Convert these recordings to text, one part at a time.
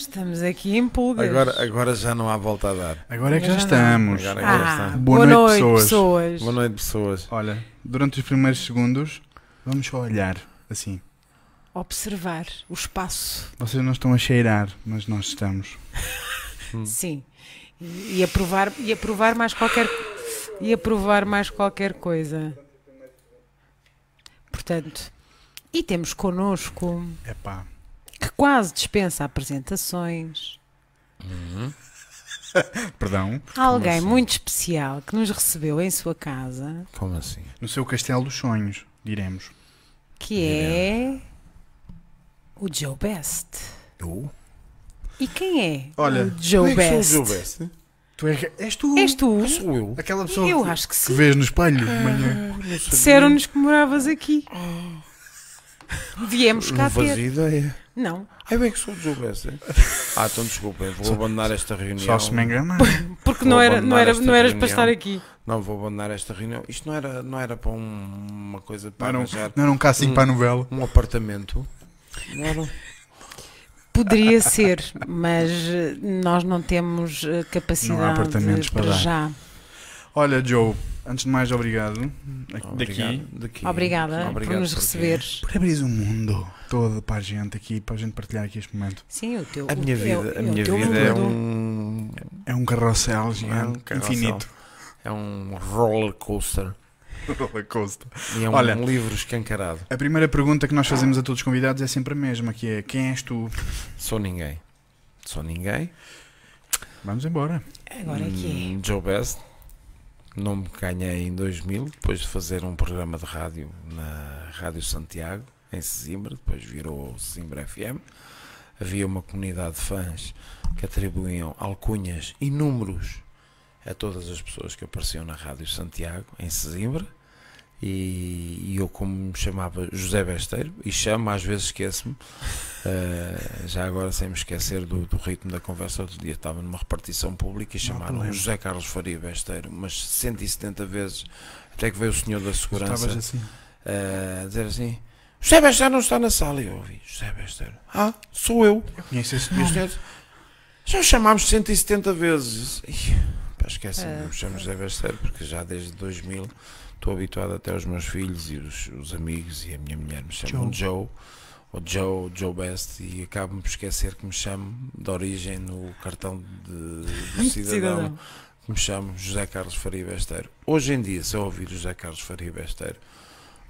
Estamos aqui em pulgas. Agora, agora já não há volta a dar. Agora é que já Já estamos. Agora é que já ah, está. Boa boa, noite, noite, pessoas. pessoas. Boa noite, pessoas. Olha, durante os primeiros segundos, vamos só olhar assim. Observar o espaço. Vocês não estão a cheirar, mas nós estamos. Hum. Sim. E, e aprovar, e aprovar mais qualquer e aprovar mais qualquer coisa. Portanto, e temos connosco Epá. Que quase dispensa apresentações. Uhum. Perdão. Alguém assim? muito especial que nos recebeu em sua casa, Como assim? No seu castelo dos sonhos, diremos. que é o Joe Best. Eu? E quem é Olha, o Joe Como é que Best? sou o Joe Best? Tu é, és tu. És tu? Sou eu. Aquela pessoa Eu que, acho que que vês no espelho de manhã. Não sabia. Disseram-nos que moravas aqui. Viemos cá Não fazia ter. ideia. Não, Ai bem que sou hein? Ah, então desculpem, vou abandonar esta reunião. Só se me enganar. porque Vou não, era, não, abandonar era, esta não eras para reunião. estar aqui. Não, vou abandonar esta reunião. Isto não era, não era para um- uma coisa Não para era um, arranjar não era um casting para a novela. um apartamento. Não era. Poderia ser, mas eh, nós não temos eh, capacidade Não há apartamentos para para dar. já. Olha, Joe, antes de mais, obrigado. Daqui. Obrigado. Daqui. Obrigada por Obrigado nos porque receberes. Por abrir o mundo todo para a gente aqui, para a gente partilhar aqui este momento. Sim, o teu. A minha o- vida, é o- a é minha vida é um, É um carrossel é um gigante, carrossel. infinito. É um roller coaster. Roller coaster. E é um Olha. livro escancarado. A primeira pergunta que nós fazemos a todos os convidados é sempre a mesma, que é quem és tu? Sou ninguém. Sou ninguém. Vamos embora. Agora é que Hum, Joe Best. Nome que ganhei em 2000, depois de fazer um programa de rádio na Rádio Santiago, em Sesimbra, depois virou Sesimbra FM. Havia uma comunidade de fãs que atribuíam alcunhas e números a todas as pessoas que apareciam na Rádio Santiago, em Sesimbra. E, e eu, como me chamava José Besteiro, e chamo, às vezes esqueço-me, eh, já agora sem me esquecer do, do ritmo da conversa, outro dia estava numa repartição pública e chamaram. José Carlos Faria Besteiro, mas 170 vezes, até que veio o senhor da segurança assim. a dizer assim: José Besteiro não está na sala. E eu ouvi: José Besteiro, ah, sou eu. Eu conheço esse nome. já o chamámos 170 vezes. Ih, pá, esquece, não me chamo José Besteiro, porque já desde 2000 estou habituado até os meus filhos e os, os amigos e a minha mulher me chamam Joe. ou Joe, Joe Best, e acabo-me por esquecer que me chamo de origem no cartão de, de cidadão, Cidadão. que me chamo José Carlos Faria Besteiro. Hoje em dia, se eu ouvir José Carlos Faria Besteiro,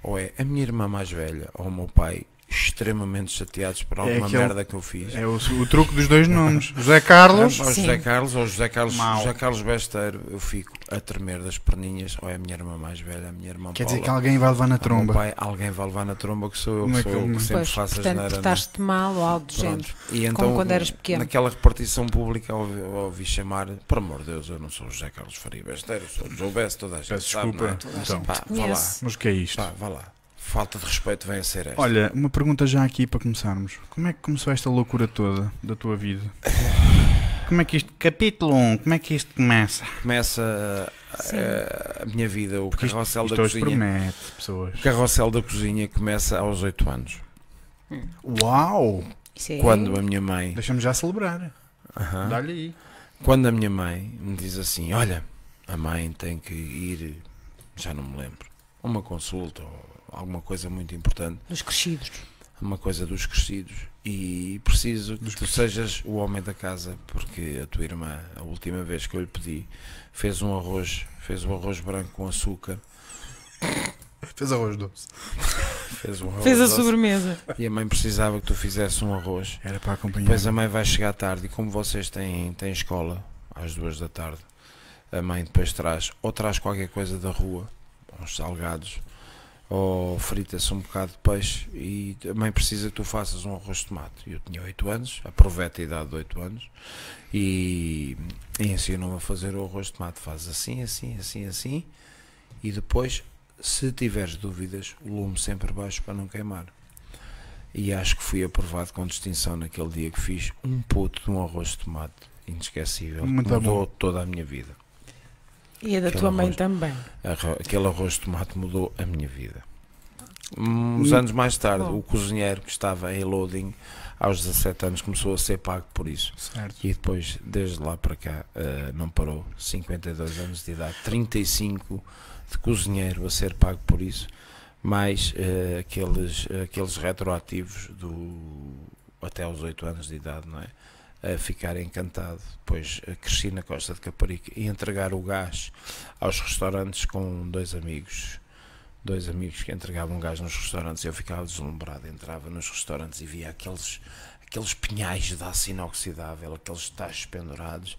ou é a minha irmã mais velha ou o meu pai extremamente chateados por alguma aquele- merda que eu fiz. É o, o truque dos dois nomes. José Carlos. Ou. José Carlos ou José Carlos, Mau. José Carlos Besteiro, eu fico a tremer das perninhas, ou é a minha irmã mais velha, a minha irmã Quer Paula, dizer que alguém vai levar na tromba. pai, alguém vai levar na tromba que sou eu, Como que é sou eu que sempre Pois, faço portanto, asneira. na- portaste mal ou algo do género. E então, quando eras pequeno. naquela repartição pública, ouvi, ouvi chamar, por amor de Deus, eu não sou José Carlos Faria Besteiro, sou o Joe Best, toda a gente Peço sabe, desculpa. não é? Então, Pá, vá lá, mas o que é isto? pá, vá lá. Falta de respeito vem a ser esta. Olha, uma pergunta já aqui para começarmos. Como é que começou esta loucura toda da tua vida? Como é que isto. Capítulo 1, como é que isto começa? Começa Sim. eh, a minha vida, o Porque isto, carrossel isto da hoje cozinha. promete, pessoas. O carrossel da cozinha começa aos 8 anos. Uau! Isso é- Quando a minha mãe. Deixa-me já celebrar. Dá-lhe aí. Quando a minha mãe me diz assim: Olha, a mãe tem que ir, já não me lembro, a uma consulta ou alguma coisa muito importante, Dos crescidos. uma coisa dos crescidos, e preciso que tu sejas o homem da casa, porque a tua irmã, a última vez que eu lhe pedi, fez um arroz, fez um arroz branco com açúcar, Fez arroz doce. fez um arroz Fez a doce, sobremesa. e a mãe precisava que tu fizesse um arroz. Era para acompanhar. Depois a mãe vai chegar tarde e como vocês têm, têm escola às duas da tarde, a mãe depois traz ou traz qualquer coisa da rua, uns salgados, ou frita-se um bocado de peixe e a mãe precisa que tu faças um arroz de tomate. Eu tinha 8 anos, aproveita a idade de 8 anos e, e ensinou-me a fazer o arroz de tomate. Fazes assim, assim, assim, assim e depois, se tiveres dúvidas, o lume sempre baixo para não queimar. E acho que fui aprovado com distinção naquele dia que fiz um puto de um arroz de tomate inesquecível. que Muito mudou bom. toda a minha vida. E a da Aquele tua mãe arroz. também. Aquele arroz de tomate mudou a minha vida. Uns Hum. anos mais tarde, Bom. o cozinheiro que estava em loading aos 17 anos começou a ser pago por isso. Certo. E depois, desde lá para cá, eh, não parou. 52 anos de idade, 35 de cozinheiro a ser pago por isso, mais eh, aqueles, aqueles retroativos do até aos 8 anos de idade, não é? A ficar encantado. Depois eh, cresci na Costa de Caparica e entregar o gás aos restaurantes com dois amigos. Dois amigos que entregavam gás nos restaurantes, eu ficava deslumbrado, entrava nos restaurantes e via aqueles aqueles pinhais de aço inoxidável, aqueles tachos pendurados,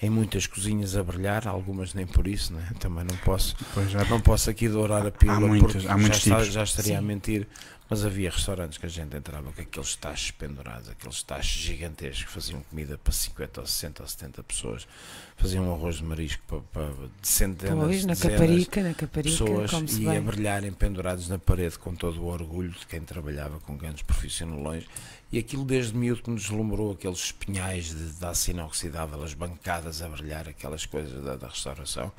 em muitas cozinhas a brilhar, algumas nem por isso, né? também não posso, Pois já não posso aqui dourar a pílula há muitos já, está- tipos. já estaria a Sim. mentir, mas havia restaurantes que a gente entrava com aqueles tachos pendurados, aqueles tachos gigantescos que faziam comida para 50 ou 60 ou 70 pessoas, faziam um arroz de marisco para, para centenas, Pois, na dezenas, Caparica, na Caparica, pessoas e a bem. brilharem pendurados na parede com todo o orgulho de quem trabalhava com grandes profissionalões e aquilo desde miúdo que nos deslumbrou aqueles espinhais de, de aço inoxidável, as bancadas a brilhar, aquelas coisas da, da restauração.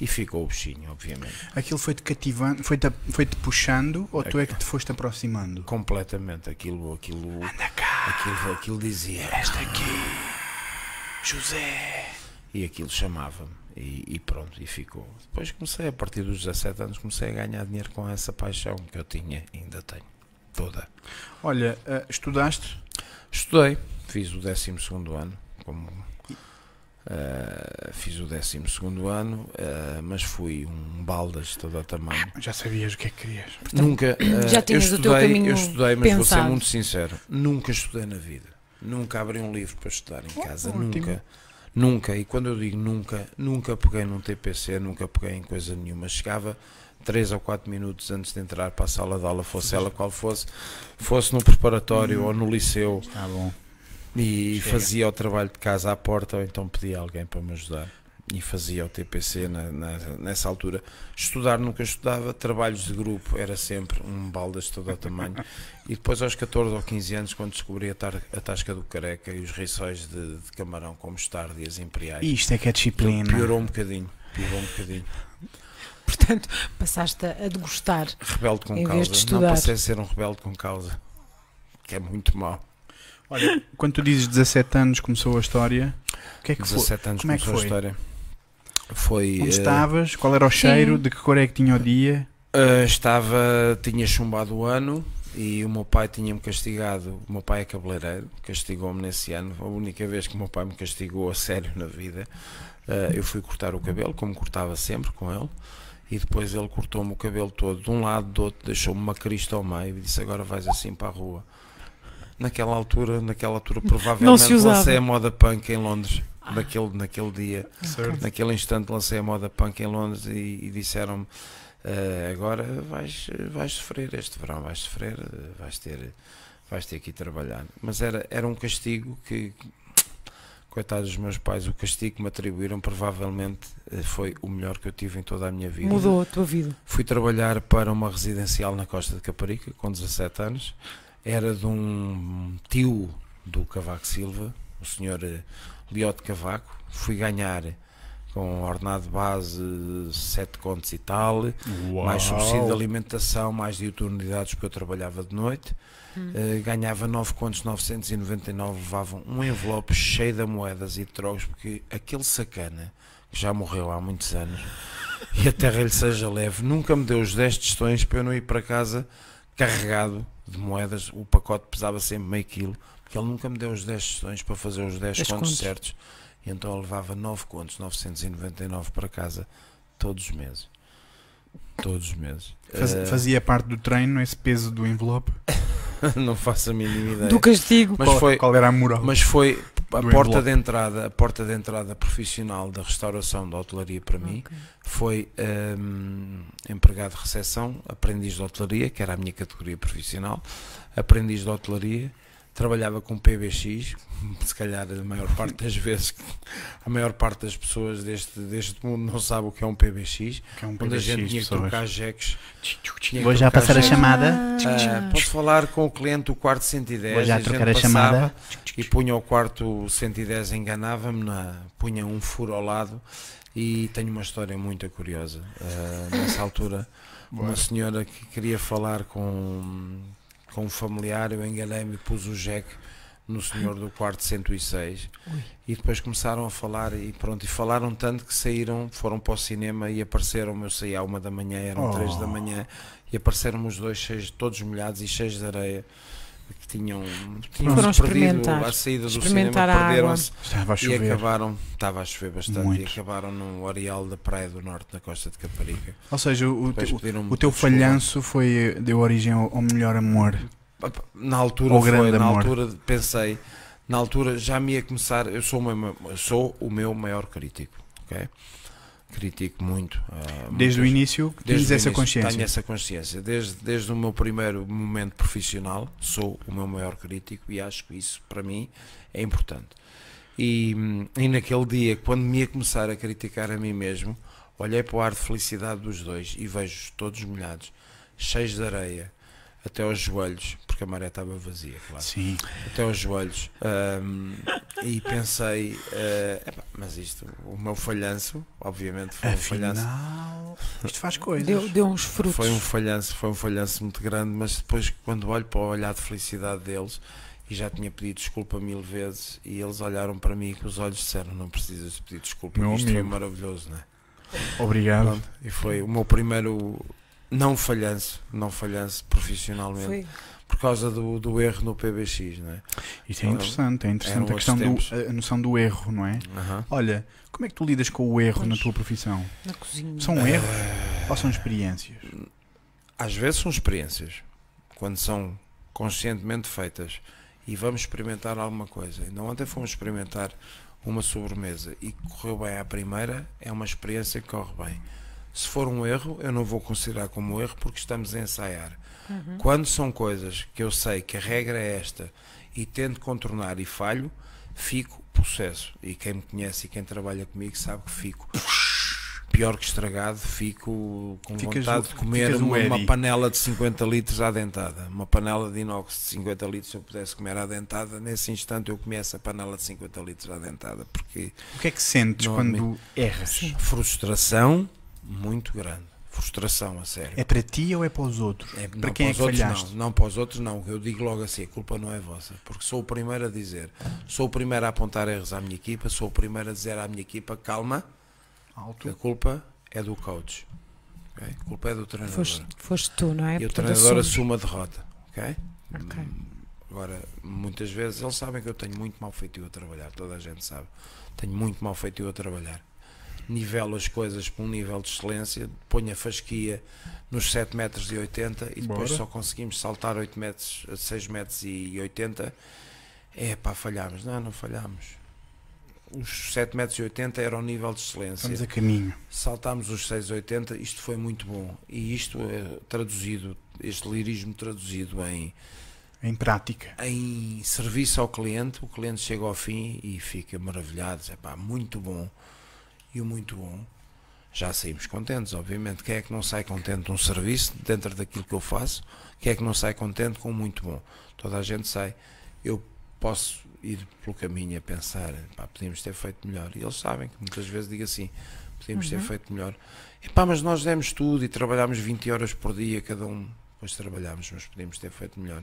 E ficou o bichinho, obviamente, Aquilo foi-te cativando, foi-te foi-te puxando ou tu é que te foste aproximando? completamente. Aquilo, aquilo, aquilo, aquilo dizia. Esta aqui, José! E aquilo chamava-me. E, e pronto, e ficou. Depois comecei, a partir dos 17 anos, comecei a ganhar dinheiro com essa paixão que eu tinha e ainda tenho, toda. Olha, ah, estudaste? Estudei, fiz o 12 ano, como eh, fiz o 12 ano, eh, mas fui um baldas de todo o tamanho. Já sabias o que é que querias. Nunca, eh, já eu tinhas o teu estudei, caminho eu estudei, mas vou ser pensado. muito sincero, nunca estudei na vida. Nunca abri um livro para estudar em casa, ótimo. nunca. Nunca, e quando eu digo nunca, nunca peguei num TPC, nunca peguei em coisa nenhuma. Chegava 3 ou 4 minutos antes de entrar para a sala de aula, fosse ela qual fosse, fosse no preparatório ou no liceu, Está Tá bom. e Chega. fazia o trabalho de casa à porta ou então pedia alguém para me ajudar e fazia o TPC na- na- nessa altura. Estudar nunca estudava, trabalhos de grupo era sempre um baldas de todo o tamanho. E depois aos 14 ou 15 anos, quando descobri a, tar- a tasca do careca e os rissóis de, de camarão com mostarda e as imperiais, Isto é que é disciplina. piorou um bocadinho, piorou um bocadinho. Portanto, passaste a degustar. Rebelde com Em vez causa, de não estudar. passei a ser um rebelde com causa, que é muito mau. Olha, quando tu dizes 17 anos começou a história, o que é que foi? 17 anos Como é que começou a foi? história. Foi, Onde eh, estavas? Qual era o cheiro? Sim. De que cor é que tinha o dia? Uh, estava, tinha chumbado o ano e o meu pai tinha-me castigado. O meu pai é cabeleireiro, castigou-me nesse ano. A única vez que o meu pai me castigou a sério na vida. Uh, eu fui cortar o cabelo, como cortava sempre com ele, e depois ele cortou-me o cabelo todo, de um lado, do outro, deixou-me uma crista ao meio e disse: Agora vais assim para a rua. Naquela altura, naquela altura, provavelmente lancei a moda punk em Londres, naquele, naquele dia. Certo. Naquele instante lancei a moda punk em Londres e, e disseram-me "Ah, agora vais, vais sofrer este verão, vais sofrer, vais ter, vais ter que ir trabalhar. Mas era, era um castigo que, coitados dos meus pais, o castigo que me atribuíram provavelmente eh, foi o melhor que eu tive em toda a minha vida. Mudou a tua vida. Fui trabalhar para uma residencial na Costa de Caparica com 17 anos. Era de um tio do Cavaco Silva, o senhor eh, Liote Cavaco. Fui ganhar com ordenado base 7 contos e tal, mais subsídio de alimentação, mais diuturnidades porque eu trabalhava de noite. Eh, ganhava 9 contos 999, levavam um envelope cheio de moedas e de trocos, porque aquele sacana, que já morreu há muitos anos, e a terra lhe seja leve, nunca me deu os 10 tostões para eu não ir para casa carregado de moedas. O pacote pesava sempre meio quilo, porque ele nunca me deu os 10 tostões para fazer os 10 Dez contos contos. certos. E então eu levava 9 contos 999 para casa todos os meses. Todos os meses. Faz- Eh, Fazia parte do treino esse peso do envelope? não faço a mínima ideia. Do castigo. Mas qual, foi- qual era a moral? Mas foi a porta envelope. de entrada, a porta de entrada profissional da restauração da hotelaria para mim Ok. foi hum, empregado de recepção, aprendiz de hotelaria, que era a minha categoria profissional, aprendiz de hotelaria, trabalhava com PBX, se calhar a maior parte das vezes, a maior parte das pessoas deste, deste mundo não sabe o que é um PBX, Que é um onde a gente PBX, tinha que trocar jeques. Vou já passar a jeques. chamada. Ah, posso falar com o cliente o quarto 110 Vou já e a gente trocar a passava chamada. e punha o quarto 110 enganava-me na- punha um furo ao lado e tenho uma história muito curiosa Ah, nessa altura uma senhora que queria falar com, com um familiar, eu enganei-me e pus o Jack no senhor do quarto 106 Ui. e depois começaram a falar e pronto, e falaram tanto que saíram, foram para o cinema e apareceram, eu saí à uma da manhã, eram Oh. três da manhã e apareceram os dois cheios, todos molhados e cheios de areia que tinham, tinham Foram perdido experimentar. à saída do cinema, Experimentar a água. perderam-se Estava a e chover. acabaram, estava a chover bastante Muito. e acabaram no areal da Praia do Norte, na costa de Caparica. Ou seja, o, o Depois teu- pediram-me o teu falhanço foi, deu origem ao, ao melhor amor. Na altura Ou foi, grande na amor. altura pensei, na altura já me ia começar, eu sou o meu, eu sou o meu maior crítico, ok? Critico muito. ah, Desde o início, desde tens essa início consciência. Tenho essa consciência. Desde, desde o meu primeiro momento profissional, sou o meu maior crítico e acho que isso, para mim, é importante. E, e naquele dia, quando me ia começar a criticar a mim mesmo, olhei para o ar de felicidade dos dois e vejo todos molhados, cheios de areia, até aos joelhos, porque a maré estava vazia, claro Sim. até aos joelhos ahm, e pensei epá, mas isto, o meu falhanço obviamente foi um falhanço Afinal, isto faz coisas. Deu, deu uns frutos. foi um falhanço foi um falhanço muito grande mas depois quando olho para o olhar de felicidade deles e já tinha pedido desculpa mil vezes e eles olharam para mim e com os olhos disseram não precisas de pedir desculpa Meu isto foi amigo. maravilhoso não é? Obrigado. Pronto, e foi o meu primeiro não falhanço não falhanço profissionalmente Foi. por causa do, do erro no PBX não é? Isto é interessante, é interessante a questão do, a noção do erro, não é? Aham. Olha, como é que tu lidas com o erro na Pois. tua profissão? Na cozinha. São erros ou são experiências? às vezes são experiências, quando são conscientemente feitas e vamos experimentar alguma coisa. Ainda ontem fomos experimentar uma sobremesa e correu bem à primeira, é uma experiência que corre bem. Se for um erro, eu não vou considerar como erro porque estamos a ensaiar. Uhum. Quando são coisas que eu sei que a regra é esta e tento contornar e falho, fico possesso. E quem me conhece e quem trabalha comigo sabe que fico pior que estragado, fico com Ficas vontade o- de comer uma, uma panela de 50 litros à dentada. Uma panela de inox de 50 litros, se eu pudesse comer à dentada, nesse instante eu comia essa panela de 50 litros à dentada, porque O que é que sentes Não, quando erras? Sim. frustração muito grande. Frustração, a sério. É para ti ou é para os outros? É, para não quem é os que outros falhaste? não, não para os outros não, eu digo logo assim, a culpa não é vossa, porque sou o primeiro a dizer, sou o primeiro a apontar erros à minha equipa, sou o primeiro a dizer à minha equipa, calma, a Alto. culpa é do coach, ok? a culpa é do treinador. Foste, foste tu, não é? e o treinador assume a derrota, ok? Ok. Agora, muitas vezes eles sabem que eu tenho muito mal feitio a trabalhar, toda a gente sabe. Tenho muito mal feitio a trabalhar. Nivelo as coisas para um nível de excelência, ponho a fasquia nos 7 metros e 80 e depois Bora. só conseguimos saltar 8 metros, 6 metros e 80. É pá, falhámos. Não, não falhámos. Os 7 metros e 80 era o nível de excelência Estamos a caminho. saltámos os 680, isto foi muito bom. E isto é traduzido, este lirismo traduzido em, Em prática. em serviço ao cliente, o cliente chega ao fim e fica maravilhado, diz, "Epá, muito bom. E o muito bom, já saímos contentes, obviamente. Quem é que não sai contente de um serviço dentro daquilo que eu faço? Quem é que não sai contente com o muito bom? Toda a gente sai. Eu posso ir pelo caminho a pensar, pá, podíamos ter feito melhor. E eles sabem que muitas vezes digo assim, podíamos ter Uhum. feito melhor. Epá, mas nós demos tudo e trabalhámos 20 horas por dia cada um. Depois trabalhámos, mas podíamos ter feito melhor.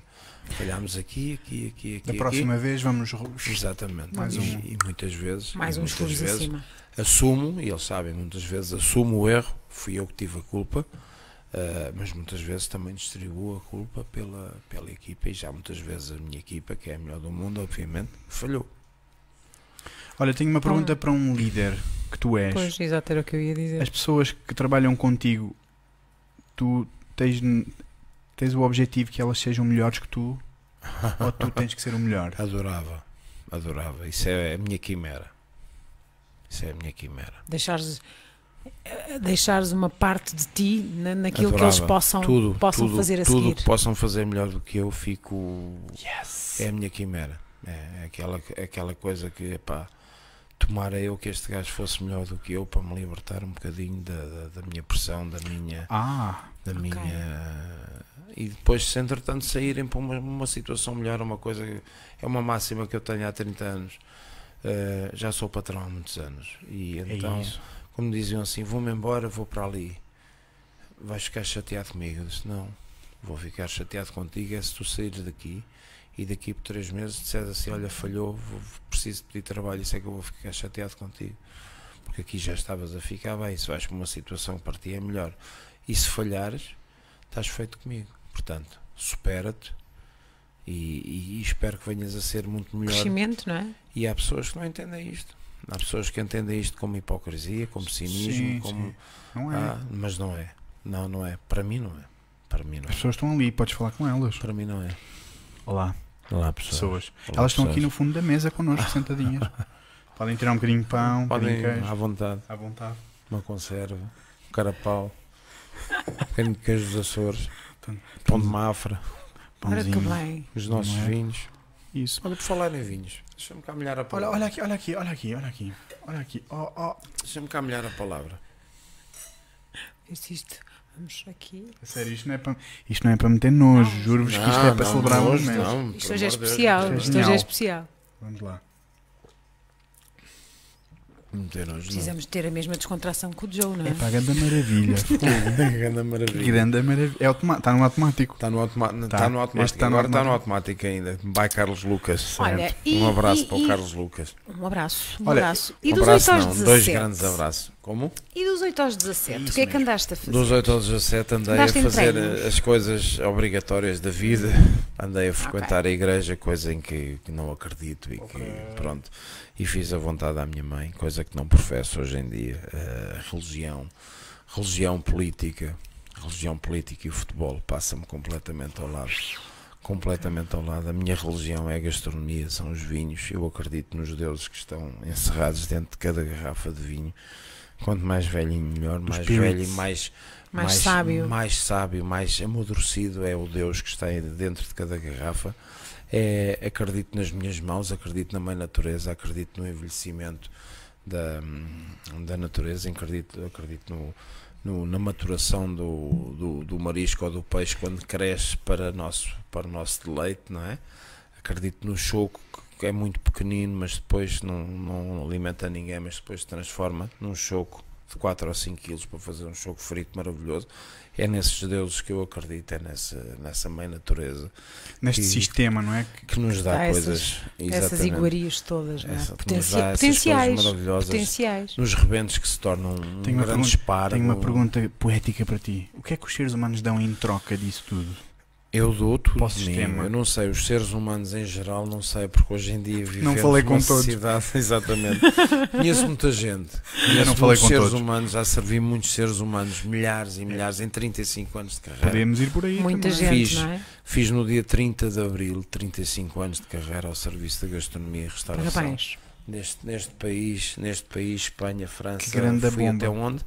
Falhámos aqui, aqui, aqui, aqui. Da aqui. próxima vez vamos. Exatamente. Mais e, um. e muitas vezes, Mais e uns muitas furos vezes acima. Assumo, e eles sabem, muitas vezes assumo o erro, fui eu que tive a culpa, ah, mas muitas vezes também distribuo a culpa pela, pela equipa e já muitas vezes a minha equipa, que é a melhor do mundo, obviamente, falhou. Olha, tenho uma pergunta para um líder que tu és. Pois, exato, era o que eu ia dizer. As pessoas que trabalham contigo, tu tens, tens o objetivo que elas sejam melhores que tu ou tu tens que ser o melhor? Adorava, adorava. Isso é a minha quimera. Isso é a minha quimera. Deixares, eh, deixares uma parte de ti na, naquilo que Adorava. eles possam, tudo, possam tudo, fazer a tudo seguir. que possam fazer melhor do que eu, fico. Yes! É a minha quimera. É, é aquela, é aquela coisa que, epá, tomara eu que este gajo fosse melhor do que eu para me libertar um bocadinho da, da, da minha pressão, da minha. Ah, Da Ok. minha e depois, se entretanto saírem para uma, uma situação melhor, uma coisa. que- É uma máxima que eu tenho há 30 anos. Eh, já sou patrão há muitos anos. E é então, isso. como diziam assim, vou-me embora, vou para ali. vais ficar chateado comigo? Eu disse, não, vou ficar chateado contigo é se tu saíres daqui e daqui por três meses disseres assim, olha, falhou, vou, preciso pedir trabalho, isso é que eu vou ficar chateado contigo. Porque aqui já estavas a ficar bem, se vais para uma situação que para ti é melhor. E se falhares, estás feito comigo. Portanto, supera-te e, e- espero que venhas a ser muito melhor. Crescimento, não é? E há pessoas que não entendem isto. Há pessoas que entendem isto como hipocrisia, como cinismo, Sim, como. sim. Não é? Ah, mas não é. Não, não é. Para mim não é. Para mim não As é. pessoas estão ali, podes falar com elas. Para mim não é. Olá, Olá, pessoas. pessoas. Olá, Elas estão aqui no fundo da mesa connosco, sentadinhas. Podem tirar um bocadinho de pão, um Podem, bocadinho de queijo. à vontade, À vontade. uma conserva, um carapau, um bocadinho de queijo dos Açores, pão de mafra, pãozinho. bem. os nossos é? vinhos. Isso. Olha, por falar em vinhos, deixa-me cá molhar a Olha, palavra. olha aqui, olha aqui, olha aqui, olha aqui. Olha aqui. Oh, oh. Deixa-me cá molhar a palavra. Isto. Vamos aqui. A sério, isto não é para, isto não é para meter nojo. Juro-vos que isto Não, é para não, celebrar um hoje momento. não, Isto hoje é especial. Isto hoje é especial. Vamos lá. Não. Precisamos ter a mesma descontração que o Joe, não é? É para a grande maravilha. Grande maravilha. grande maravilha. É automa- Está no automático. Está no, automa Tá. tá no automático. Este tá no Agora está no automático. automático ainda. Vai Carlos Lucas. Olha, e- um abraço e- para o e- Carlos Lucas. Um abraço. Um Olha, abraço. E um dos abraço 8 aos não, 17? dois grandes abraços. Como? E dos 8 aos 17? Isso o que é que andaste a fazer? Dos 8 aos 17 andei Andaste a fazer eh, as coisas obrigatórias da vida. Andei a frequentar a igreja, coisa em que, que não acredito e que pronto. E fiz a vontade à minha mãe, coisa que não professo hoje em dia. Eh, religião, religião política, religião política e o futebol passa-me completamente ao lado. Completamente ao lado. A minha religião é a gastronomia, são os vinhos. Eu acredito nos deuses que estão encerrados dentro de cada garrafa de vinho. Quanto mais velhinho, melhor. Mais spirits. velho e mais Mais sábio. mais sábio, mais amadurecido é o Deus que está aí dentro de cada garrafa. É, acredito nas minhas mãos, acredito na mãe natureza, acredito no envelhecimento da, da natureza, acredito, acredito no, no- na maturação do, do, do marisco ou do peixe quando cresce para, nosso, para o nosso deleite, não é? Acredito no choco é muito pequenino, mas depois não, não alimenta ninguém, mas depois se transforma num choco de 4 ou 5 quilos para fazer um choco frito maravilhoso. É nesses deuses que eu acredito, é nessa, nessa mãe natureza Neste E- sistema, não é? Que- que nos dá Dá essas- coisas Essas exatamente, iguarias todas, não é? essa- que essas potenciais. Potenciais. nos rebentos que se tornam um Tenho grande pergunta- espárrago. Tenho uma pergunta poética para ti. O que é que os seres humanos dão em troca disso tudo? Eu dou tudo Para o de mim. sistema. Eu não sei, os seres humanos em geral, não sei, porque hoje em dia vivemos falei com numa todos. sociedade, exatamente. Conheço muita gente. Conheço não falei muitos com seres todos. humanos, já servi muitos seres humanos, milhares e milhares, em 35 anos de carreira. Podemos ir por aí Muita também. gente, Fiz. não é? Fiz no dia 30 de Abril 35 anos de carreira ao serviço da gastronomia e restauração. Parabéns. Neste, neste país, neste país, Espanha, França, Que grande fui bomba. até onde?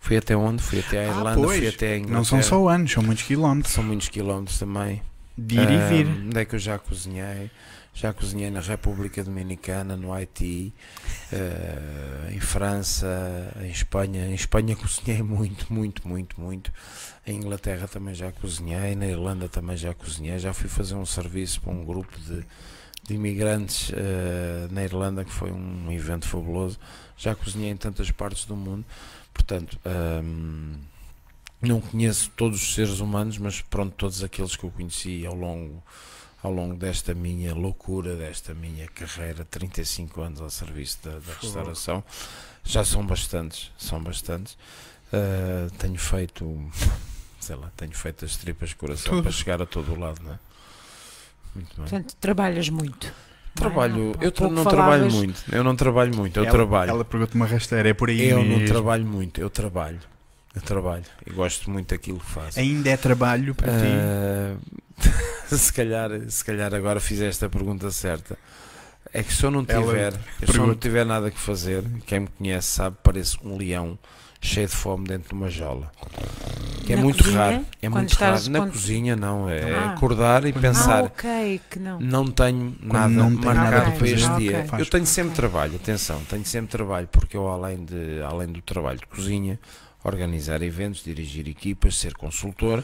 Fui até onde? Fui até à Ah, Irlanda, pois. fui até a Inglaterra. Não são só anos, são muitos quilómetros. São muitos quilómetros também. De ir e vir. Ahm, Onde é que eu já cozinhei? Já cozinhei na República Dominicana, no Haiti, eh, em França, em Espanha. Em Espanha cozinhei muito, muito, muito, muito. Em Inglaterra também já cozinhei, na Irlanda também já cozinhei. Já fui fazer um serviço para um grupo de, de imigrantes eh, na Irlanda, que foi um evento fabuloso. Já cozinhei em tantas partes do mundo. Portanto, ahm, não conheço todos os seres humanos, mas pronto, todos aqueles que eu conheci ao longo, ao longo desta minha loucura, desta minha carreira, 35 anos ao serviço da, da restauração, já são bastantes, são bastantes. Ah, tenho feito, sei lá, tenho feito as tripas de coração Tudo. para chegar a todo o lado, não é? Muito bem. Portanto, trabalhas muito. Não é? Trabalho, eu tra- não falavas- trabalho muito, eu não trabalho muito, eu ela, trabalho. Ela pergunta uma rasteira, é por aí Eu não mesmo. trabalho muito, eu trabalho. Eu trabalho e gosto muito daquilo que faço. Ainda é trabalho para ti? Ah, se, calhar, se calhar agora fizeste a pergunta certa. É que se eu não Ela tiver, se eu não tiver nada que fazer, quem me conhece sabe, pareço um leão cheio de fome dentro de uma jaula. Que é Na muito cozinha? raro. É Quando muito estás- raro. Na quando- cozinha não, é Ah. acordar e Quando- pensar. Ah, ok, que não. Não tenho nada não tem marcado para este fazer, dia. Eu tenho sempre trabalho, atenção, tenho sempre trabalho, porque eu além, de, além do trabalho de cozinha, organizar eventos, dirigir equipas, ser consultor,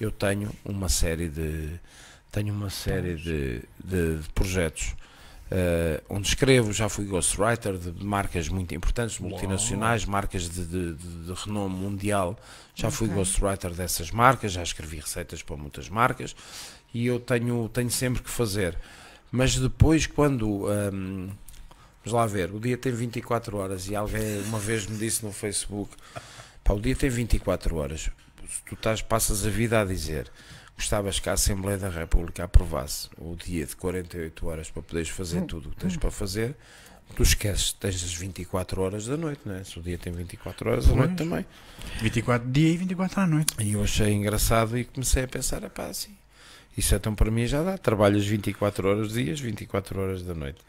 eu tenho uma série de tenho uma série de, de- de projetos eh, onde escrevo, já fui ghostwriter de marcas muito importantes, multinacionais, marcas de, de, de, de renome mundial. Já fui Ok. ghostwriter dessas marcas, já escrevi receitas para muitas marcas e eu tenho, tenho sempre que fazer. Mas depois, quando. hum, vamos lá ver, o dia tem 24 horas e alguém uma vez me disse no Facebook: pá, o dia tem 24 horas. Tu estás, passas a vida a dizer gostavas que a Assembleia da República aprovasse o dia de 48 horas para poderes fazer tudo o que tens para fazer, tu esqueces, tens as 24 horas da noite, não é? Se o dia tem 24 horas, a noite também. 24 de dia e 24 à noite. E eu achei engraçado e comecei a pensar, pá, assim, isso então para mim já dá, trabalhas 24 horas dias, 24 horas da noite.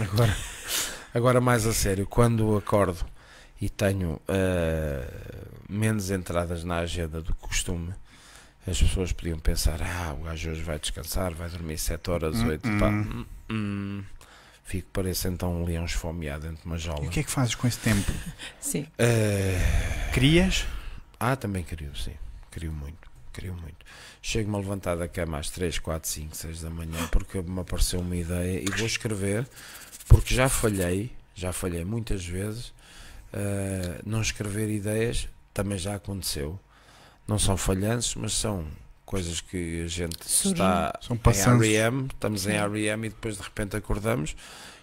Agora, agora mais a sério, quando acordo e tenho ah, menos entradas na agenda do que costume, as pessoas podiam pensar, ah, o gajo hoje vai descansar, vai dormir 7 horas, Hum, 8, pá, hum, hum. fico parecendo então um leão esfomeado dentro de uma jaula. E o que é que fazes com esse tempo? Sim. Ah, Crias? ah, também crio, sim. Crio muito. Crio muito. Chego-me a levantar da cama às 3, 4, 5, 6 da manhã porque me apareceu uma ideia e vou escrever porque já falhei, já falhei muitas vezes. ah, não escrever ideias também já aconteceu. Não são falhanços, mas são coisas que a gente está São em. REM, estamos em REM e depois de repente acordamos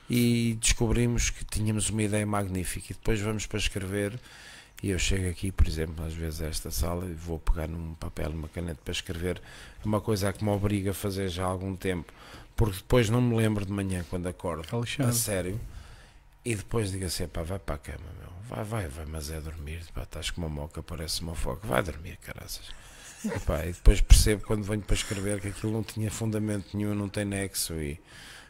e descobrimos que tínhamos uma ideia magnífica e depois vamos para escrever. E eu chego aqui, por exemplo, às vezes a esta sala e vou pegar num papel, numa caneta para escrever uma coisa que me obriga a fazer já há algum tempo, porque depois não me lembro de manhã quando acordo, a Alexandre. sério, e depois digo assim, pá, vai para a cama, meu, vai, vai, vai, mas é dormir, pá, estás com uma moca, parece uma foca, vai dormir, caraças. E, pá, e depois percebo quando venho para escrever que aquilo não tinha fundamento nenhum, não tem nexo e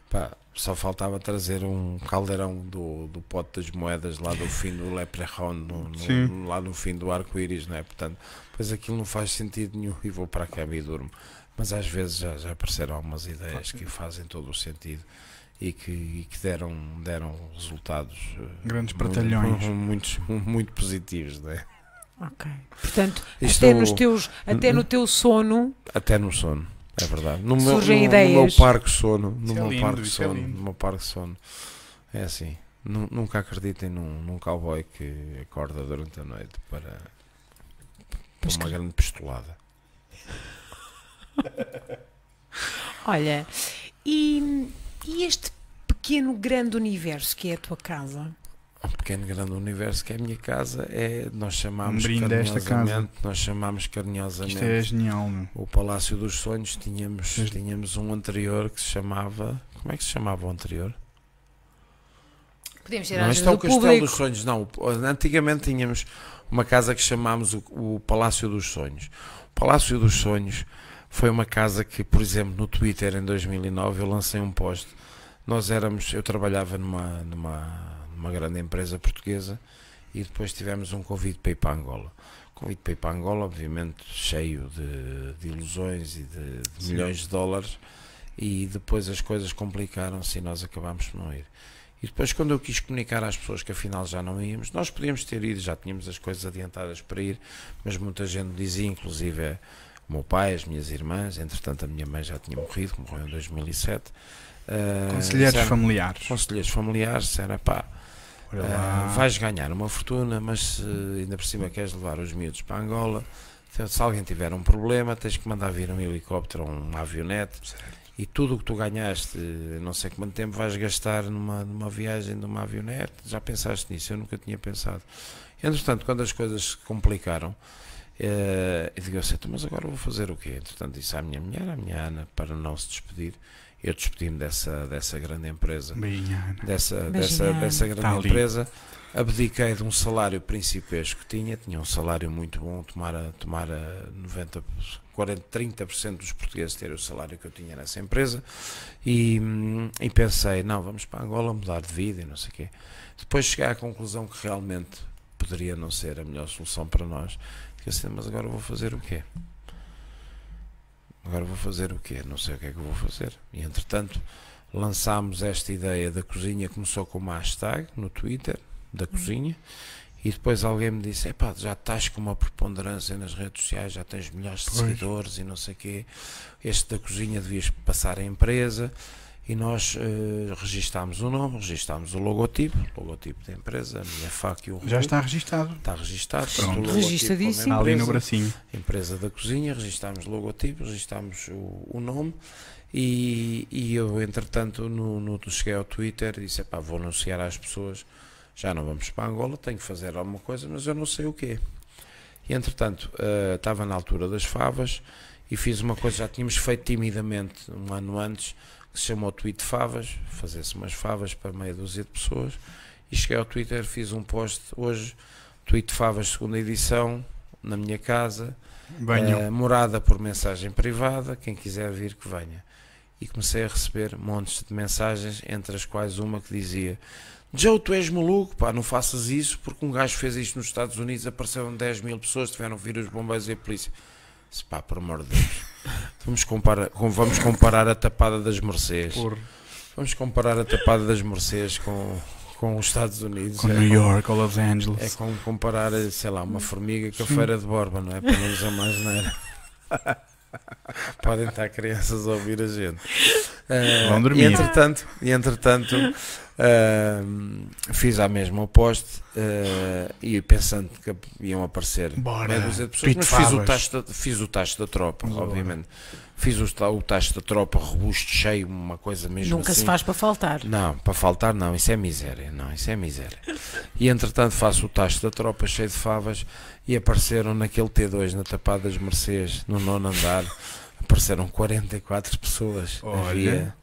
pá, só faltava trazer um caldeirão do, do pote das moedas lá do fim do Leprechaun, no, no- lá no fim do arco-íris, não é? Portanto, pois aquilo não faz sentido nenhum e vou para a cama e durmo. Mas às vezes já, já apareceram algumas ideias que fazem todo o sentido e que, e que deram, deram resultados eh, Grandes muito- pratalhões. muitos, muito positivos, não é? Ok. Portanto, Isto- até, nos teus, até no teu sono, Até no sono, é verdade. No meu, Surgem no, ideias. no meu parque sono, no é meu lindo, parque é sono, lindo. no meu parque sono. É assim. Nu- Nunca acreditem num, num cowboy que acorda durante a noite para, para uma que- grande pistolada. olha, e, e este pequeno grande universo que é a tua casa? Um pequeno grande universo que é a minha casa é nós chamamos Um brinde a esta carinhosamente, nós chamamos Isto carinhosamente é genial, o Palácio dos Sonhos. Tínhamos, Mas- tínhamos um anterior que se chamava. Como é que se chamava o anterior? Podemos ter Não, este é o Castelo público. dos Sonhos, não. Antigamente tínhamos uma casa que chamámos o, o Palácio dos Sonhos. O Palácio dos Sonhos foi uma casa que, por exemplo, no Twitter em 2009 eu lancei um post. Nós éramos, eu trabalhava numa, numa, numa grande empresa portuguesa e depois tivemos um convite para ir para Angola. O convite para ir para Angola, obviamente, cheio de, de ilusões e de, de milhões de dólares e depois as coisas complicaram-se e nós acabámos por não ir. E depois, quando eu quis comunicar às pessoas que afinal já não íamos, nós podíamos ter ido, já tínhamos as coisas adiantadas para ir, mas muita gente dizia, inclusive o meu pai, as minhas irmãs, entretanto a minha mãe já tinha morrido, morreu em 2007. ah, Conselheiros disseram- familiares. Conselheiros familiares, disseram, pá, Olha ah, vais ganhar uma fortuna, mas se ainda por cima queres levar os miúdos para Angola, se alguém tiver um problema, tens que mandar vir um helicóptero ou uma avionete e tudo o que tu ganhaste, não sei quanto tempo, vais gastar numa, numa viagem de uma avionete. Já pensaste nisso? Eu nunca tinha pensado. Entretanto, quando as coisas se complicaram, eh, eu digo assim, "Então, mas agora vou fazer o quê? Entretanto, disse à minha mulher, à minha Ana, para não se despedir. Eu despedi-me dessa, dessa grande empresa Beijinho, Ana. dessa, dessa, dessa grande Tá ali. empresa, abdiquei de um salário principesco que tinha, tinha um salário muito bom, tomara, tomara 90, 40, 30% dos portugueses terem o salário que eu tinha nessa empresa e, e pensei, não, vamos para Angola mudar de vida e não sei o quê. Depois cheguei à conclusão que realmente poderia não ser a melhor solução para nós. Assim, mas agora vou fazer o quê? Agora vou fazer o quê? Não sei o que é que vou fazer. E entretanto, lançámos esta ideia da cozinha, começou com uma hashtag no Twitter, da cozinha, e depois alguém me disse, epá, já estás com uma preponderância nas redes sociais, já tens milhares de Pois. seguidores e não sei o quê, este da cozinha devias passar à empresa, e nós uh, registámos o nome, registámos o logotipo, logotipo da empresa, a minha faca e o Já está registado. Está registado. Pronto. Registadíssimo. Ali no empresa, bracinho. empresa da cozinha, registámos o logotipo, registámos o, o nome e, e eu, entretanto, no, no, cheguei ao Twitter e disse, pá, vou anunciar às pessoas, já não vamos para Angola, tenho que fazer alguma coisa, mas eu não sei o quê. E, entretanto, uh, estava na altura das favas e fiz uma coisa, já tínhamos feito timidamente um ano antes, que se chamou Tweet Favas, fazer-se umas favas para meia dúzia de pessoas, e cheguei ao Twitter, fiz um post hoje, Tweet Favas segunda edição, na minha casa, eh, morada por mensagem privada, quem quiser vir que venha. E comecei a receber montes de mensagens, entre as quais uma que dizia Joe, tu és maluco, pá, não faças isso, porque um gajo fez isto nos Estados Unidos, apareceram 10 mil pessoas, tiveram os bombeiros e a polícia. Disse, pá, por amor de Deus, vamos comparar, com- vamos comparar a tapada das Mercedes. Por, Vamos comparar a tapada das Mercedes com, com os Estados Unidos. com É New como- York ou Los É Angeles. como comparar, sei lá, uma formiga com a feira de Borba, não é? Para não usar mais nada. Podem estar crianças a ouvir a gente. Ah, Vão dormir. E entretanto, e entretanto ah, fiz a mesma o post ah, e pensando que iam aparecer Bora, meia dúzia de pessoas, mas fiz o, tacho da, fiz o tacho da tropa, Vamos obviamente. Fiz o, o tacho da tropa, robusto, cheio, uma coisa mesmo Nunca assim. se faz para faltar. Não, para faltar não, isso é miséria, não, isso é miséria. E entretanto faço o tacho da tropa cheio de favas e apareceram naquele T2 na tapada das Mercedes, no nono andar, apareceram 44 pessoas. Olha. Havia,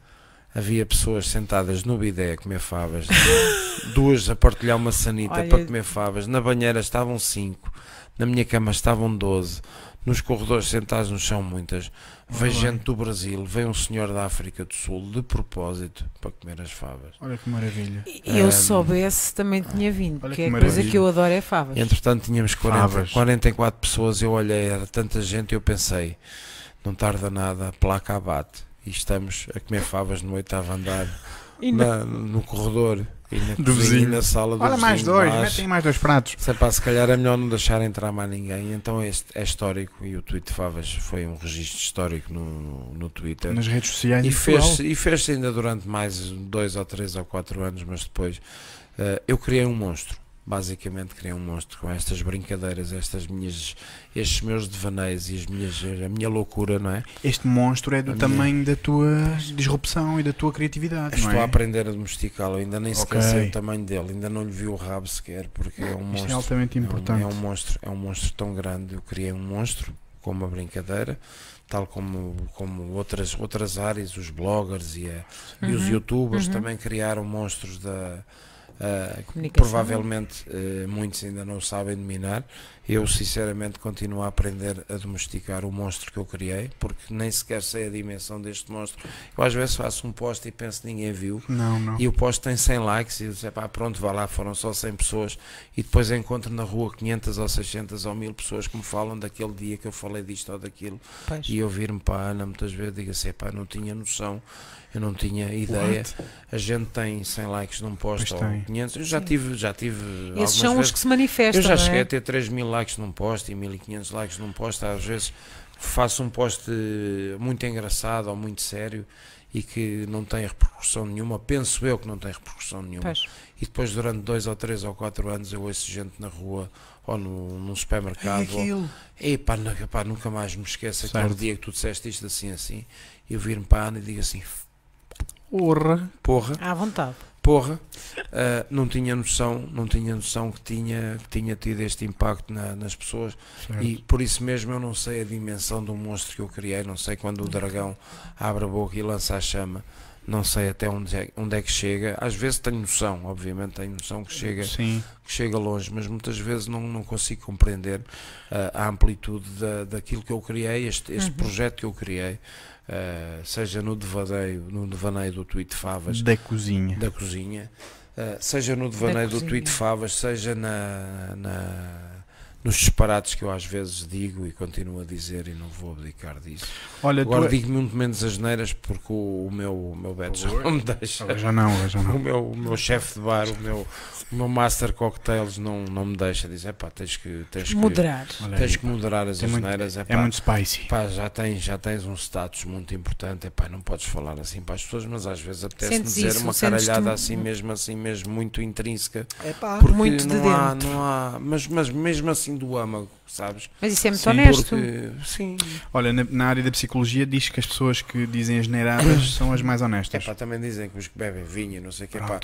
havia pessoas sentadas no bidé a comer favas, duas a partilhar uma sanita Olha. para comer favas, na banheira estavam cinco, na minha cama estavam 12, nos corredores sentados no chão muitas. Veio gente do Brasil, veio um senhor da África do Sul de propósito para comer as favas. Olha que maravilha. E eu Ahm, soubesse também tinha vindo, olha porque que é a coisa que eu adoro é favas. Entretanto, tínhamos 40, Favas. 44 pessoas. Eu olhei, era tanta gente. Eu pensei, não tarda nada, a placa abate. E estamos a comer favas no oitavo andar, E na- no corredor e na Do cozinha vizinho. na sala do Olha mais dois, mas- metem mais dois pratos. Se é pá, se calhar é melhor não deixar entrar mais ninguém. Então este é histórico e o tweet de Favas foi um registro histórico no, no Twitter. Nas redes sociais E fez-se e fez ainda durante mais dois ou três ou quatro anos, mas depois eh, eu criei um monstro. Basicamente criei um monstro com estas brincadeiras, estas minhas, estes meus devaneios e as minhas, a minha loucura, não é? Este monstro é do A minha- tamanho da tua disrupção e da tua criatividade, Estou não é? a aprender a domesticá-lo, ainda nem sequer Ok. sei o tamanho dele, ainda não lhe vi o rabo sequer, porque é um Isto é monstro. altamente É um- importante. É um, monstro, é um monstro tão grande. Eu criei um monstro com uma brincadeira, tal como, como outras, outras áreas, os bloggers e, a- e os Uhum, youtubers uhum. também criaram monstros da. Comunicação. provavelmente eh, muitos ainda não sabem dominar. Eu, sinceramente, continuo a aprender a domesticar o monstro que eu criei, porque nem sequer sei a dimensão deste monstro. Eu, às vezes, faço um post e penso que ninguém viu, Não, não. e o post tem 100 likes e eu disse, pá, pronto, vá lá, foram só 100 pessoas e depois encontro na rua 500 ou 600 ou 1000 pessoas que me falam daquele dia que eu falei disto ou daquilo Pois. e eu vir-me para a Ana muitas vezes digo assim, pá, não tinha noção, eu não tinha ideia, What? a gente tem 100 likes num post Pois ou tem. 500, eu já Sim. tive, já tive Esses algumas são os vezes, que se manifestam. eu já é? cheguei a ter 3 mil likes num post e 1500 likes num post, às vezes faço um post muito engraçado ou muito sério e que não tem repercussão nenhuma, penso eu que não tem repercussão nenhuma. Pois. E depois durante dois ou três ou quatro anos eu ouço gente na rua ou no, num É supermercado. ou. Ei, pá, nu- pá, nunca mais me esqueço aquele dia que tu disseste isto assim assim. Eu viro-me para a Ana e digo assim, Porra. porra, À vontade. Porra, ah, não tinha noção, não tinha noção que tinha, que tinha tido este impacto na- nas pessoas. Certo. E por isso mesmo eu não sei a dimensão do monstro que eu criei, não sei quando o dragão abre a boca e lança a chama, não sei até onde é, onde é que chega. Às vezes tenho noção, obviamente tenho noção que chega, Sim. que chega longe, mas muitas vezes não, não consigo compreender ah, a amplitude da, daquilo que eu criei, este, este Uhum. projeto que eu criei, ah, seja no devaneio, no devaneio do tweet Favas, Da cozinha. da cozinha, uh, seja no devaneio do cozinha. tweet Favas, seja na, na, nos disparates que eu às vezes digo e continuo a dizer e não vou abdicar disso. Olha, Agora digo muito menos as neiras porque o, o meu, o meu Beto já não me deixa. Já não, já O não. meu, o meu chefe de bar, o meu, o meu master cocktails não, não me deixa. Diz, é pá, tens que, tens que, Moderar. Olha tens aí, que moderar as É asneiras. É, é pá, muito spicy. pá, já, tens, já tens um status muito importante. É pá, não podes falar assim para as pessoas, mas às vezes apetece-me Sentes dizer isso, uma caralhada assim mesmo, assim mesmo, muito intrínseca. É pá, Porque muito de não há, dentro. não há, mas, mas mesmo assim do âmago, sabes? Mas isso é muito Sim, honesto. Porque, sim, Olha, na, na área da psicologia diz que as pessoas que dizem as neiradas são as mais é honestas. pá, também dizem que os que bebem vinho, e não sei o que, pá.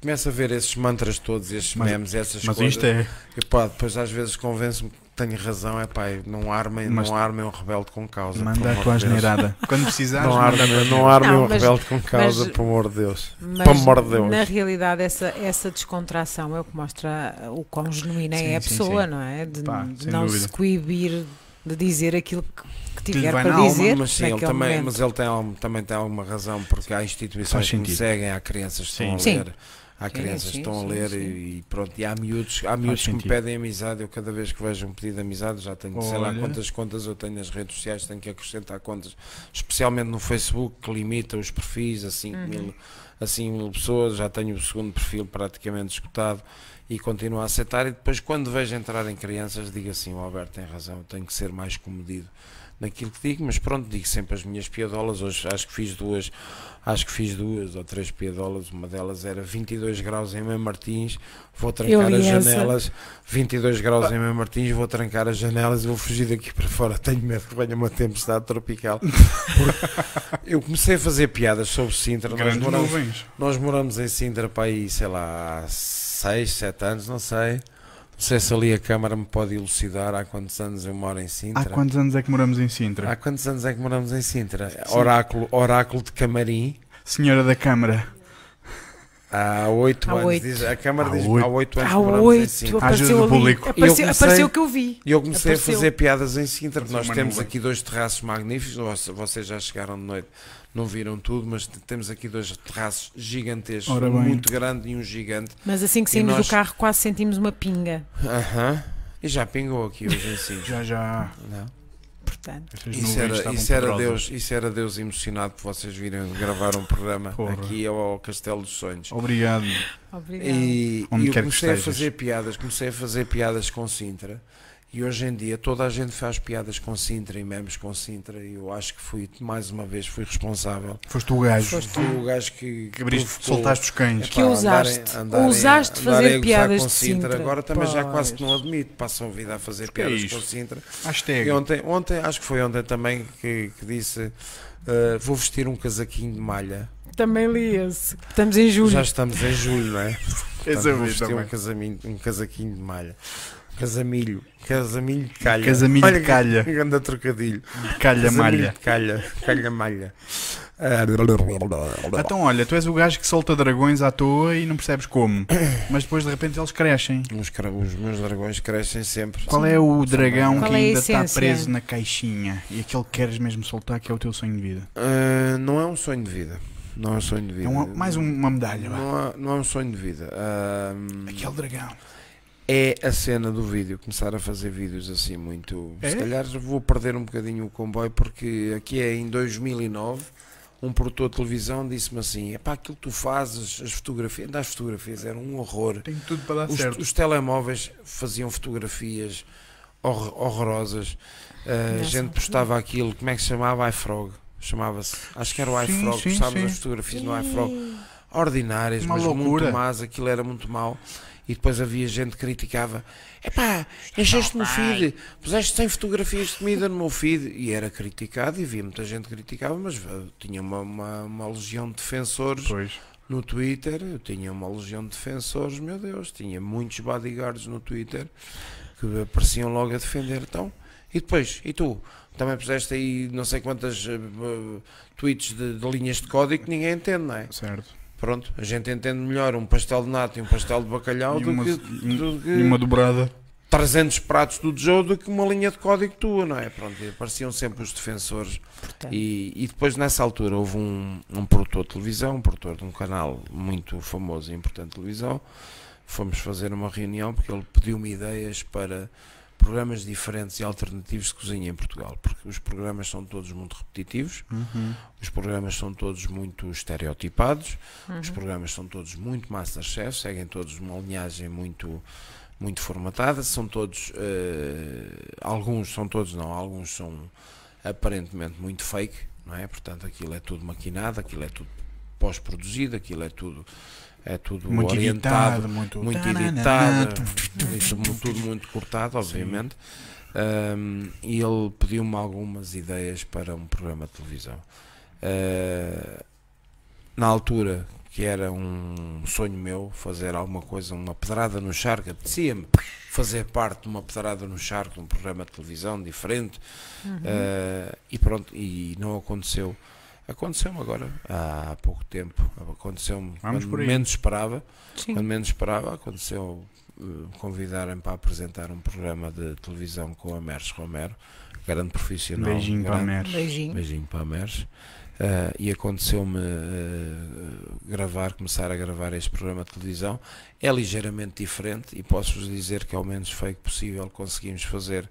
Começo a ver esses mantras todos, esses Mas- memes, essas Mas coisas. isto é. E pá, depois às vezes convence-me que tenho razão, é pá, não armem, Mas- não armem um rebelde com causa. Manda a amor tua de Deus. asneirada. Quando precisares, Não armem, não armem Não, um mas- rebelde com causa, mas- pelo amor de Deus. Mas, amor de Deus. na realidade, essa, essa descontração é o que mostra o quão genuína Sim, é a sim, pessoa, sim. não é? De, Pá, de não dúvida. se coibir de dizer aquilo que, que tiver para alma, dizer. Mas sim, ele também, momento. mas ele tem, também tem alguma razão, porque há instituições que me seguem, há crianças que estão a Sim. Há Sim, crianças que sim, estão a sim, ler sim. E, pronto, e há miúdos, há miúdos que me sentido. pedem amizade. Eu cada vez que vejo um pedido de amizade, já tenho sei lá quantas contas eu tenho nas redes sociais, tenho que acrescentar contas, especialmente no Facebook, que limita os perfis a 5 Uhum. mil, a 5 mil pessoas. Já tenho o segundo perfil praticamente esgotado e continuo a aceitar. E depois, quando vejo entrar em crianças, digo assim: o Alberto tem razão, tenho que ser mais comedido naquilo que digo, mas pronto, digo sempre as minhas piadolas. Hoje acho que fiz duas, acho que fiz duas ou três piadolas. Uma delas era 22 graus em Mãe Martins, vou trancar as janelas. 22 graus em Mãe Martins, vou trancar as janelas e vou fugir daqui para fora. Tenho medo que venha uma tempestade tropical. Eu comecei a fazer piadas sobre Sintra. Nós moramos, nós moramos em Sintra para aí, sei lá, há 6, 7 anos, não sei. Se ali a Câmara me pode elucidar há quantos anos eu moro em Sintra. Há quantos anos é que moramos em Sintra? Há quantos anos é que moramos em Sintra? Sim. Oráculo, oráculo de Camarim. Senhora da Câmara. Há 8 Há anos. oito. Diz, a Câmara Há diz oito. há 8 anos Há que moramos em oito, Sintra. apareceu Ajuda do público. Apareceu, Eu comecei- apareceu o que eu vi. E eu comecei Apareceu. a fazer piadas em Sintra. Apareceu Nós temos aqui dois terraços magníficos. Vocês já chegaram de noite, não viram tudo, mas temos aqui dois terraços gigantescos. Ora Um muito grande e um gigante. Mas assim que saímos nós- do carro, quase sentimos uma pinga. Aham. E já pingou aqui hoje em Sintra. Já, já. Não? Portanto, Isso era, isso, era. Deus, isso era Deus emocionado por vocês virem gravar um programa Porra. aqui ao, ao Castelo dos Sonhos. Obrigado. obrigada. E, Onde e eu comecei a fazer piadas, comecei a fazer piadas com Sintra. E hoje em dia toda a gente faz piadas com Sintra e memes com Sintra. E eu acho que fui, mais uma vez, fui responsável. Foste o gajo Foste o gajo que, que abriste, provocou- soltaste os cães. Que. Ousaste andarem fazer piadas com Sintra. Sintra. Agora também já quase que não admito. Passam a vida a fazer que é piadas isto? com Sintra. Hashtag. E ontem, ontem, acho que foi ontem também que, que disse: eh, Vou vestir um casaquinho de malha. Também li esse. Estamos em julho. Já estamos em julho, não é? Portanto, vou vestir um, casaminho, um casaquinho de malha. Casamilho. Casamilho de calha. Casamilho Olha de calha. Grande trocadilho. Calha Casamilho malha. de calha. Calha malha. Ah, Então olha, tu és o gajo que solta dragões à toa e não percebes como. Mas depois de repente eles crescem. Os, os meus dragões crescem sempre. Qual é o dragão Qual que é ainda está preso na caixinha e aquele que queres mesmo soltar que é o teu sonho de vida? Ah, não é um sonho de vida. Não é um sonho de vida. É um- mais um- uma medalha. Não é, não é um sonho de vida. Ah, Aquele dragão. É a cena do vídeo, começar a fazer vídeos assim muito. É? Se calhar vou perder um bocadinho o comboio, porque aqui é em 2009. Um produtor de televisão disse-me assim: é para aquilo que tu fazes, as fotografias, ainda as fotografias eram um horror. Tem tudo para dar Os, certo. os telemóveis faziam fotografias hor- horrorosas. Ah, a gente postava aquilo, como é que se chamava? iFrog. Chamava-se. Acho que era o Sim, iFrog. sim, Postávamos sim. as fotografias no iFrog ordinárias, Uma mas loucura. muito más, aquilo era muito mau. E depois havia gente que criticava: epá, encheste-me o feed, puseste 100 fotografias de comida no meu feed. E era criticado, e havia muita gente que criticava, mas eh, tinha uma, uma, uma legião de defensores Pois. no Twitter. Eu tinha uma legião de defensores, meu Deus, tinha muitos bodyguards no Twitter que apareciam logo a defender. Então, e depois, e tu? Também puseste aí não sei quantas eh, tweets de, de linhas de código que ninguém entende, não é? Certo. Pronto, a gente entende melhor um pastel de nata e um pastel de bacalhau E do, uma, que, do que e uma dobrada. 300 pratos do Joe do que uma linha de código tua, não é? Pronto, e apareciam sempre os defensores. Portanto, E, e depois, nessa altura, houve um, um produtor de televisão, um produtor de um canal muito famoso e importante de televisão. Fomos fazer uma reunião porque ele pediu-me ideias para, programas diferentes e alternativos de cozinha em Portugal, porque os programas são todos muito repetitivos, Uhum. os programas são todos muito estereotipados, Uhum. os programas são todos muito Masterchef, seguem todos uma linhagem muito muito formatada, são todos eh, alguns são todos não, alguns são aparentemente muito fake, não é? Portanto, aquilo é tudo maquinado, aquilo é tudo pós-produzido, aquilo é tudo é tudo Muito orientado editado, muito, muito editado, tudo muito cortado, obviamente. Um, e ele pediu-me algumas ideias para um programa de televisão. Uh, na altura, que era um sonho meu, fazer alguma coisa, uma pedrada no charco, apetecia-me fazer parte de uma pedrada no charco, de um programa de televisão diferente. Uh, e pronto, e não aconteceu. Aconteceu-me agora, há pouco tempo. Aconteceu-me Vamos quando menos esperava. Sim. Quando menos esperava, aconteceu eh, convidarem para apresentar um programa de televisão com a Merce Romero, grande profissional. Beijinho para a grande, Mer. Beijinho. Beijinho para a Merce. Eh, e aconteceu-me eh, gravar, começar a gravar este programa de televisão. É ligeiramente diferente e posso-vos dizer que, ao menos fake possível, conseguimos fazer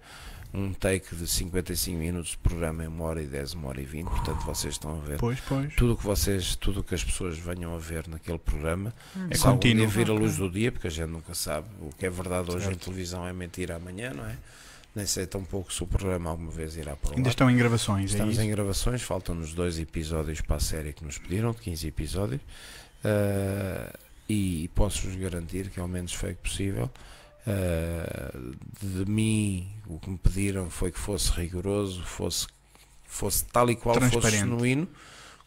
um take de 55 minutos de programa em uma hora e 10, uma hora e 20. Portanto, vocês estão a ver Pois, pois. tudo o que vocês, tudo o que as pessoas venham a ver naquele programa É se algum contínuo. dia vir a luz do dia, porque a gente nunca sabe o que é verdade hoje em Certo. televisão é mentira amanhã, não é? Nem sei tão pouco se o programa alguma vez irá para Ainda lá. estão em gravações, é Estamos isso? em gravações, faltam-nos dois episódios para a série que nos pediram, de 15 episódios, Ah, e posso-vos garantir que, ao menos foi possível, ah, de mim, o que me pediram foi que fosse rigoroso, fosse, fosse tal e qual, fosse genuíno,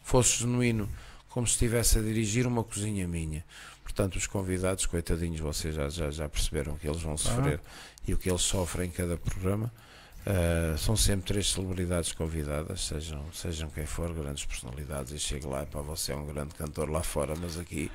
fosse genuíno, como se estivesse a dirigir uma cozinha minha. Portanto, os convidados, coitadinhos, vocês já, já, já perceberam o que eles vão sofrer e o que eles sofrem em cada programa. Uh, são sempre três celebridades convidadas, sejam, sejam quem for, grandes personalidades. E chego lá, para você é um grande cantor lá fora, mas aqui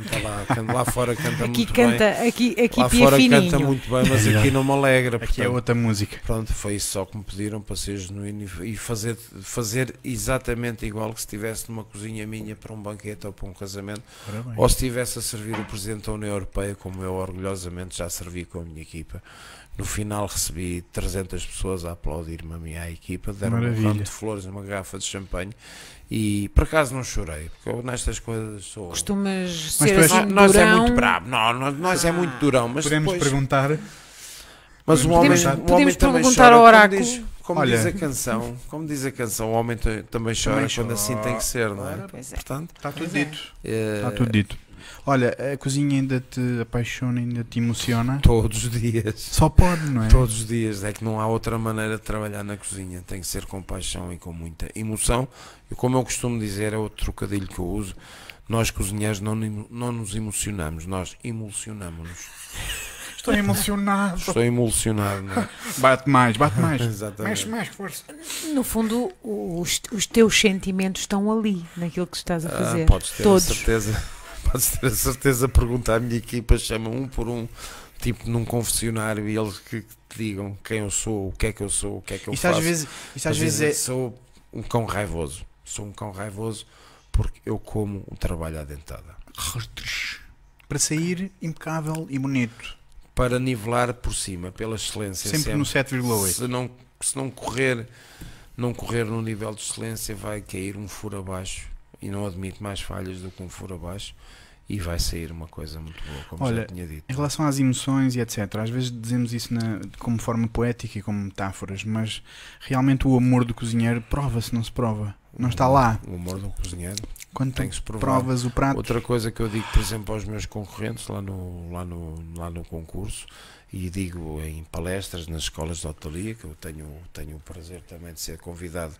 canta lá, canta lá fora canta Aqui muito canta, bem. aqui, aqui Lá pia fora fininho. canta muito bem, mas aqui não me alegra. Aqui é portanto, outra música. Pronto, foi isso só que me pediram para ser genuíno e fazer, fazer exatamente igual que se estivesse numa cozinha minha para um banquete ou para um casamento, bem. ou se estivesse a servir o Presidente da União Europeia, como eu orgulhosamente já servi com a minha equipa. No final recebi 300 pessoas a aplaudir-me a minha equipa, deram um Maravilha. ramo de flores, uma garrafa de champanhe e por acaso não chorei, porque eu nestas coisas sou. Costumas Mas ser assim Nós, nós é muito bravo, não, nós, nós é muito durão, mas Podemos depois, perguntar. mas o podemos- homem, podemos- o homem podemos também perguntar chora, ao como oráculo. diz- Como Olha. diz a canção, como diz a canção, o homem também chora Também quando assim chora. tem que ser, não é? Pois é. Portanto, Está tudo Pois é. dito. eh, Está tudo dito. Olha, a cozinha ainda te apaixona, ainda te emociona? todos os dias. Só pode, não é? Todos os dias, é que não há outra maneira de trabalhar na cozinha, tem que ser com paixão e com muita emoção. E como eu costumo dizer, é outro trocadilho que eu uso, nós cozinheiros não, não nos emocionamos, nós emulsionamos-nos. Estou emocionado. Estou emulsionado, não é? Bate mais, bate mais. Mexe Exatamente. mais, força. No fundo, os, os teus sentimentos estão ali, naquilo que estás a Ah, fazer. podes ter Todos. a certeza, podes ter a certeza, perguntar à minha equipa, chama um por um, tipo num confessionário, e eles que te digam quem eu sou, o que é que eu sou, o que é que eu Isso faço. às vezes, isso às vezes é. Sou um cão raivoso. Sou um cão raivoso porque eu como o trabalho à dentada. Para sair impecável e bonito. Para nivelar por cima, pela excelência. Sempre no 7,8. Se não, se não correr não correr no nível de excelência, vai cair um furo abaixo. E não admito mais falhas do que um furo abaixo. E vai sair uma coisa muito boa, como Olha, já tinha dito. Em relação às emoções e etc., às vezes dizemos isso na- como forma poética e como metáforas, mas realmente o amor do cozinheiro prova-se, não se prova. Não está lá. O humor do cozinheiro Quando tem que se provar. provas o prato, Outra coisa que eu digo, por exemplo, aos meus concorrentes lá no, lá no, lá no concurso, e digo em palestras nas escolas de hotelaria, que eu tenho, tenho o prazer também de ser convidado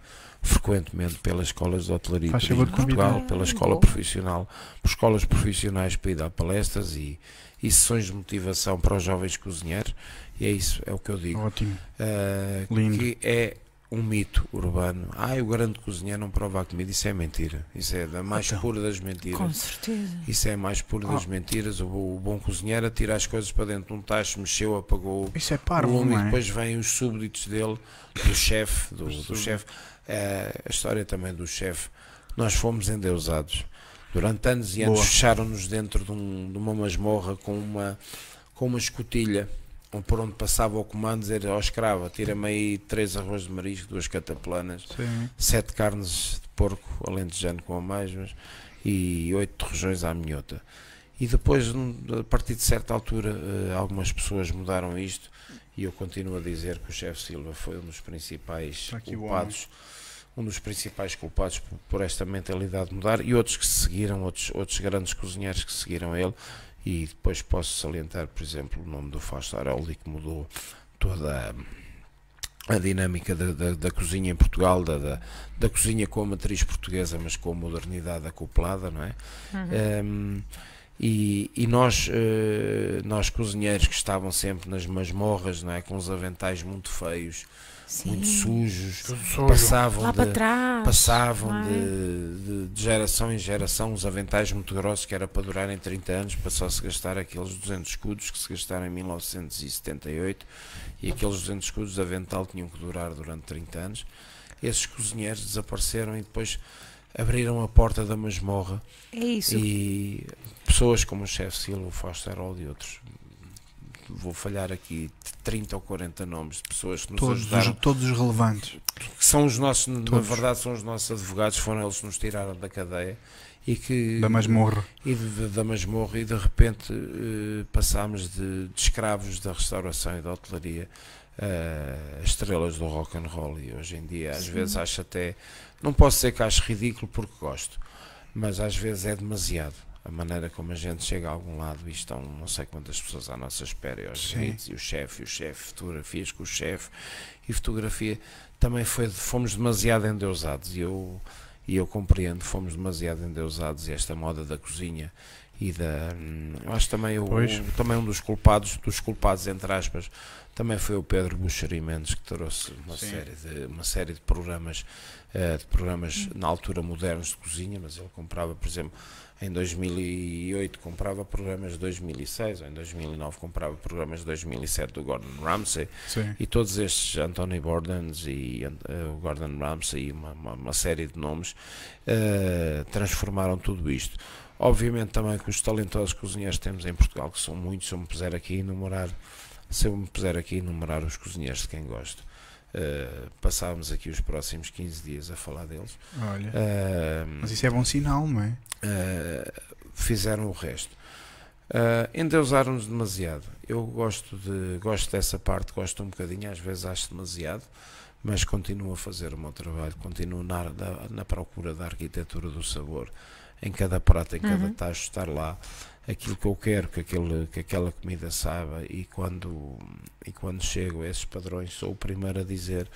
frequentemente pelas escolas de hotelaria de Portugal, pela escola profissional, por escolas profissionais para ir dar palestras e, e sessões de motivação para os jovens cozinheiros, e é isso, é o que eu digo. ótimo. Uh, Lindo. que é um mito urbano. Ah, o grande cozinheiro não prova a comida. Isso é mentira. Isso é da mais Então. pura das mentiras. Com certeza. Isso é a mais pura das Ah. mentiras. O, o bom cozinheiro atira as coisas para dentro de um tacho, mexeu, apagou Isso é o parvo, lume não e é? depois vêm os súbditos dele, do chefe, do, do chefe. Eh, a história também do chefe. Nós fomos endeusados. Durante anos e anos fecharam-nos dentro de, um- de uma masmorra com uma, com uma escotilha por onde passava o comando dizer ao escravo, tira-me aí três arroz de marisco, duas cataplanas, Sim. sete carnes de porco alentejano com amêijoas e oito torrejões à minhota. E depois, a partir de certa altura, eh, algumas pessoas mudaram isto e eu continuo a dizer que o chefe Silva foi um dos principais culpados, um dos principais culpados por, por esta mentalidade mudar e outros que se seguiram, outros, outros grandes cozinheiros que seguiram ele e depois posso salientar, por exemplo, o nome do Fausto Aroldi que mudou toda a, a dinâmica da, da, da cozinha em Portugal, da, da, da cozinha com a matriz portuguesa, mas com a modernidade acoplada, não é? Um, e, e nós, eh, nós cozinheiros que estavam sempre nas masmorras, não é? com os aventais muito feios, Sim. muito sujos, Sujo. passavam Lá de, para trás. passavam é? de, de- de geração em geração os aventais muito grossos que era para durarem 30 anos para só se gastar aqueles 200 escudos que se gastaram em 1978 e aqueles 200 escudos de avental tinham que durar durante 30 anos esses cozinheiros desapareceram e depois abriram a porta da masmorra É isso. e pessoas como o chefe Silva, o Fausto Harold e outros vou falhar aqui 30 ou 40 nomes de pessoas que nos Todos ajudaram os, todos os relevantes. que são os nossos, na Todos. verdade, são os nossos advogados, foram eles que nos tiraram da cadeia e que Da masmorra. e de- de- da masmorra e de repente eh, passámos de, de escravos da restauração e da hotelaria a estrelas do rock and roll e hoje em dia às Sim. vezes acho até não posso dizer que acho ridículo porque gosto mas às vezes é demasiado a maneira como a gente chega a algum lado e estão não sei quantas pessoas à nossa espera e aos gritos e o chefe e o chefe fotografias com o chefe e fotografia também foi fomos demasiado endeusados e eu e eu compreendo fomos demasiado endeusados e esta moda da cozinha e da hum, acho também o, o- também um dos culpados dos culpados entre aspas também foi o Pedro Buxeri Mendes que trouxe uma Sim. série de uma série de programas eh, de programas na altura modernos de cozinha mas ele comprava por exemplo em 2008 comprava programas de 2006 ou em 2009 comprava programas de 2007 do Gordon Ramsay Sim. e todos estes, Anthony Bourdain e o Gordon Ramsay e uma, uma, uma série de nomes, eh, transformaram tudo isto. Obviamente também que os talentosos cozinheiros que temos em Portugal, que são muitos, se eu me puser aqui a enumerar, se eu me puser aqui enumerar os cozinheiros de quem gosto, eh, passávamos aqui os próximos 15 dias a falar deles. Olha. Eh, Mas isso é bom sinal, não é? Uh, fizeram o resto. Uh, endeusaram-nos demasiado. Eu gosto, de, gosto dessa parte, gosto um bocadinho, às vezes acho demasiado, mas continuo a fazer o meu trabalho, continuo na, na, na procura da arquitetura do sabor, em cada prato, em cada Uhum. tacho, estar lá aquilo que eu quero que, aquele, que aquela comida saiba e quando, e quando chego a esses padrões sou o primeiro a dizer,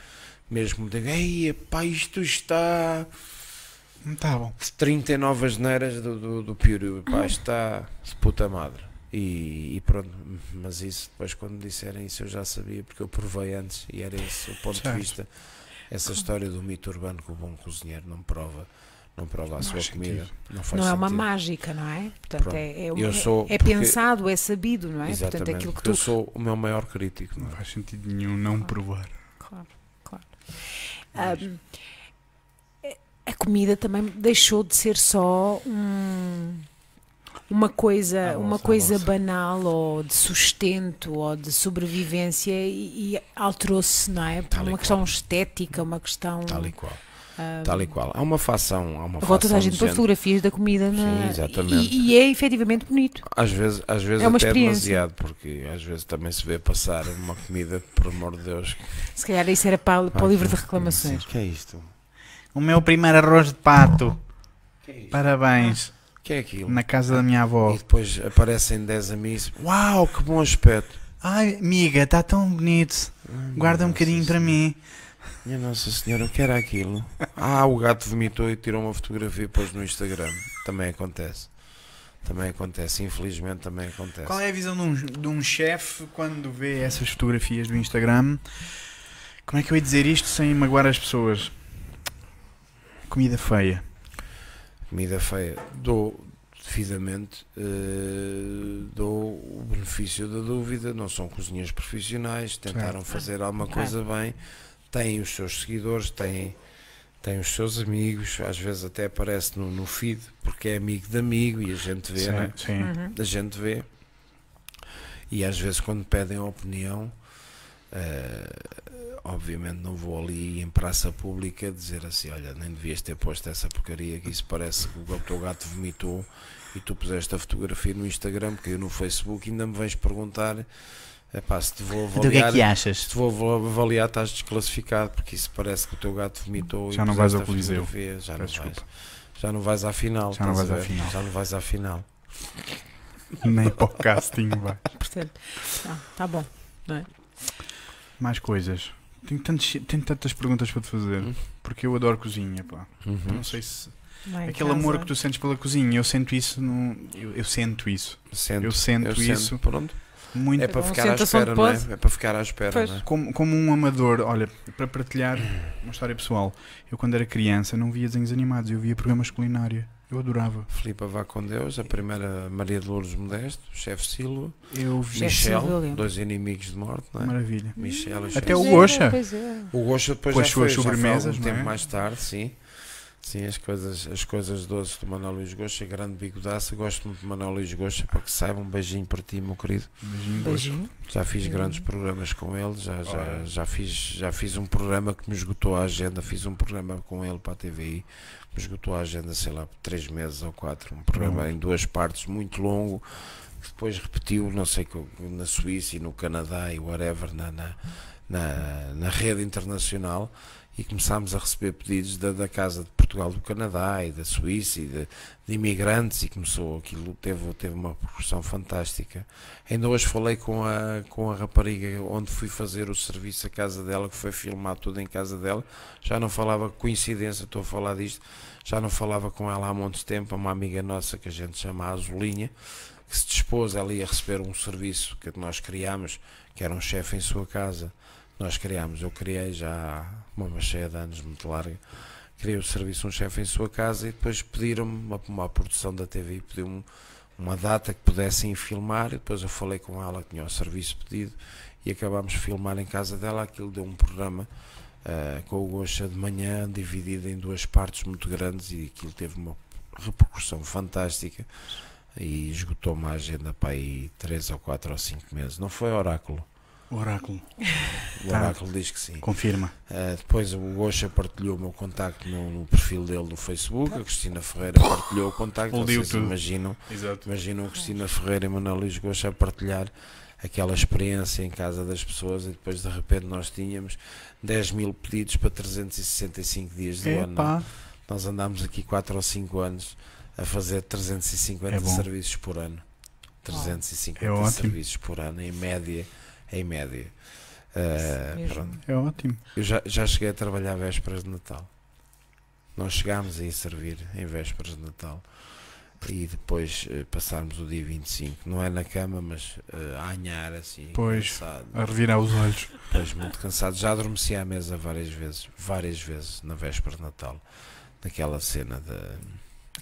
mesmo digo, ei, pá, isto está Tá bom. 39 asneiras do, do, do Piuru, pá, está de puta madre. E, e pronto, mas isso depois quando me disserem isso eu já sabia porque eu provei antes e era esse o ponto Certo. de vista. Essa história do mito urbano que o bom cozinheiro não prova, não prova a Não sua comida. Não faz Não é uma sentido. mágica, não é? Portanto, é, é, uma- Eu sou- é porque- pensado, é sabido, não é? Exatamente. Portanto, aquilo que porque Eu tu. sou o meu maior crítico. Não não é? faz sentido nenhum não provar. Claro, claro. Ahm, a comida também deixou de ser só um- uma coisa, uma coisa banal ou de sustento ou de sobrevivência e, e alterou-se, não é? Por uma qual. questão estética, uma questão. Tal e qual. Tal e qual. Há uma facção. Há uma Agora toda a gente gente- fotografias da comida na... Sim, exatamente. E, e é efetivamente bonito. Às vezes, às vezes É uma até experiência. demasiado, porque às vezes também se vê passar uma comida, por amor de Deus. Se calhar isso era para, para o livro de reclamações. O que é isto? O meu primeiro arroz de pato. É? Parabéns. O que é aquilo? Na casa da minha avó. E depois aparecem 10 amigos. Uau, que bom aspecto! Ai, amiga, está tão bonito. Ai, Guarda um bocadinho para mim. Minha Nossa Senhora, o que era aquilo? Ah, o gato vomitou e tirou uma fotografia e pôs no Instagram. Também acontece. Também acontece, infelizmente também acontece. Qual é a visão de um, de um chefe quando vê essas fotografias do Instagram? Como é que eu ia dizer isto sem magoar as pessoas? Comida feia. Comida feia. Dou devidamente eh, dou o benefício da dúvida. Não são cozinheiros profissionais, tentaram fazer alguma coisa bem, têm os seus seguidores, têm, têm os seus amigos, às vezes até aparece no, no feed porque é amigo de amigo e a gente vê, sim, não é? sim. Uhum. a gente vê. E às vezes quando pedem a opinião, eh, obviamente não vou ali em praça pública dizer assim, olha, nem devias ter posto essa porcaria que isso parece que o teu gato vomitou e tu puseste a fotografia no Instagram, porque eu no Facebook ainda me vais perguntar Epá, se te vou Então o que é avaliar, que achas? se te vou avaliar estás desclassificado, porque isso parece que o teu gato vomitou Já e não vais ao Coliseu. Já não, vais, já não vais à final. Já não vais à final. Já não vais à final. Nem para o casting vai. Portanto, ah, tá bom. Mais coisas. Tenho, tantos- tenho tantas perguntas para te fazer. Hum. Porque eu adoro cozinha, pá. Uhum. Não sei se. Lá em Aquele casa. amor que tu sentes pela cozinha, eu sinto isso no. Eu, eu sinto isso. Sento, Eu sento eu isso. sento, pronto. Muito É para Bom, ficar à espera, não é? É para ficar à espera, Pois. não é? Como, como um amador, olha, para partilhar uma história pessoal, eu quando era criança não via desenhos animados, eu via programas de culinária. Eu adorava. Filipa vá com Deus, a primeira Maria de Lourdes Modesto, o chefe Silva, Eu vi. Michel, dois inimigos de morte, não é? Maravilha. Michel e Até o Pois é, é. O Gosha depois Com já as suas foi, já foi sobremesas, algum não é? tempo mais tarde, sim. Sim, as coisas, as coisas doces do Manuel Luís Gosha, grande bigodaça. Gosto muito do Manuel Luís Gosha, para que saiba, um beijinho para ti, meu querido. Beijinho. Beijinho. Já fiz Hum. grandes programas com ele, já, já, já, fiz, já fiz um programa que me esgotou a agenda. Fiz um programa com ele para a TVI, me esgotou a agenda, sei lá, por três meses ou quatro. Um programa Pronto. em duas partes, muito longo, que depois repetiu, não sei, na Suíça e no Canadá e whatever, na, na, na, na rede internacional. E começámos a receber pedidos da, da Casa de Portugal do Canadá e da Suíça e de, de imigrantes e começou aquilo, teve, teve uma proporção fantástica. Ainda hoje falei com a, com a rapariga onde fui fazer o serviço à casa dela, que foi filmar tudo em casa dela. Já não falava, coincidência, estou a falar disto, já não falava com ela há muito tempo, uma amiga nossa que a gente chama Azulinha, que se dispôs ali a receber um serviço que nós criámos, que era um chefe em sua casa. Nós criámos, eu criei já uma cheia de anos, muito larga. Criei o serviço um chefe em sua casa e depois pediram-me uma, uma produção da TV, pediu-me uma data que pudessem filmar. E depois eu falei com ela, que tinha o serviço pedido, e acabámos de filmar em casa dela. Aquilo deu um programa eh, com o Gosha de manhã, dividido em duas partes muito grandes, e aquilo teve uma repercussão fantástica. E esgotou-me a agenda para aí 3 ou 4 ou 5 meses. Não foi oráculo. Oráculo. O Tá. oráculo diz que sim. Confirma. Uh, depois o Gosha partilhou o meu contacto no, no perfil dele no Facebook, a Cristina Ferreira partilhou o contacto, Explodiu vocês tudo. imaginam, Exato. imaginam a Cristina Ferreira e Manuel Luís Gosha a partilhar aquela experiência em casa das pessoas e depois de repente nós tínhamos 10 mil pedidos para 365 dias do ano. Epá. Nós andámos aqui 4 ou 5 anos a fazer 350 É serviços por ano. 350 É serviços por ano, em média. Em média. Uh. É ótimo. Eu já, já cheguei a trabalhar vésperas de Natal. Nós chegámos a ir servir em vésperas de Natal e depois eh, passarmos o dia 25. Não é na cama, mas eh, a anhar assim, Pois. cansado. A revirar os olhos. Pois, muito cansado. Já adormeci à mesa várias vezes, várias vezes na véspera de Natal. Naquela cena da.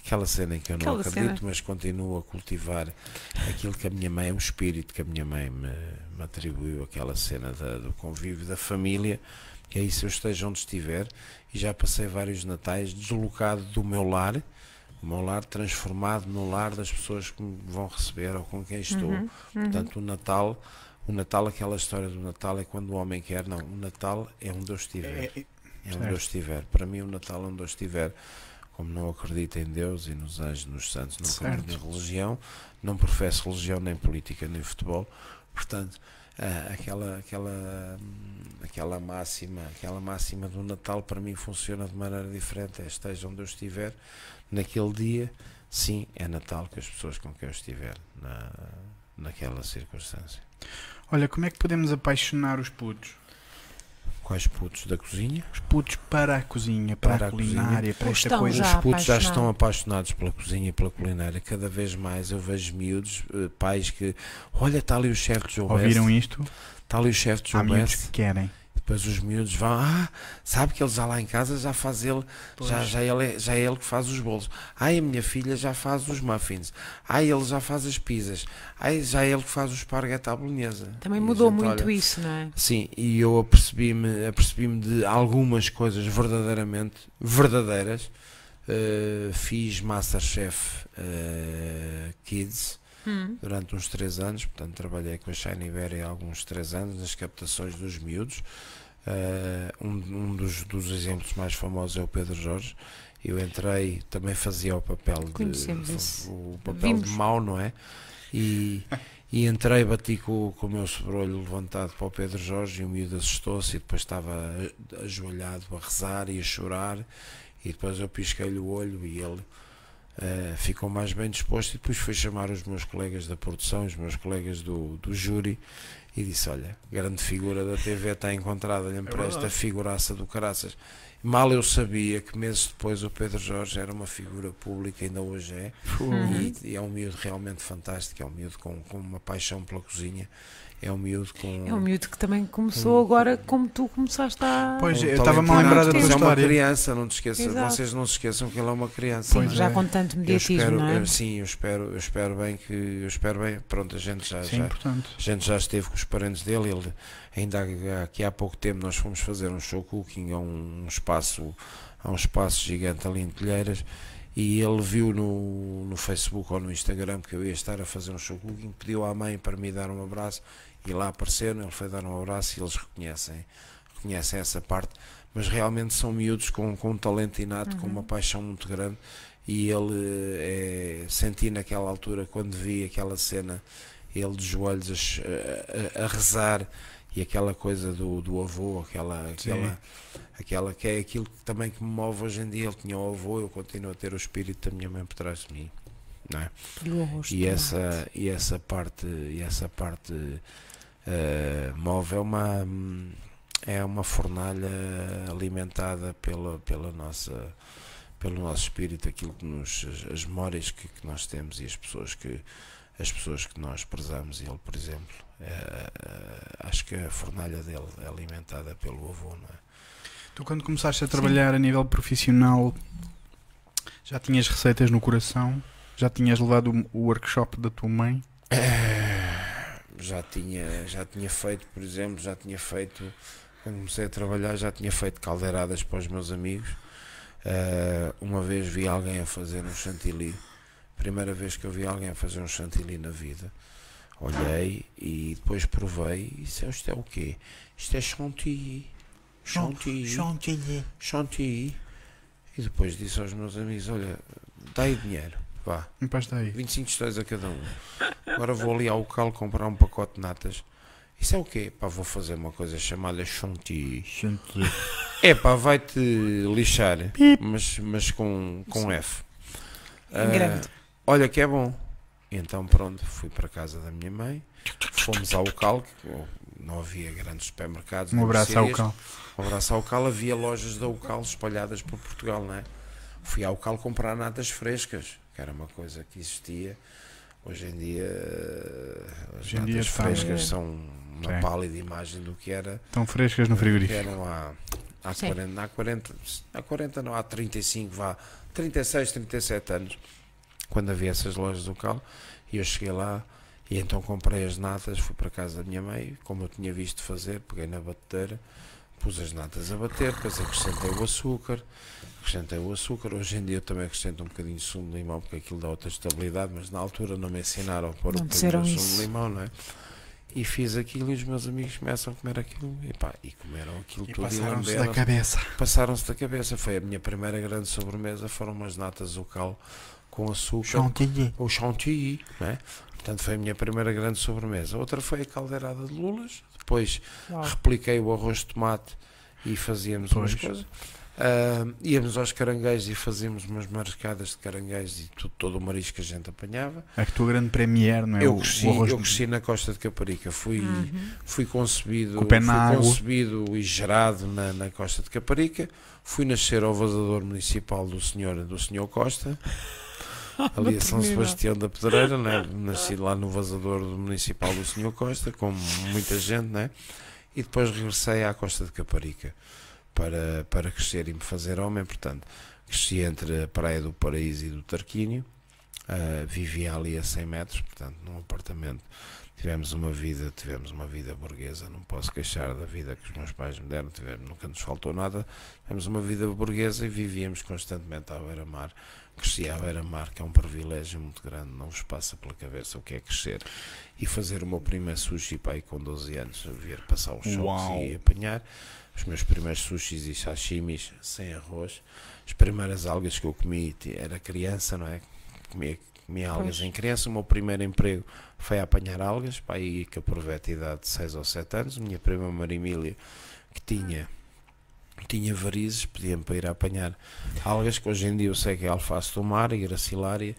Aquela cena em que eu não Aquela acredito, cena. mas continuo a cultivar aquilo que a minha mãe, o espírito que a minha mãe me, me atribuiu, aquela cena da- do convívio da família, que é isso eu esteja onde estiver, e já passei vários natais deslocado do meu lar, o meu lar transformado no lar das pessoas que me vão receber ou com quem estou. Uhum, uhum. Portanto, o Natal, o Natal, aquela história do Natal é quando o homem quer, não, o Natal é onde eu estiver. É- é- É onde Certo. eu estiver. Para mim, o Natal é onde eu estiver. Como não acredito em Deus e nos anjos, nos santos, não Certo. em religião, não professo religião, nem política, nem futebol. Portanto, ah, aquela, aquela, hum, aquela máxima, aquela máxima do Natal para mim funciona de maneira diferente. É esteja onde eu estiver, naquele dia, sim, é Natal com as pessoas com quem eu estiver na, naquela circunstância. Olha, como é que podemos apaixonar os putos? Quais putos da cozinha? Os putos para a cozinha, para, Para a a cozinha. culinária, para Ou esta estão coisa. já Os putos já estão apaixonados pela cozinha e pela culinária. Cada vez mais eu vejo miúdos, eh, pais que. Olha, está ali o chefe de João Ouviram Best. isto? Está ali o chefe de Há João Best. que querem. Depois os miúdos vão. Ah, sabe que ele já lá em casa já faz ele. Já, Pois. já, ele é, já é ele que faz os bolos. Ai, a minha filha já faz os muffins. Ai, ele já faz as pizzas. Ai, já é ele que faz o esparguete à bolonhesa. Também mudou gente muito olha- isso, não é? Sim, e eu apercebi-me apercebi de algumas coisas verdadeiramente verdadeiras. Uh, fiz Masterchef uh, Kids Hum. durante uns 3 anos, portanto trabalhei com a Shine Berry há alguns 3 anos nas captações dos miúdos. Uh, um um dos, dos exemplos mais famosos é o Pedro Jorge. Eu entrei, também fazia o papel de o papel Vimos. de mau, não é? E, e entrei, bati com, com o meu sobrolho levantado para o Pedro Jorge e o miúdo assustou-se e depois estava ajoelhado a rezar e a chorar e depois eu pisquei-lhe o olho e ele eh, ficou mais bem disposto e depois foi chamar os meus colegas da produção, os meus colegas do, do júri e disse, olha, grande figura da TV está encontrada, olhem para esta figuraça do caraças. Mal eu sabia que meses depois o Pedro Jorge era uma figura pública, ainda hoje é, Uhum. e, e é um miúdo realmente fantástico, é um miúdo com, com uma paixão pela cozinha, é um miúdo com... É um miúdo que também começou agora como tu começaste a. Pois, um eu estava-me a lembrar da tua mas é uma história. criança, não te esqueças, Exato. vocês não se esqueçam que ele é uma criança. Sim, Pois já é. com tanto Eu mediatismo, espero, não é? eu- sim, eu espero, eu espero bem que eu espero bem. Pronto, a gente já, é já, a gente já esteve com os parentes dele. Ele ainda aqui há pouco tempo nós fomos fazer um show cooking a um, espaço a um espaço gigante ali em Telheiras e ele viu no, no Facebook ou no Instagram que eu ia estar a fazer um show cooking, pediu à mãe para me dar um abraço e lá apareceram, ele foi dar um abraço e eles reconhecem, reconhecem essa parte, mas realmente são miúdos com, com um talento inato, com uma paixão muito grande e ele eh, senti naquela altura quando vi aquela cena ele de joelhos a a, a- rezar e aquela coisa do, do avô, aquela, aquela, aquela que é aquilo que também que me move hoje em dia. Ele tinha o avô, eu continuo a ter o espírito da minha mãe por trás de mim. Não é? E essa, e essa parte, e essa parte eh, move é uma, é uma fornalha alimentada pela, pela nossa, pelo nosso espírito, aquilo que nos, as, as memórias que, que nós temos e as pessoas que, as pessoas que nós prezamos. Ele, por exemplo, eh, acho que a fornalha dele é alimentada pelo avô, não é? Tu, quando começaste a trabalhar a nível profissional, já tinhas receitas no coração? Já tinhas levado o- o workshop da tua mãe? Já tinha já tinha feito por exemplo já tinha feito quando comecei a trabalhar já tinha feito caldeiradas para os meus amigos. Eh, uma vez vi alguém a fazer um chantilly primeira vez que eu vi alguém a fazer um chantilly na vida olhei e depois provei e disse isto é o quê? isto é chantilly. Chantilly. Chantilly. E depois disse aos meus amigos olha dá aí dinheiro vá Me pasta aí. 25 tostões a cada um. Agora vou ali ao local comprar um pacote de natas. Isso é o quê? Pá, vou fazer uma coisa chamada chantilly. É pá, vai-te lixar, mas, mas com, com F. Grande. olha que é bom. Então pronto, fui para a casa da minha mãe, fomos ao local, que não havia grandes supermercados. Um abraço ao mercearias. cal. Um abraço ao Cal, havia lojas da Ucal espalhadas por Portugal, não é? Fui ao Cal comprar natas frescas, que era uma coisa que existia. Hoje em dia, eh, as Hoje em natas dia frescas são uma Sim. pálida imagem do que era. Estão frescas no que frigorífico. eram há, há, Sim. 40, há 40, há 40, não, há 35, vá, 36, 37 anos, quando havia essas lojas do Cal, e eu cheguei lá e então comprei as natas, fui para casa da minha mãe, como eu tinha visto fazer, peguei na batedeira, pus as natas a bater, depois acrescentei o açúcar, acrescentei o açúcar, hoje em dia eu também acrescento um bocadinho de sumo de limão, porque aquilo dá outra estabilidade, mas na altura não me ensinaram a pôr Não um bocadinho de sumo de limão, não é? E fiz aquilo e os meus amigos começam a comer aquilo e, pá, e comeram aquilo E tudo e passaram-se da cabeça. passaram-se da cabeça. Foi a minha primeira grande sobremesa, foram umas natas local com açúcar, Chantilly. ou chantilly, né? Portanto, foi a minha primeira grande sobremesa. Outra foi a caldeirada de lulas. Depois repliquei o arroz de tomate e fazíamos umas Pois. coisas. Ah, íamos aos caranguejos e fazíamos umas mariscadas de caranguejos e tudo, todo o marisco que a gente apanhava. A tua grande premiere, não é? eu O- cresci, o arroz eu de- cresci na costa de Caparica. Fui, Uhum. fui concebido, o fui concebido e gerado na, na costa de Caparica. Fui nascer ao vazador municipal do senhor, do senhor Costa, ali a São. Sebastião da Pedreira, né? nasci lá no vazador do municipal do senhor Costa, como muita gente, né? e depois regressei à costa de Caparica para, para crescer e me fazer homem, portanto, cresci entre a Praia do Paraíso e do Tarquínio, ah, vivia ali a 100 metros, portanto, num apartamento tivemos uma vida, tivemos uma vida burguesa, não posso queixar da vida que os meus pais me deram, tivemos, nunca nos faltou nada, tivemos uma vida burguesa e vivíamos constantemente à beira-mar, cresci à beira-mar, que é um privilégio muito grande, não vos passa pela cabeça o que é crescer. E fazer o meu primeiro sushi pai com 12 anos, vir passar os choques e apanhar. Os meus primeiros sushis e sashimis sem arroz, as primeiras algas que eu comi, era criança, não é? Comia, comia algas Pois. em criança, o meu primeiro emprego foi a apanhar algas, para aí que aproveito a idade de 6 ou 7 anos, minha prima Marimília, que tinha tinha varizes, pedia-me para ir a apanhar algas, que hoje em dia eu sei que é alface do mar e gracilária,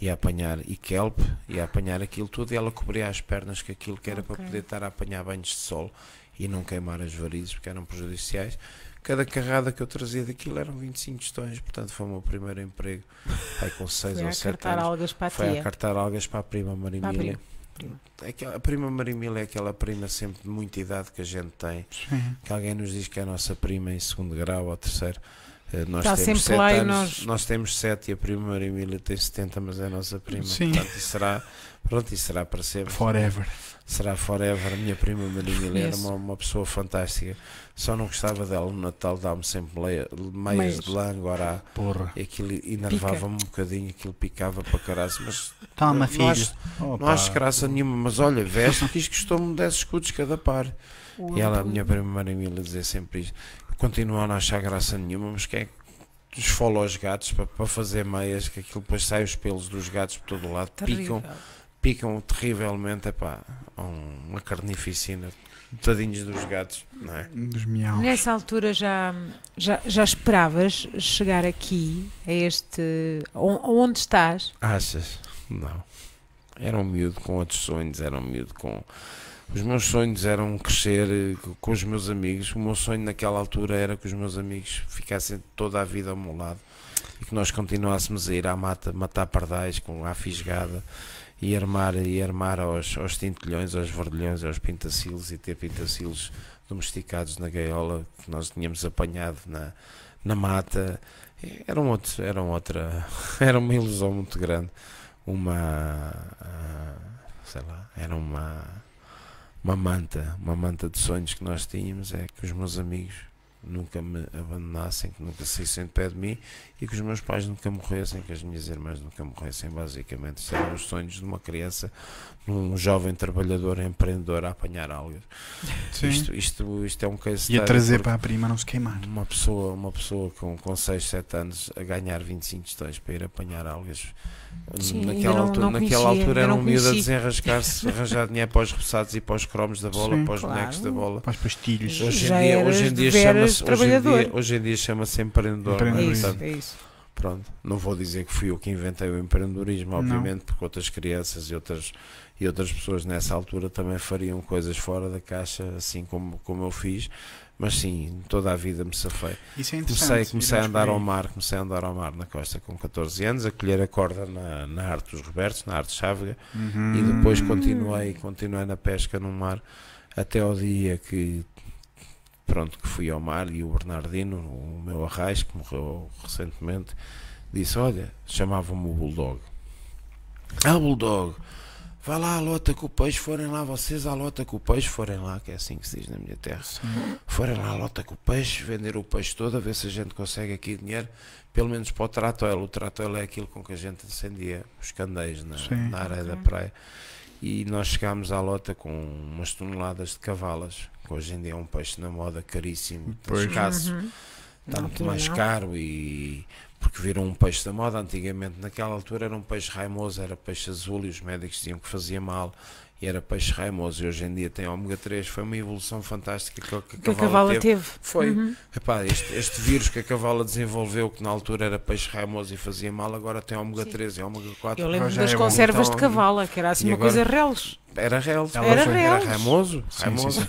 ia apanhar e kelp, ia apanhar aquilo tudo e ela cobria as pernas com aquilo que era para Ok. poder estar a apanhar banhos de sol e não queimar as varizes porque eram prejudiciais. Cada carrada que eu trazia daquilo eram 25 tostões, portanto foi o meu primeiro emprego, aí com 6 Foi ou a 7 cartar anos. algas para a Foi a tia. cartar algas para a prima a Marimília. prima. Aquela- A prima Marimília é aquela prima sempre de muita idade que a gente tem, Sim. que alguém nos diz que é a nossa prima em segundo grau ou terceiro. Eh, Nós Está temos sempre sete e anos, nós- temos sete e a prima Marimília tem 70, mas é a nossa prima. Sim. Portanto, será, pronto, isso será para sempre. Forever. Será forever. A minha prima Marimília era Conheço. uma, uma pessoa fantástica. Só não gostava dela no Natal, dá-me sempre leia- meias de lã, agora Porra. e aquilo enervava-me um bocadinho, aquilo picava para caralho, mas Toma, Não filho. acho- não acho graça nenhuma, mas olha, veste que isto custou-me 10 escudos cada par. E ela, a minha prima Marimila, dizia sempre isto. Continuam a não achar graça nenhuma, mas quem é que esfola os gatos para, para fazer meias, que aquilo depois sai os pelos dos gatos por todo o lado, Terrível. picam, picam terrivelmente, é pá, uma carnificina, tadinhos dos gatos, não é? Dos miaus. Nessa altura já, já, já esperavas chegar aqui, a este. on- Onde estás? Achas? Não. Era um miúdo com outros sonhos, era um miúdo com. Os meus sonhos eram crescer eh, co- com os meus amigos. O meu sonho naquela altura era que os meus amigos ficassem toda a vida ao meu lado e que nós continuássemos a ir à mata, matar pardais com a fisgada e armar, e armar aos, aos tintilhões, aos verdilhões, aos pintacilos e ter pintacilos domesticados na gaiola que nós tínhamos apanhado na, na mata. Era, um outro, era, um outra, era uma ilusão muito grande. Uma. ah, sei lá, era uma. Uma manta, uma manta de sonhos que nós tínhamos é que os meus amigos nunca me abandonassem, que nunca saíssem de pé de mim e que os meus pais nunca morressem, que as minhas irmãs nunca morressem, basicamente. Estes eram os sonhos de uma criança, de um jovem trabalhador empreendedor a apanhar algas. Isto, isto, isto é um case E a trazer para a prima não se queimar. uma pessoa, uma pessoa com, com 6, 7 anos a ganhar 25 tostões para ir apanhar algas. Sim, naquela não- altura, não naquela conhecia, altura era um não miúdo a desenrascar-se, arranjar dinheiro para os repassados e para os cromos da bola, Sim. para os Claro. bonecos da bola. Para os pastilhos. Hoje em dia, hoje em dia chama-se hoje em dia, hoje em dia chama-se empreendedor. não é? É Empreendedor. isso, Portanto, é isso. Pronto, não vou dizer que fui eu que inventei o empreendedorismo, Não. obviamente, porque outras crianças e outras, e outras pessoas nessa altura também fariam coisas fora da caixa, assim como, como eu fiz, mas sim, toda a vida me safei. Isso é interessante. Comecei, comecei a andar ao mar, comecei a andar ao mar na costa com 14 anos, a colher a corda na, na arte dos Robertos, na arte chávega, Uhum. e depois continuei, continuei na pesca no mar até ao dia que pronto, que fui ao mar e o Bernardino, o meu arraiz, que morreu recentemente, disse, olha, chamava-me o Bulldog. Ah, Bulldog, vá lá à lota com o peixe, forem lá vocês à lota com o peixe, forem lá, que é assim que se diz na minha terra. Sim. Forem lá à lota com o peixe, vender o peixe todo, a ver se a gente consegue aqui dinheiro, pelo menos para o tratoel. O tratoel é aquilo com que a gente acendia os candeios na, na areia da praia. E nós chegámos à lota com umas toneladas de cavalas, que hoje em dia é um peixe na moda caríssimo, escasso, Uhum. está muito mais caro e porque viram um peixe da moda antigamente naquela altura era um peixe raimoso era peixe azul e os médicos diziam que fazia mal e era peixe raimoso e hoje em dia tem ômega 3 foi uma evolução fantástica que, a- que a Que a cavala teve. teve. Foi. Uhum. Epá, este, este vírus que a cavala desenvolveu que na altura era peixe raimoso e fazia mal agora tem ômega Sim. 3 e ômega 4 Eu lembro das é conservas de cavala, que era assim e uma agora- coisa reles. era reles Era foi- era reles. raimoso, Sim, raimoso. sim, sim.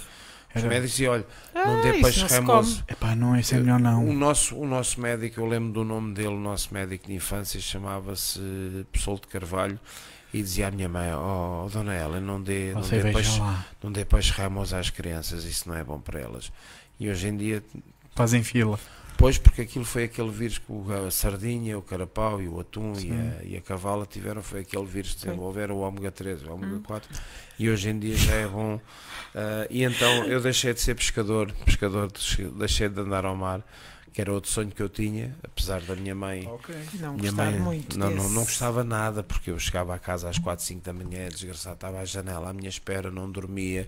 Os médicos diziam olha Ah, não dê isso peixe come. Epá, não, esse é melhor O não. nosso, o nosso médico, eu lembro do nome dele, o nosso médico de infância chamava-se Pessoal de Carvalho e dizia à minha mãe, oh, dona Ela, não dê, não dê, peixe, lá. não dê peixe ramoso às crianças, isso não é bom para elas. E hoje em dia Fazem fila. Depois, porque aquilo foi aquele vírus que o- a sardinha, o carapau e o atum e a, e a cavala tiveram, foi aquele vírus que desenvolveram o ômega 3, o ômega Hum. 4, e hoje em dia já é bom. Ah, e então eu deixei de ser pescador, pescador, deixei de andar ao mar, que era outro sonho que eu tinha, apesar da minha mãe Ok. Não minha gostar mãe muito não, não, desse. não gostava nada porque eu chegava a casa às 4, 5 da manhã, desgraçado, estava à janela à minha espera, não dormia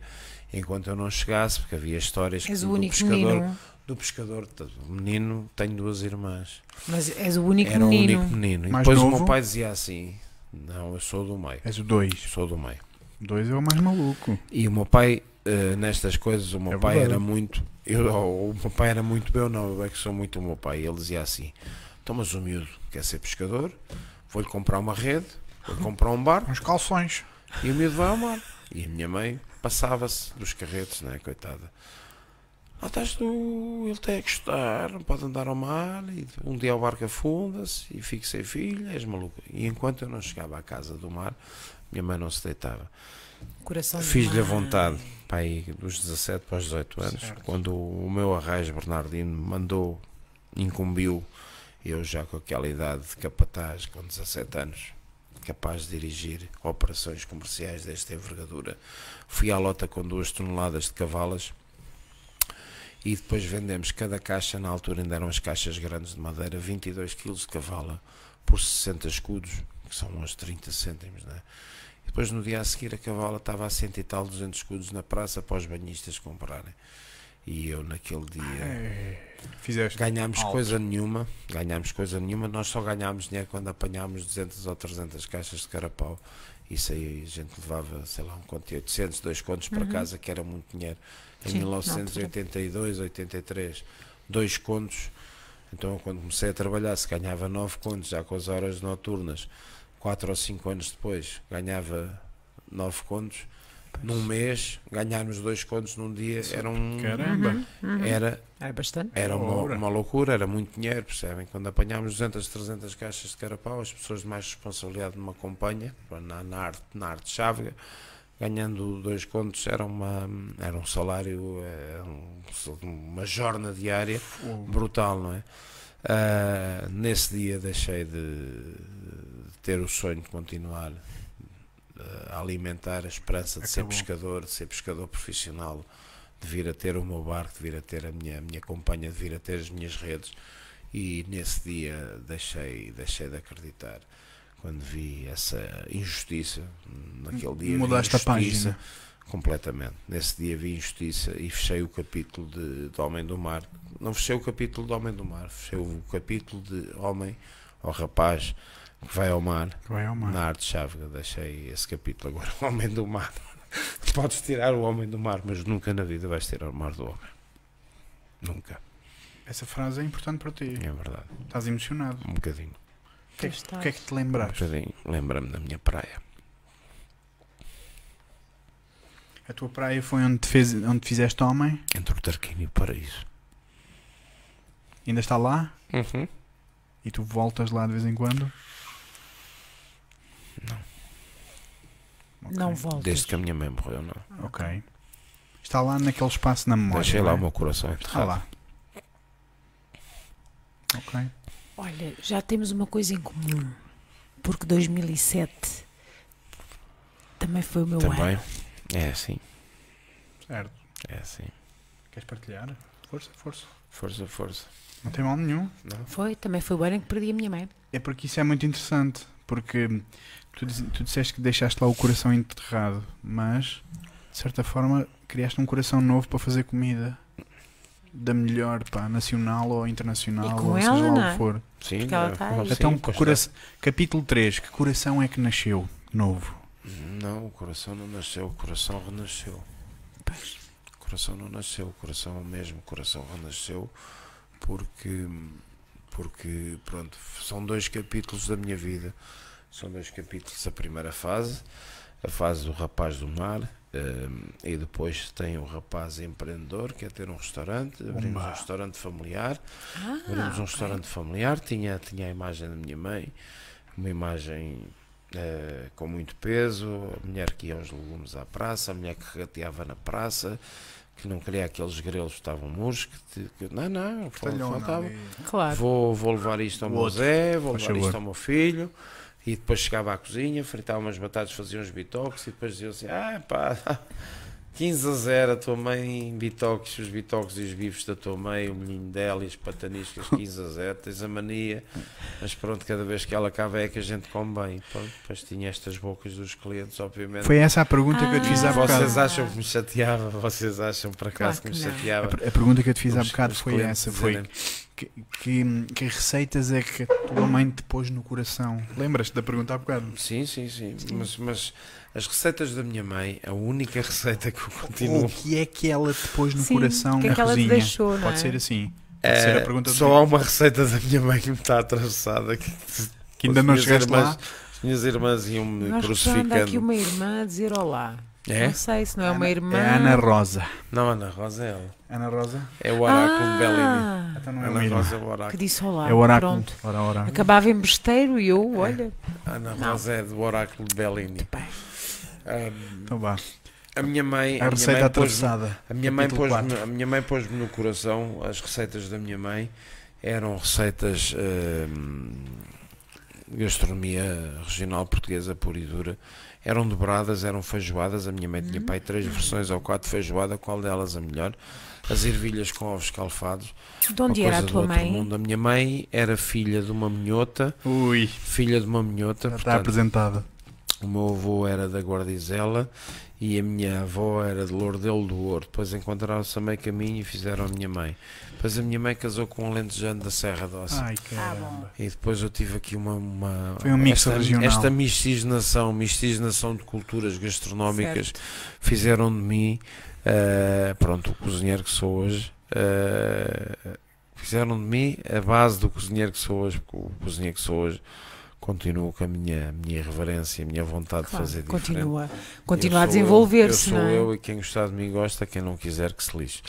enquanto eu não chegasse, porque havia histórias És que o único pescador, menino, do pescador, o menino, tenho duas irmãs, mas és o único era o menino. único menino. E Mais depois o novo? meu pai dizia assim: Não, eu sou do meio, És o 2. sou do meio. 2 é o mais maluco. E o meu pai, eh, nestas coisas, o meu É pai verdade. era muito. Eu, o meu pai era muito eu, não, eu é que sou muito o meu pai. Ele dizia assim: Então, mas o miúdo quer ser pescador, vou-lhe comprar uma rede, vou-lhe comprar um barco Uns calções. e o miúdo vai ao mar. E a minha mãe passava-se dos carretos, né, coitada. Lá estás tu, ele tem a gostar, não pode andar ao mar, e um dia o barco afunda-se e fico sem filho, és maluco. E enquanto eu não chegava à casa do mar, minha mãe não se deitava. Fiz-lhe a vontade, pá, aí dos 17 para os 18 anos, Certo. quando o meu arraes Bernardino me mandou, incumbiu, eu já com aquela idade de capataz, com 17 anos, capaz de dirigir operações comerciais desta envergadura. Fui à lota com duas toneladas de cavalas e depois vendemos cada caixa, na altura ainda eram as caixas grandes de madeira, 22 kg de cavala por 60 escudos, que são uns 30 cêntimos, né? E depois no dia a seguir a cavala estava a cento e tal, 200 escudos na praça para os banhistas comprarem. E eu naquele dia É. Fizeste. ganhámos alto. coisa nenhuma, ganhámos coisa nenhuma, nós só ganhámos dinheiro quando apanhámos 200 ou 300 caixas de carapau. Isso aí a gente levava, sei lá, um conto de 800, dois contos para Uhum. casa, que era muito dinheiro. Em Sim, na 1982, 83, dois contos. Então quando comecei a trabalhar, se ganhava nove contos, já com as horas noturnas, quatro ou cinco anos depois, ganhava nove contos. Num mês, ganharmos dois contos num dia era um. Caramba. Uhum, uhum. Era, Era bastante. era uma, uma loucura, era muito dinheiro, percebem? Quando apanhámos 200, 300 caixas de carapau, as pessoas de mais responsabilidade numa companhia, na, na, arte, na arte chávega, ganhando dois contos, era, uma, era um salário, era um- uma jorna diária brutal, não é? Ah, nesse dia deixei de, ter o sonho de continuar ah, a alimentar a esperança de ser Acabou. pescador, de ser pescador profissional, de vir a ter o meu barco, de vir a ter a minha, a minha companhia, de vir a ter as minhas redes. E nesse dia deixei, deixei de acreditar. Quando vi essa injustiça, naquele dia Mudaste a página. completamente. Nesse dia vi injustiça e fechei o capítulo de, de Homem do Mar. Não fechei o capítulo de Homem do Mar, fechei o capítulo de Homem ou Rapaz que vai ao mar Vai ao mar. na arte chávega. Deixei esse capítulo agora. O Homem do Mar. Podes tirar o Homem do Mar, mas nunca na vida vais tirar o mar do homem. Nunca. Essa frase é importante para ti. É verdade. Estás emocionado. Um bocadinho. O que, é que, o que é que te Um lembraste? bocadinho. Lembra-me da minha praia. A tua praia foi onde, te fez, onde te fizeste homem? Entre o Tarquino e o Paraíso. Ainda está lá? Uhum. E tu voltas lá de vez em quando? Não. Ok. Não voltas. Desde que a minha mãe morreu, não. Ok. Está lá naquele espaço na memória. Deixei lá é? o meu coração Está enterrado. lá. Ok. Olha, já temos uma coisa em comum. Porque 2007 também foi o meu Também. ano. É assim. Certo. É assim. Queres partilhar? Força, força. Força, força. Não tem mal nenhum. Não? Foi, também foi o ano em que perdi a minha mãe. É porque isso é muito interessante. Porque tu, tu disseste que deixaste lá o coração enterrado, mas de certa forma criaste um coração novo para fazer comida. Da melhor, pá, nacional ou internacional, E ou ela, seja lá não o é? que for. Sim, Porque ela não, tá aí. sim, então, pois coração, capítulo 3, que coração é que nasceu novo? Não, o coração não nasceu, o coração renasceu. Pois. O coração não nasceu, o coração é mesmo, o coração renasceu porque, porque, pronto, são dois capítulos da minha vida. São dois capítulos. A primeira fase, a fase do rapaz do mar, hum, e depois tem o rapaz empreendedor, que é ter um restaurante. Abrimos Umba. um restaurante familiar. Ah, Abrimos um restaurante familiar, tinha, tinha a imagem da minha mãe, uma imagem eh, com muito peso, a mulher que ia aos legumes à praça, a mulher que regateava na praça, que não queria aqueles grelos que estavam murros, que, que- não, não, faltava. Claro. Vou, vou levar isto ao O meu Zé, vou levar isto ao meu filho. E depois chegava à cozinha, fritava umas batatas, fazia uns bitoques e depois dizia assim: Ah, pá, 15 a 0, a tua mãe bitoques, os bitoques e os bifes da tua mãe, o menino dela e as pataniscas 15 a 0, tens a mania. Mas pronto, cada vez que ela acaba é que a gente come bem. Pronto, depois tinha estas bocas dos clientes, obviamente. Foi essa a pergunta que eu te fiz há Ah, bocado. Vocês acham que me chateava? Vocês acham por acaso Claro que me que não. chateava? A, a pergunta que eu te fiz há bocado foi essa: foi que, que, que receitas é que a tua mãe te pôs no coração? Lembras-te da pergunta há bocado? Sim, sim, sim. Sim. Mas, mas as receitas da minha mãe, a única receita que eu continuo O que é que ela te pôs no Sim, coração o que é na que ela te cozinha? deixou, não Pode é? ser assim. Pode ser a é, só há uma receita da minha mãe que me está atravessada que, Que ainda não chegaste irmãs, lá. As minhas irmãs iam-me que anda aqui crucificando. uma irmã a dizer olá. É? Não sei se não é uma Ana- irmã. É Ana Rosa. Não, Ana Rosa é ela. Ana Rosa? É o oráculo de Bellini. ah, Então não é uma Ana irmã. Rosa é o que oráculo. disse olá. É o oráculo. Pronto. Ora, oráculo. Acabava em besteiro e eu, olha, Ana Não. Rosa é do oráculo de Bellini. bem, Então vá. a minha mãe, A a minha receita mãe pôs-me atravessada. A minha mãe quatro. a minha mãe pôs-me no coração as receitas da minha mãe eram receitas hum, gastronomia regional portuguesa pura e dura eram dobradas, eram feijoadas a minha mãe tinha Hum. pai três versões ou quatro feijoada, qual delas a melhor as ervilhas com ovos escalfados de onde era a coisa do tua outro mãe? mundo. a minha mãe era filha de uma minhota Ui, filha de uma minhota está apresentada. O meu avô era da Guardizela e a minha avó era de Lourdelo do Ouro. Depois encontraram-se a meio caminho e fizeram a minha mãe. Depois a minha mãe casou com um alentejano da Serra Ossa. Ai, caramba. E depois eu tive aqui uma. uma Foi um mix esta, regional. Esta miscigenação, miscigenação de culturas gastronómicas Certo. fizeram de mim, eh, pronto, o cozinheiro que sou hoje. eh, fizeram de mim a base do cozinheiro que sou hoje, porque o cozinheiro que sou hoje continuo com a minha, minha irreverência, a minha vontade Claro, de fazer diferente. continua, Eu continua a eu, desenvolver-se, Eu não sou é? eu e quem gostar de mim gosta, quem não quiser que se lixe.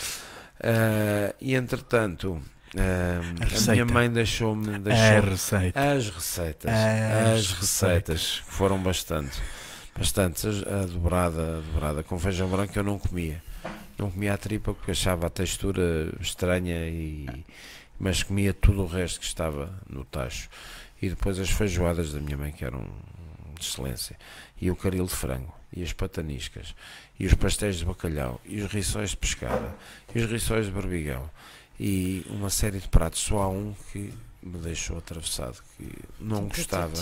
Ah, e entretanto, ah, A a, minha mãe deixou-me deixou receita. as receitas. As As, receitas, que foram bastante. Bastante. A dobrada, a dobrada com feijão branco eu não comia. Não comia a tripa porque achava a textura estranha e mas comia tudo o resto que estava no tacho. E depois as feijoadas da minha mãe que eram de excelência. E o caril de frango. E as pataniscas. E os pastéis de bacalhau. E os rissóis de pescada. E os rissóis de berbigão. E uma série de pratos. Só há um que me deixou atravessado. Que não gostava.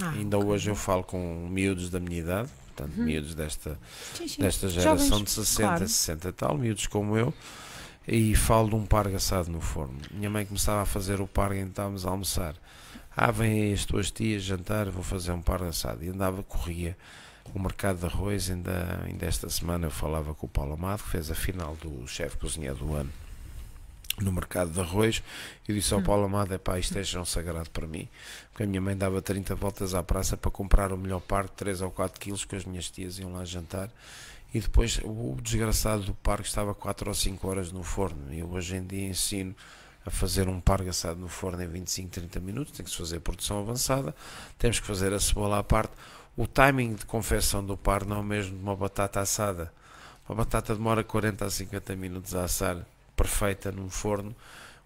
Ah, Ainda hoje eu falo com miúdos da minha idade. Portanto, Uhum. miúdos desta desta geração Jovens, de 60, claro. 60 e tal, miúdos como eu, e falo de um pargo assado no forno. Minha mãe começava a fazer o pargo e estávamos a almoçar. Ah, vêm aí as tuas tias jantar, vou fazer um pargo assado. E andava, corria o mercado de arroz. Ainda, ainda esta semana eu falava com o Paulo Amado, que fez a final do chefe cozinheiro do ano no mercado de arroz e disse ao Hum. Paulo Amado, é pá, isto é chão sagrado para mim porque a minha mãe dava 30 voltas à praça para comprar o melhor parque, 3 ou 4 quilos que as minhas tias iam lá jantar e depois o desgraçado do parque estava 4 ou 5 horas no forno. Eu hoje em dia ensino a fazer um pargo assado no forno em 25, 30 minutos, tem que se fazer produção avançada, temos que fazer a cebola à parte. O timing de confecção do par não é o mesmo de uma batata assada. Uma batata demora 40 a 50 minutos a assar perfeita num forno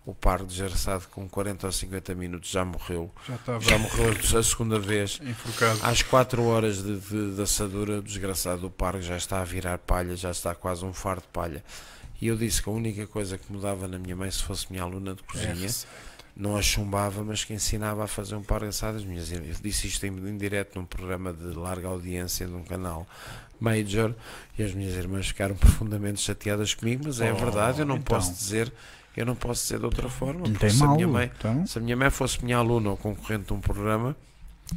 o par desgraçado com 40 ou 50 minutos já morreu Já estava já morreu a segunda vez enforcado. às 4 horas de, de, de assadura o desgraçado do parque já está a virar palha já está quase um faro de palha e eu disse que a única coisa que mudava na minha mãe se fosse minha aluna de É cozinha receita. não a chumbava, mas que ensinava a fazer um par assado. As minhas irmãs. Eu disse isto em, em direto num programa de larga audiência de um canal major e as minhas irmãs ficaram profundamente chateadas comigo, mas é Oh, verdade, eu não então. posso dizer, eu não posso dizer de outra forma. Não porque tem se a mal. minha mãe, Então, se a minha mãe fosse minha aluna ou concorrente de um programa,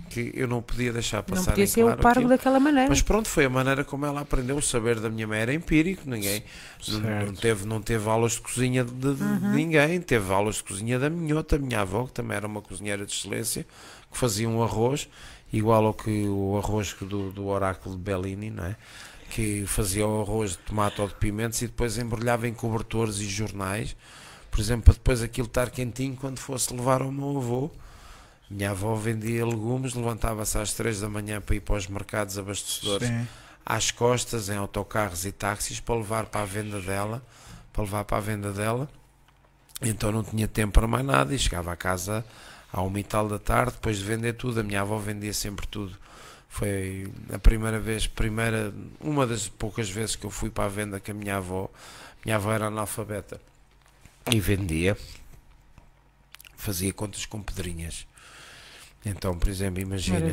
que eu não podia deixar passar Não podia ser claro o pargo aquilo. daquela maneira. Mas pronto, foi a maneira como ela aprendeu. O saber da minha mãe era empírico, ninguém não, não teve, não teve aulas de cozinha de, de- de Uhum. ninguém, teve aulas de cozinha da minhota, a minha avó, que também era uma cozinheira de excelência, que fazia um arroz, igual ao que o arroz que do, do oráculo de Bellini, não é? que fazia o arroz de tomate ou de pimentos e depois embrulhava em cobertores e jornais, por exemplo, para depois aquilo estar quentinho quando fosse levar ao meu avô. Minha avó vendia legumes, levantava-se às 3 da manhã para ir para os mercados abastecedores sim. às costas em autocarros e táxis para levar para a venda dela, para levar para a venda dela. Então não tinha tempo para mais nada e chegava a casa à uma e tal da tarde, depois de vender tudo, a minha avó vendia sempre tudo. Foi a primeira vez, primeira, uma das poucas vezes que eu fui para a venda com a minha avó. Minha avó era analfabeta e vendia, fazia contas com pedrinhas. Então, por exemplo, imagina,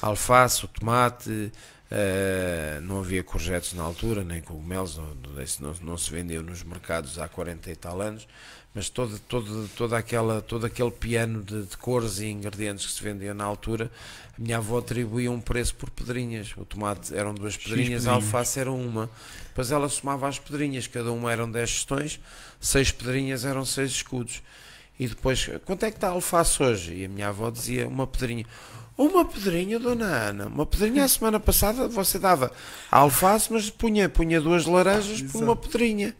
alface, o tomate, eh, não havia courgettes na altura, nem cogumelos, não, não, não, se vendeu nos mercados há 40 e tal anos, mas todo, todo, toda aquela, todo aquele piano de, de cores e ingredientes que se vendia na altura, minha avó atribuía um preço por pedrinhas. O tomate eram duas pedrinhas, a alface era uma. Depois ela somava as pedrinhas, cada uma eram 10 gestões, seis pedrinhas eram seis escudos. E depois, quanto é que está a alface hoje? E a minha avó dizia, uma pedrinha. Uma pedrinha, dona Ana. Uma pedrinha a semana passada você dava a alface, mas punha, punha duas laranjas por uma pedrinha.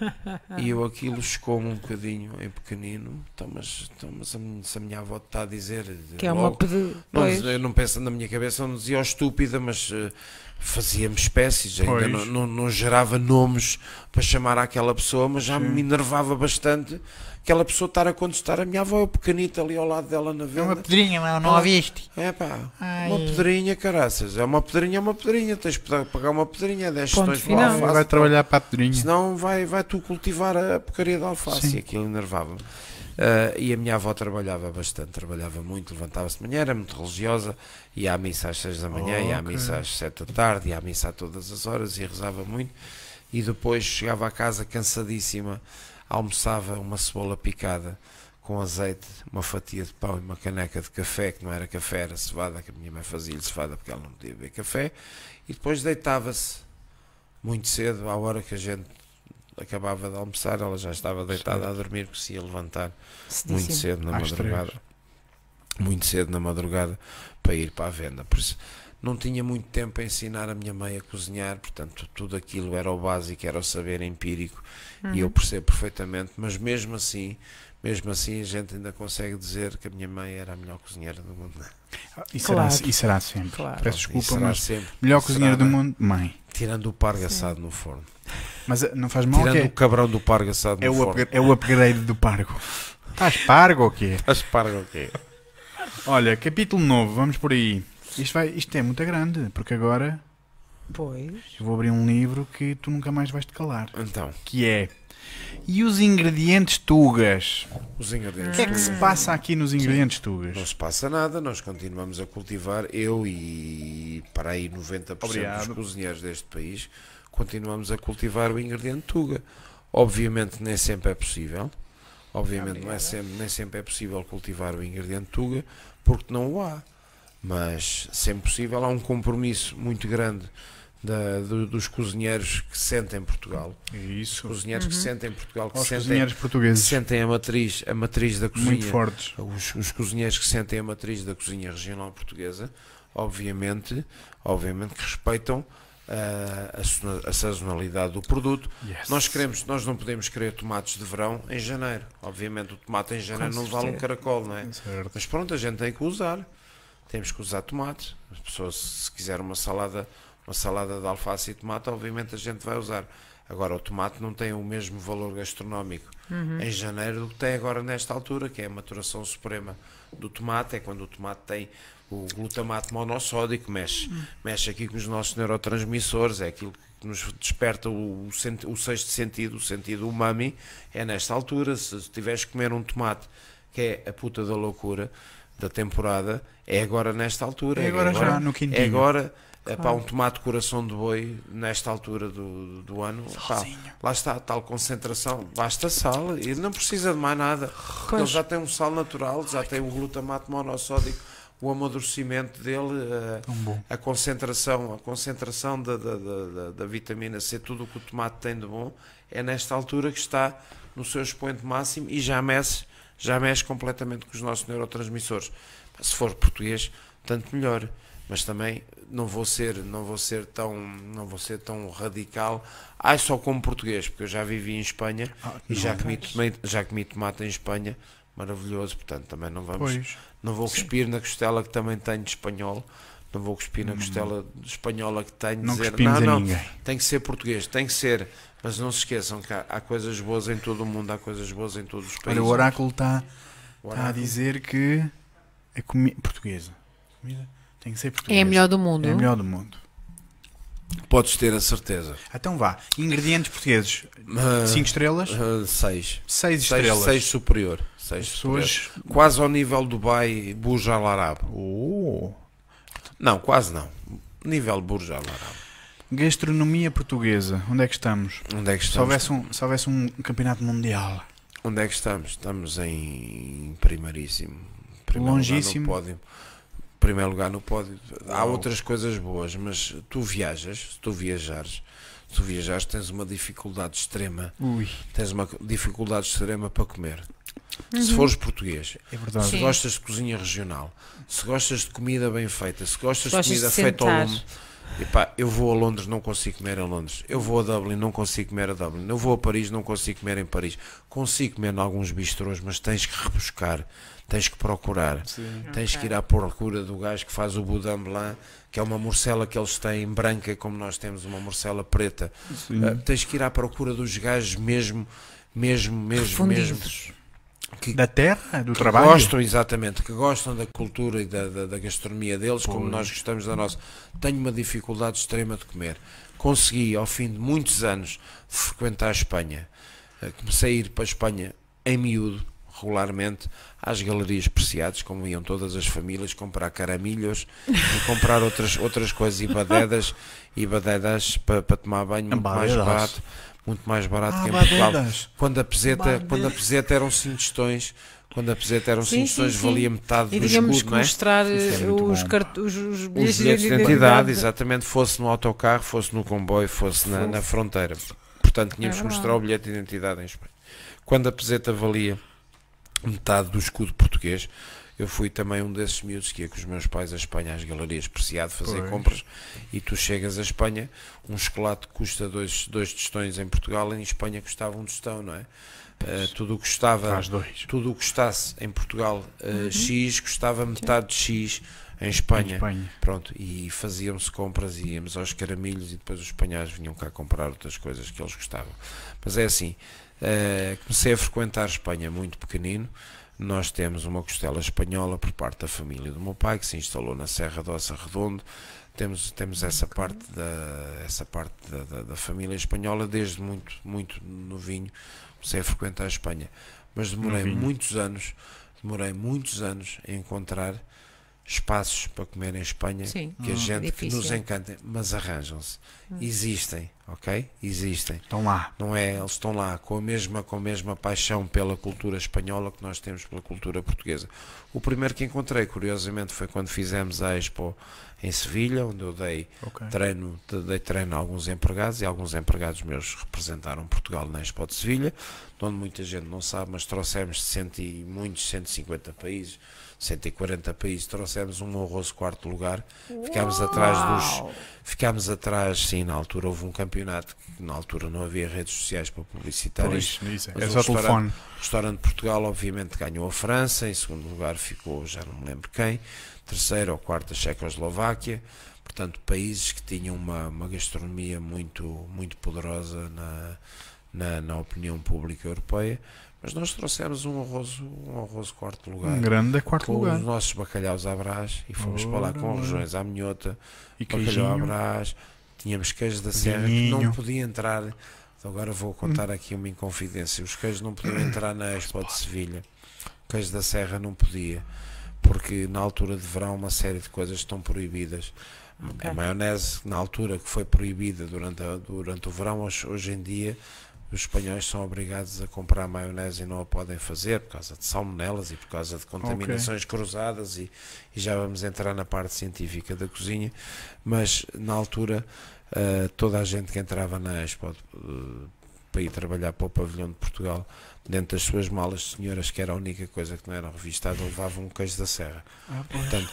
E eu aquilo chocou-me um bocadinho em pequenino. Então, mas, então, mas a minha- se a minha avó está a dizer. Que é uma pedi... não, eu não penso na minha cabeça, não dizia ó estúpida, mas eh, fazia-me espécies, ainda não, não, não gerava nomes para chamar aquela pessoa, mas já me enervava bastante aquela pessoa estar a contestar. A minha avó é o pequenito ali ao lado dela na É uma venda. pedrinha, não, não a viste? É pá, Ai. uma pedrinha, caraças. É uma pedrinha, é uma pedrinha. Tens que pagar uma pedrinha, 10 Ponto gestões final. alface, Vai trabalhar para a pedrinha. Senão vai, vai tu cultivar a porcaria da alface. Sim. E aquilo enervava-me. Ah, e a minha avó trabalhava bastante, trabalhava muito, levantava-se de manhã, era muito religiosa, ia à missa às 6 da manhã, ia à Ok. missa às 7 da tarde, ia à missa a todas as horas e rezava muito. E depois chegava a casa cansadíssima, almoçava uma cebola picada com azeite, uma fatia de pão e uma caneca de café, que não era café, era cevada, que a minha mãe fazia-lhe cevada porque ela não podia beber café, e depois deitava-se muito cedo, à hora que a gente acabava de almoçar, ela já estava deitada a dormir, porque se ia levantar muito cedo na Às madrugada. Muito cedo na madrugada para ir para a venda. Por isso, não tinha muito tempo a ensinar a minha mãe a cozinhar, portanto, tudo aquilo era o básico, era o saber empírico e eu percebo perfeitamente, mas mesmo assim, mesmo assim, a gente ainda consegue dizer que a minha mãe era a melhor cozinheira do mundo. E Claro. será, e será sempre. Claro. Peço desculpa, será mas sempre, melhor será, cozinheira do não é? mundo, mãe. Tirando o pargo assado no forno. Mas eh, não faz mal Tirando que o cabrão do pargo assado é, é, o forno. upgra- é o upgrade do pargo. Estás pargo ou quê? Aspargo o quê? Olha, capítulo novo, vamos por aí. Isto, vai, isto é muito grande, porque agora Pois. eu vou abrir um livro que tu nunca mais vais te calar. Então, Que é E os ingredientes tugas? os O ingredientes. que é que se passa aqui nos ingredientes tugas? Não se passa nada, nós continuamos a cultivar, eu e para aí 90% Obrigado. dos cozinheiros deste país, continuamos a cultivar o ingrediente tuga. Obviamente nem sempre é possível, obviamente não é sempre, nem sempre é possível cultivar o ingrediente tuga, porque não o há. Mas sempre possível, há um compromisso muito grande da- do- dos cozinheiros que sentem Portugal. Isso. Cozinheiros que sentem Portugal, que Os sentem, cozinheiros que portugueses, sentem a matriz, a matriz da cozinha muito fortes. os, os cozinheiros que sentem a matriz da cozinha regional portuguesa, obviamente, obviamente que respeitam a, sazonalidade do produto. Yes. Nós queremos, nós não podemos querer tomates de verão em janeiro. Obviamente o tomate em janeiro Com não vale um certeza. caracol, não é? Certo. Mas pronto, a gente tem que usar. Temos que usar tomate. As pessoas, se quiser uma salada, uma salada de alface e tomate, obviamente a gente vai usar. Agora, o tomate não tem o mesmo valor gastronómico em janeiro do que tem agora nesta altura, que é a maturação suprema do tomate, é quando o tomate tem o glutamato monossódico, mexe, mexe aqui com os nossos neurotransmissores, é aquilo que nos desperta o, o sexto sentido, o sentido umami, é nesta altura. Se tiveres que comer um tomate, que é a puta da loucura da temporada, é agora nesta altura. É agora já, no quintinho. É agora, é para um tomate coração de boi, nesta altura do, do ano. pá, Salzinho. lá está, tal concentração, basta sal e não precisa de mais nada. Porque Ele Pois. já tem um sal natural, já tem o glutamato monossódico, o amadurecimento dele, eh, Tão bom. a concentração, a concentração da, da, da, da- vitamina C, tudo o que o tomate tem de bom, é nesta altura que está no seu expoente máximo e já mexe, já mexe completamente com os nossos neurotransmissores. Se for português, tanto melhor. Mas também não vou ser, não vou ser tão, não vou ser tão radical. Ai, só como português, porque eu já vivi em Espanha Ah, e já comi, tomate, já comi tomate em Espanha, maravilhoso. Portanto, também não vamos, Pois. Não vou cuspir na costela que também tenho de espanhol, não vou cuspir na Hum. costela espanhola que tenho, Não dizer, não, a não, ninguém. tem que ser português, tem que ser. Mas não se esqueçam que há, há coisas boas em todo o mundo, há coisas boas em todos os países. Olha, o oráculo está tá a dizer que a comida portuguesa. Comida tem que ser portuguesa. É a melhor do mundo. É a melhor do mundo. Podes ter a certeza. Então vá. Ingredientes portugueses. Ah, 5 estrelas, ah, seis. 6 Seis, estrelas. seis superior. Seis As superior. pessoas. Quase ao nível Dubai Burj Al Arab. Oh. Não, quase não. Nível Burj Al Arab. Gastronomia portuguesa. Onde é que estamos? Onde é que Se estamos? houvesse um, se houvesse um campeonato mundial. Onde é que estamos? Estamos em primeiríssimo. Primeiro Longíssimo. Lugar. Primeiro lugar no pódio. Há outras coisas boas, mas tu viajas, se tu viajares, se tu viajares tens uma dificuldade extrema, Ui. tens uma dificuldade extrema para comer. Se Uhum. fores português, É verdade. se Sim. gostas de cozinha regional, se gostas de comida bem feita, se gostas, Gostas de comida de feita ao lume, epá, eu vou a Londres, não consigo comer em Londres. Eu vou a Dublin, não consigo comer a Dublin. Eu vou a Paris, não consigo comer em Paris. Consigo comer em alguns bistrôs, mas tens que rebuscar, tens que procurar. Sim. Tens que ir à procura do gajo que faz o boudin blanc, que é uma morcela que eles têm branca, como nós temos uma morcela preta. Ah, tens que ir à procura dos gajos mesmo, mesmo, mesmo, mesmo. Que, Da terra, do que trabalho. gostam, exatamente, que gostam da cultura e da, da, da gastronomia deles, como nós gostamos da nossa. Tenho uma dificuldade extrema de comer. Consegui, ao fim de muitos anos, frequentar a Espanha. Eh, Comecei a ir para a Espanha em miúdo, regularmente, às galerias preciadas, como iam todas as famílias, comprar caramilhos e comprar outras, outras coisas, e badedas, e badedas para, para tomar banho, muito mais barato. Muito mais barato Ah, que em Portugal. badedas. Quando a peseta, Badedas. quando a peseta eram 5 tostões, quando a peseta eram Sim, 5 tostões, valia metade E do tínhamos escudo, que não é? mostrar é os, cart- os, os Os bilhetes de identidade, exatamente, fosse no autocarro, fosse no comboio, fosse na, na fronteira. Portanto, tínhamos É que mostrar o bilhete de identidade em Espanha. Quando a peseta valia metade do escudo português, eu fui também um desses miúdos que ia com os meus pais a Espanha às galerias Preciado fazer Pois. compras e tu chegas a Espanha, um chocolate custa dois, dois tostões em Portugal, em Espanha custava um tostão, não é? Eh, tudo o que custava tudo o que custasse em Portugal eh, X custava metade de X em Espanha. Em Espanha. Pronto, e faziam-se compras e íamos aos caramilhos e depois os espanhóis vinham cá comprar outras coisas que eles gostavam. Mas é assim, eh, comecei a frequentar a Espanha muito pequenino. Nós temos uma costela espanhola por parte da família do meu pai que se instalou na Serra do Ossa Redondo. Temos, temos essa parte, da, essa parte da, da, da família espanhola desde muito, muito novinho. Comecei a frequentar a Espanha. Mas demorei Novinho. muitos anos, demorei muitos anos a encontrar espaços para comer em Espanha Sim. que a Hum. gente que nos encanta, mas arranjam-se. Existem, ok? Existem. Estão lá. Não é? Eles estão lá com a mesma com a mesma paixão pela cultura espanhola que nós temos pela cultura portuguesa. O primeiro que encontrei, curiosamente, foi quando fizemos a Expo em Sevilha, onde eu dei Ok. treino, de- dei treino a alguns empregados e alguns empregados meus representaram Portugal na Expo de Sevilha, de onde muita gente não sabe, mas trouxemos de cento e muitos 150 países, 140 países, trouxemos um honroso quarto lugar. Ficámos atrás dos Uau. ficámos atrás, sim, na altura houve um campeonato que na altura não havia redes sociais para publicitar isto. Pois, isso é. É o só restaurante- telefone. O restaurante de Portugal, obviamente, ganhou a França, em segundo lugar ficou, já não me lembro quem, terceiro ou quarto a Checoslováquia, portanto, países que tinham uma, uma gastronomia muito, muito poderosa na, na, na opinião pública europeia, mas nós trouxemos um honroso, um honroso quarto lugar. Um grande quarto Com lugar. os nossos bacalhaus à brás e fomos para lá com regiões à minhota, E bacalhau à brás, tínhamos queijo da serra que não podia entrar. Então Agora vou contar aqui uma inconfidência. Os queijos não podiam entrar na Expo de Sevilha. O queijo da serra não podia, porque na altura de verão uma série de coisas estão proibidas. Ok. A maionese, na altura que foi proibida durante, a- durante o verão, hoje, hoje em dia os espanhóis são obrigados a comprar maionese e não a podem fazer por causa de salmonelas e por causa de contaminações cruzadas e, e já vamos entrar na parte científica da cozinha, mas na altura eh, toda a gente que entrava na Expo eh, para ir trabalhar para o pavilhão de Portugal dentro das suas malas de senhoras que era a única coisa que não era revistada levavam um queijo da serra Ah. Portanto,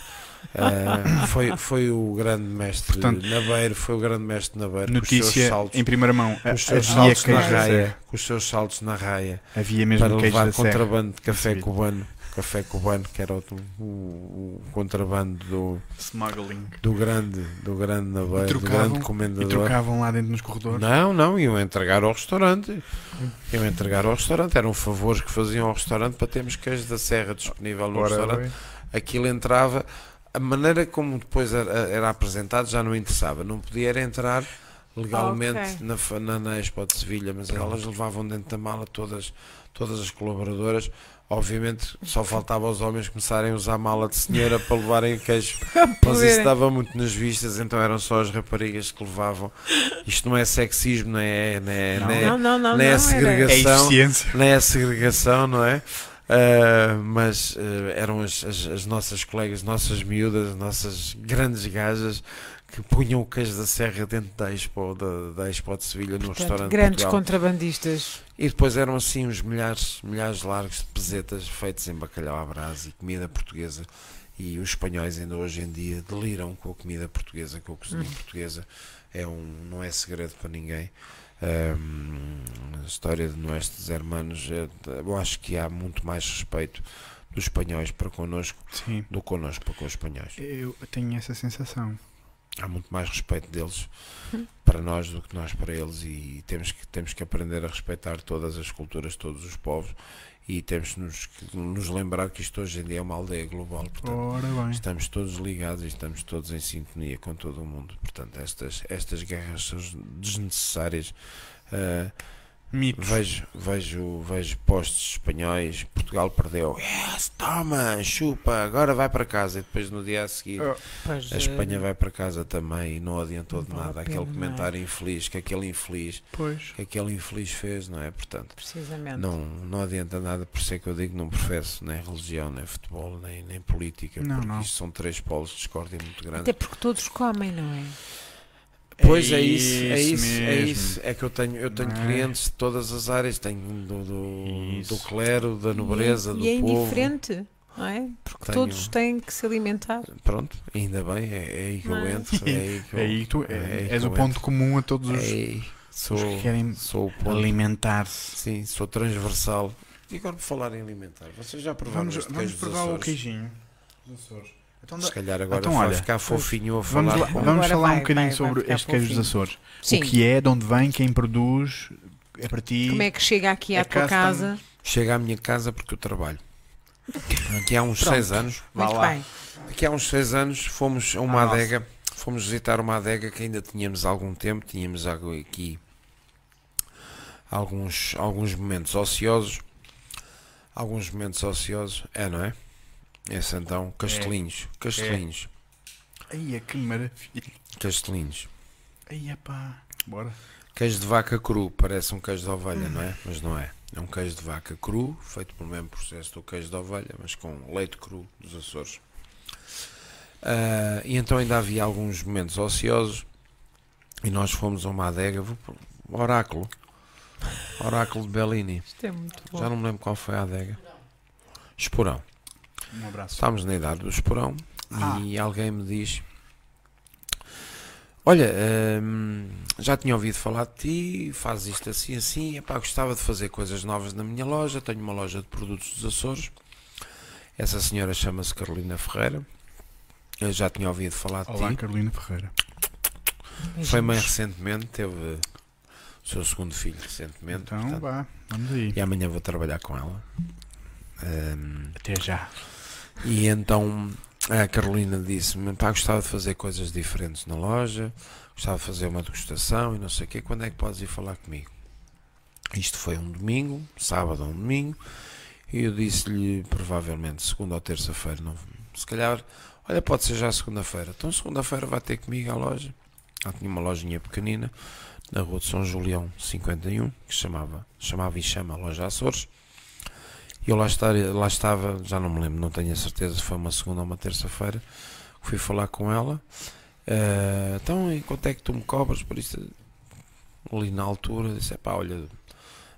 eh, foi, foi o grande mestre Portanto, Nabeiro, foi o grande mestre Nabeiro seus Notícia saltos, em primeira mão. com os seus saltos na raia, com os seus saltos na raia Havia mesmo para levar da serra. contrabando de café cubano café cubano, que era o, o, o contrabando do, Smuggling. do grande, do grande naveiro, do trocavam- grande E comendador. trocavam lá dentro nos corredores. Não, não, iam entregar ao restaurante. Iam entregar ao restaurante. Eram favores que faziam ao restaurante para termos queijo da serra disponível no Ora restaurante. bem. Aquilo entrava. A maneira como depois era, era apresentado já não interessava. Não podia era entrar legalmente Ok. na, na, na Expo de Sevilha, mas elas levavam dentro da mala todas, todas as colaboradoras. Obviamente só faltava os homens começarem a usar mala de senhora para levarem queijo mas isso estava muito nas vistas, então eram só as raparigas que levavam. Isto não é sexismo, não é, não é, Não. não é, Não, não, não. não, segregação. É eficiência. nem é segregação, não é? Ah, mas ah, eram as, as, as nossas colegas, nossas miúdas, as nossas grandes gajas que punham o queijo da serra dentro da Expo, da, da Expo de Sevilha no restaurante de grandes Portugal. contrabandistas. E depois eram assim uns milhares, milhares largos de pesetas feitos em bacalhau à brasa e comida portuguesa. E os espanhóis ainda hoje em dia deliram com a comida portuguesa, com a cozinha Hum. portuguesa. É um, não é segredo para ninguém. A história de nossos hermanos, é- eu acho que há muito mais respeito dos espanhóis para connosco Sim. do que connosco para com os espanhóis. Eu tenho essa sensação. Há muito mais respeito deles Hum. para nós do que nós para eles e temos que, temos que aprender a respeitar todas as culturas, todos os povos e temos que nos, nos lembrar que isto hoje em dia é uma aldeia global, portanto estamos todos ligados e estamos todos em sintonia com todo o mundo, portanto estas, estas guerras são desnecessárias. Ah, Mitos. vejo, vejo, vejo postos espanhóis, Portugal perdeu, yes, toma, chupa, agora vai para casa e depois no dia a seguir Oh, a Espanha vai para casa também e não adiantou de Não vale nada aquele pena, não é? comentário infeliz que aquele infeliz pois. que aquele infeliz fez, não é? Portanto, Precisamente. não, não adianta nada, por isso é que eu digo que não professo nem religião, nem futebol, nem, nem política, Não, porque não. isto são três polos de discórdia muito grandes. Até porque todos comem, não é? Pois é isso, é isso é isso. É que eu tenho, eu tenho é? clientes de todas as áreas, tenho do, do, do clero, da nobreza, e, do e é povo. indiferente, não é? Porque Tenho- todos têm que se alimentar. Pronto, ainda bem, é, é aí que eu é? entro. É aí que eu, É aí tu é aí que és o ponto comum a todos os, É aí, sou, os que querem alimentar-se. Sim, sou transversal. E agora por falar em alimentar, vocês já provaram Vamos, vamos provar o queijinho dos Açores. Então, Se calhar agora Então, vai olha, ficar fofinho a vamos falar lá- com... vamos falar vai, um bocadinho vai, vai sobre este queijo dos fofinho. Açores. Sim. O que é, de onde vem, quem produz, é para ti. Como é que chega aqui É à tua custom. casa? Chega à minha casa porque eu trabalho. Aqui há uns Pronto. seis anos, Vá Muito lá. bem. aqui há uns seis anos fomos a uma Ah, nossa. adega, fomos visitar uma adega que ainda tínhamos algum tempo, tínhamos aqui alguns, alguns momentos ociosos. Alguns momentos ociosos, é, não é? Esse então, Castelinhos, Castelinhos, Ai, que maravilha. Castelinhos. Ai, pá. Bora. Queijo de vaca cru, parece um queijo de ovelha, não é? Mas não é. É um queijo de vaca cru, feito pelo mesmo processo do queijo de ovelha, mas com leite cru dos Açores. Ah, e então ainda havia alguns momentos ociosos e nós fomos a uma adega, Oráculo, Oráculo de Bellini. Isto é muito bom. Já não me lembro qual foi a adega. Esporão. Um abraço. Estávamos na idade do Esporão Ah. e alguém me diz: Olha, hum, já tinha ouvido falar de ti, fazes isto assim, assim. Epá, gostava de fazer coisas novas na minha loja. Tenho uma loja de produtos dos Açores. Essa senhora chama-se Carolina Ferreira. Eu já tinha ouvido falar de Olá, ti. Carolina Ferreira. Foi mãe recentemente, teve o seu segundo filho recentemente. Então, portanto, vá. Vamos aí. e amanhã vou trabalhar com ela. Hum, Até já. E então a Carolina disse-me: pá, gostava de fazer coisas diferentes na loja, gostava de fazer uma degustação e não sei o quê. Quando é que podes ir falar comigo? Isto foi um domingo, sábado ou um domingo, e eu disse-lhe provavelmente segunda ou terça-feira. Não, se calhar, olha, pode ser já segunda-feira. Então, segunda-feira vai ter comigo à loja. Ela tinha uma lojinha pequenina na rua de São Julião 51, que chamava, chamava e chama Loja Açores. Eu lá, estar, lá estava, já não me lembro, não tenho a certeza se foi uma segunda ou uma terça-feira. Fui falar com ela. Eh, então, e quanto é que tu me cobras por isto? Ali na altura, disse: pá, olha,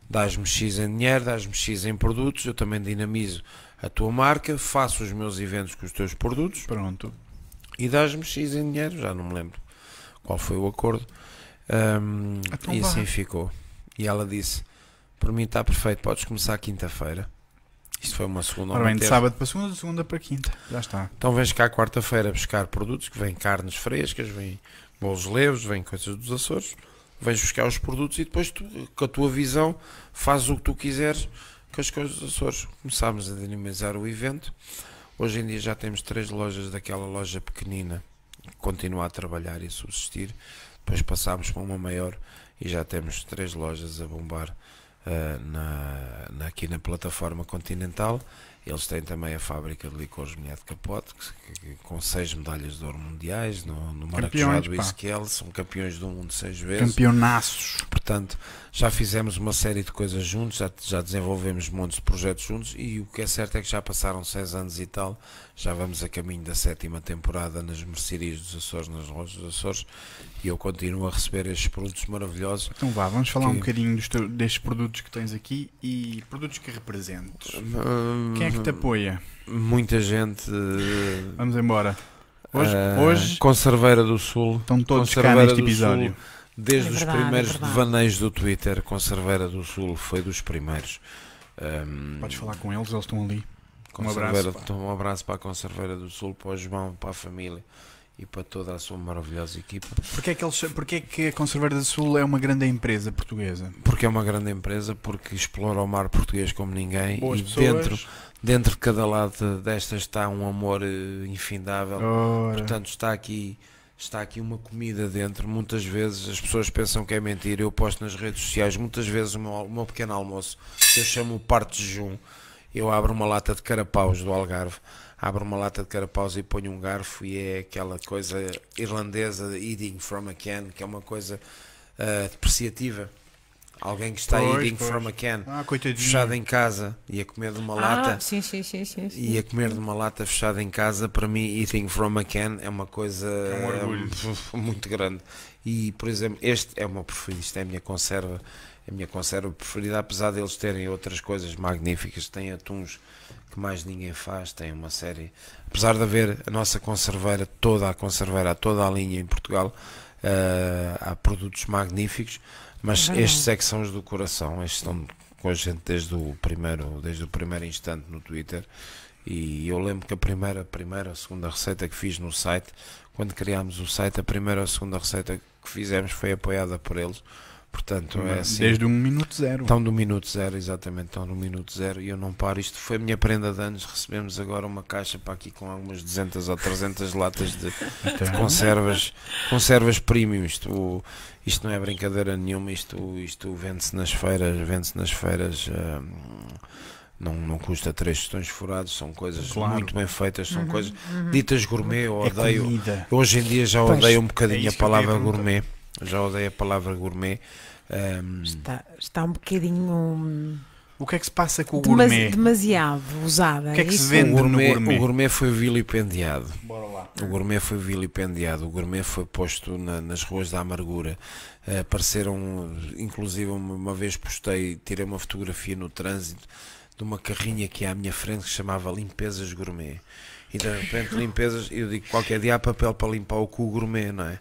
dás-me X em dinheiro, dás-me X em produtos, eu também dinamizo a tua marca, faço os meus eventos com os teus produtos Pronto. e dás-me X em dinheiro, já não me lembro qual foi o acordo. Ahm, Então e assim ficou. E ela disse: Por mim está perfeito, podes começar quinta-feira. Isto foi uma segunda Ora bem, de sábado para segunda, de segunda para quinta. Já está. Então vens cá quarta-feira buscar produtos, que vêm carnes frescas, vêm bolos leves, vêm coisas dos Açores. Vens buscar os produtos e depois tu, com a tua visão, fazes o que tu quiseres com as coisas dos Açores. Começámos a dinamizar o evento. Hoje em dia já temos três lojas daquela loja pequenina que continua a trabalhar e a subsistir. Depois passámos para uma maior e já temos três lojas a bombar ah, na, na- aqui na plataforma continental. Eles têm também a fábrica de licores Mulher de Capote, que- que- com seis medalhas de ouro mundiais no, no Maracujá do são campeões do mundo seis vezes. Campeonaços. Portanto, já fizemos uma série de coisas juntos, já, já desenvolvemos montes de projetos juntos e o que é certo é que já passaram seis anos e tal, já vamos a caminho da sétima temporada nas mercearias dos Açores, nas lojas dos Açores e eu continuo a receber estes produtos maravilhosos. Então vá, vamos falar um Que- bocadinho dos teu- destes produtos que tens aqui e produtos que representas. Hum, Quem é que te apoia? Muita gente. eh, Vamos embora. Hoje, eh, hoje Conserveira do Sul, estão todos cá neste do episódio. Sul, desde É os verdade, é primeiros verdade. devaneios do Twitter, Conserveira do Sul foi dos primeiros. Hum, Podes falar com eles, eles estão ali. Um abraço, então, um abraço para a Conserveira do Sul, para o João, para a família e para toda a sua maravilhosa equipa. Porquê é que, eles, porquê é que a Conserveira do Sul é uma grande empresa portuguesa? Porque é uma grande empresa, porque explora o mar português como ninguém Boas e pessoas. dentro, dentro de cada lado destas está um amor eh, infindável. Ora, Portanto, está aqui, está aqui uma comida dentro. Muitas vezes as pessoas pensam que é mentira. Eu posto nas redes sociais, muitas vezes o meu, o meu pequeno almoço, que eu chamo o parte de jejum, eu abro uma lata de carapaus do Algarve, abro uma lata de carapaus e ponho um garfo e é aquela coisa irlandesa, eating from a can, que é uma coisa ah, depreciativa. Alguém que está Pois, eating pois. from a can, ah, fechado em casa e a comer de uma lata Ah, sim, sim, sim, sim. sim. e a comer de uma lata fechada em casa, para mim, eating from a can é uma coisa um orgulho. hum, muito grande. E, por exemplo, este é o meu preferido, isto é a minha conserva, a minha conserva preferida, apesar deles terem outras coisas magníficas, tem atuns que mais ninguém faz, tem uma série, apesar de haver a nossa conserveira, toda a conserveira, toda a linha em Portugal, eh, há produtos magníficos, mas É estes é que são os do coração, estes estão com a gente desde o primeiro, desde o primeiro instante no Twitter. E eu lembro que a primeira, a primeira, a segunda receita que fiz no site, quando criámos o site, a primeira ou a segunda receita que fizemos foi apoiada por eles. Portanto, é assim. Desde um minuto zero. Estão no minuto zero, exatamente, estão no minuto zero e eu não paro. Isto foi a minha prenda de anos. Recebemos agora uma caixa para aqui com algumas 200 ou 300 latas de, Então, conservas, conservas premium. Isto, isto não é brincadeira nenhuma. Isto, isto vende-se nas feiras, vende-se nas feiras. hum, não, não custa três tostões furados, são coisas Claro. muito bem feitas, são Uhum, coisas uhum. ditas gourmet. Eu é odeio, eu hoje em dia já Pois, odeio um é bocadinho isso a palavra perguntar. gourmet. Já odeio a palavra gourmet. Hum, Está, está um bocadinho hum, O que é que se passa com o demasi- gourmet? demasiado usada. O que é que se Isso- vende? o, gourmet, no gourmet. o gourmet foi vilipendiado. Bora lá. O gourmet foi vilipendiado, o gourmet foi posto na- nas ruas da amargura. Eh, apareceram, inclusive, uma, uma vez postei, tirei uma fotografia no trânsito de uma carrinha que é à minha frente que se chamava Limpezas Gourmet. E de repente, limpezas, eu digo qualquer dia há papel para limpar o cu gourmet, não é?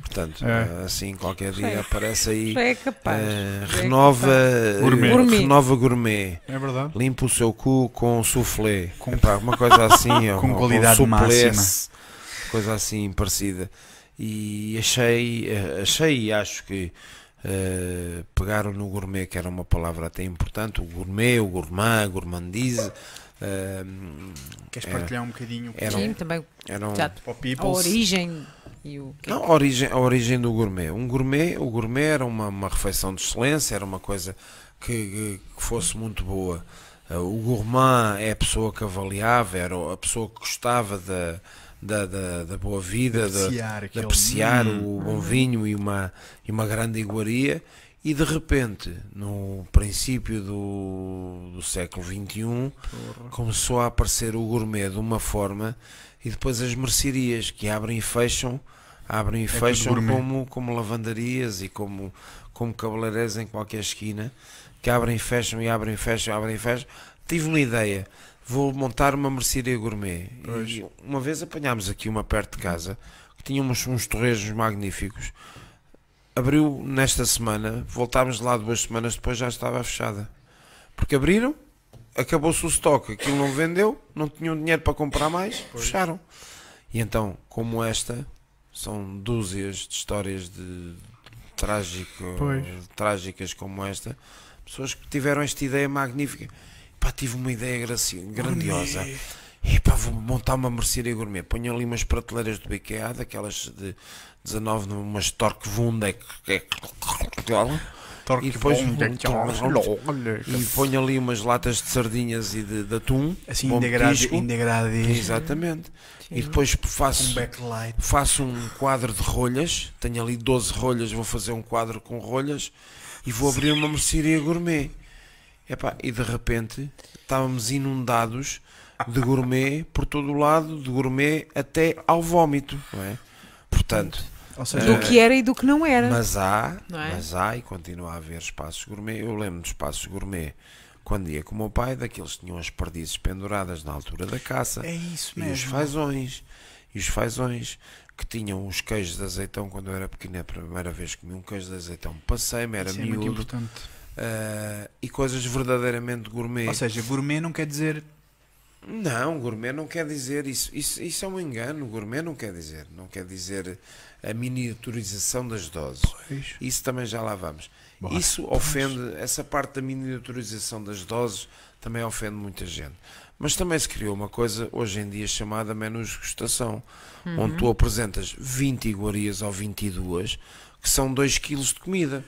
Portanto, É. assim, qualquer dia É. aparece aí. Já é capaz. é renova, capaz. Gourmet. Gourmet. renova gourmet. É verdade? Limpa o seu cu com soufflé. Com- Epá, uma coisa assim, ou- Com ou qualidade suplesse, Coisa assim parecida. E achei, eh, achei e acho que eh, pegaram no gourmet, que era uma palavra até importante, o gourmet, o gourmand, a gourmandise. Queres Era- partilhar um bocadinho era Sim, também eram, já para o a origem e o que Não, a origem, a origem do gourmet. Um gourmet, o gourmet era uma, uma refeição de excelência, era uma coisa que, que- que fosse muito boa. Uh, o gourmand é a pessoa que avaliava, era a pessoa que gostava da, da, da, da boa vida, da- apreciar, de aquele- apreciar o bom vinho e uma, e uma grande iguaria. E de repente, no princípio do, do século XXI, Porra. começou a aparecer o gourmet de uma forma e depois as mercearias que abrem e fecham, abrem e É fecham como, como lavandarias e como, como cabeleireiros em qualquer esquina, que abrem e fecham e abrem e fecham, abrem e fecham. Tive uma ideia, vou montar uma mercearia gourmet. Pois. E uma vez apanhámos aqui uma perto de casa que tinha uns, uns torrejos magníficos. Abriu nesta semana, voltámos lá duas semanas depois, já estava fechada. Porque abriram, acabou-se o estoque, aquilo não vendeu, não tinham dinheiro para comprar mais, fecharam. E então, como esta, são dúzias de histórias de trágico, Pois. trágicas como esta, pessoas que tiveram esta ideia magnífica. Pá, tive uma ideia grandiosa. E pá, vou montar uma mercearia gourmet. Ponho ali umas prateleiras do IKEA, daquelas de 19, umas Torque Wundeck. E depois e ponho ali umas latas de sardinhas e de, de atum. Assim, integrado Exatamente. E depois um faço, backlight. faço um quadro de rolhas. Tenho ali 12 rolhas, vou fazer um quadro com rolhas e vou abrir uma mercearia gourmet. Epá, e de repente estávamos inundados de gourmet por todo o lado, de gourmet até ao vómito, não é? Portanto, Ou seja, Do que era e do que não era. mas há, Não é? mas há e continua a haver espaços gourmet. Eu lembro de espaços gourmet quando ia com o meu pai, daqueles que tinham as perdizes penduradas na altura da caça. é isso E os mesmo. fazões, e os fazões que tinham os queijos de azeitão quando eu era pequeno, a primeira vez que comi um queijo de azeitão, passei-me, era Isso é muito miúdo, importante. Ah, e coisas verdadeiramente gourmet. Ou seja, gourmet não quer dizer. Não, gourmet não quer dizer isso. Isso, isso é um engano. Gourmet não quer dizer. Não quer dizer a miniaturização das doses. Pois. Isso também já lá vamos. Bora. Isso ofende, essa parte da miniaturização das doses também ofende muita gente. Mas também se criou uma coisa hoje em dia chamada menos gustação, onde tu apresentas 20 iguarias ou 22 que são 2 kg de comida.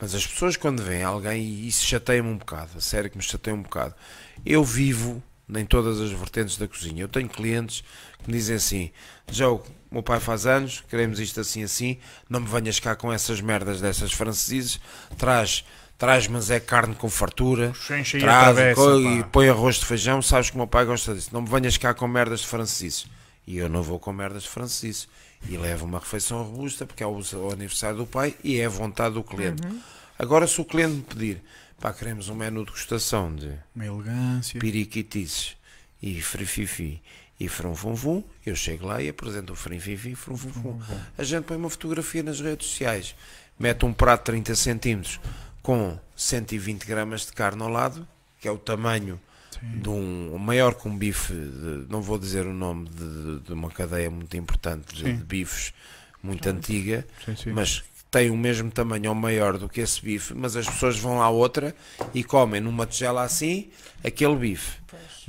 Mas as pessoas quando veem alguém, e isso chateia-me um bocado, a sério que me chateia um bocado, eu vivo em todas as vertentes da cozinha. Eu tenho clientes que me dizem assim, Joe, meu pai faz anos, queremos isto assim assim, não me venhas cá com essas merdas dessas franceses, traz, traz mas é carne com fartura, traz travessa, pá. e põe arroz de feijão, sabes que o meu pai gosta disso, não me venhas cá com merdas de franceses. E eu não vou com merdas de franceses. E levo uma refeição robusta, porque é o, o aniversário do pai e é a vontade do cliente. Agora, se o cliente me pedir, pá, queremos um menu de degustação de Uma elegância. piriquitices e frififi e frunfunfum, eu chego lá e apresento o frififi e frunfunfum. A gente põe uma fotografia nas redes sociais, mete um prato de 30 centímetros com 120 gramas de carne ao lado, que é o tamanho Sim. de um maior que um bife, de- não vou dizer o nome de, de uma cadeia muito importante de, de bifes, muito antiga, Sim, sim. mas tem o mesmo tamanho ou maior do que esse bife, mas as pessoas vão à outra e comem numa tigela assim aquele bife.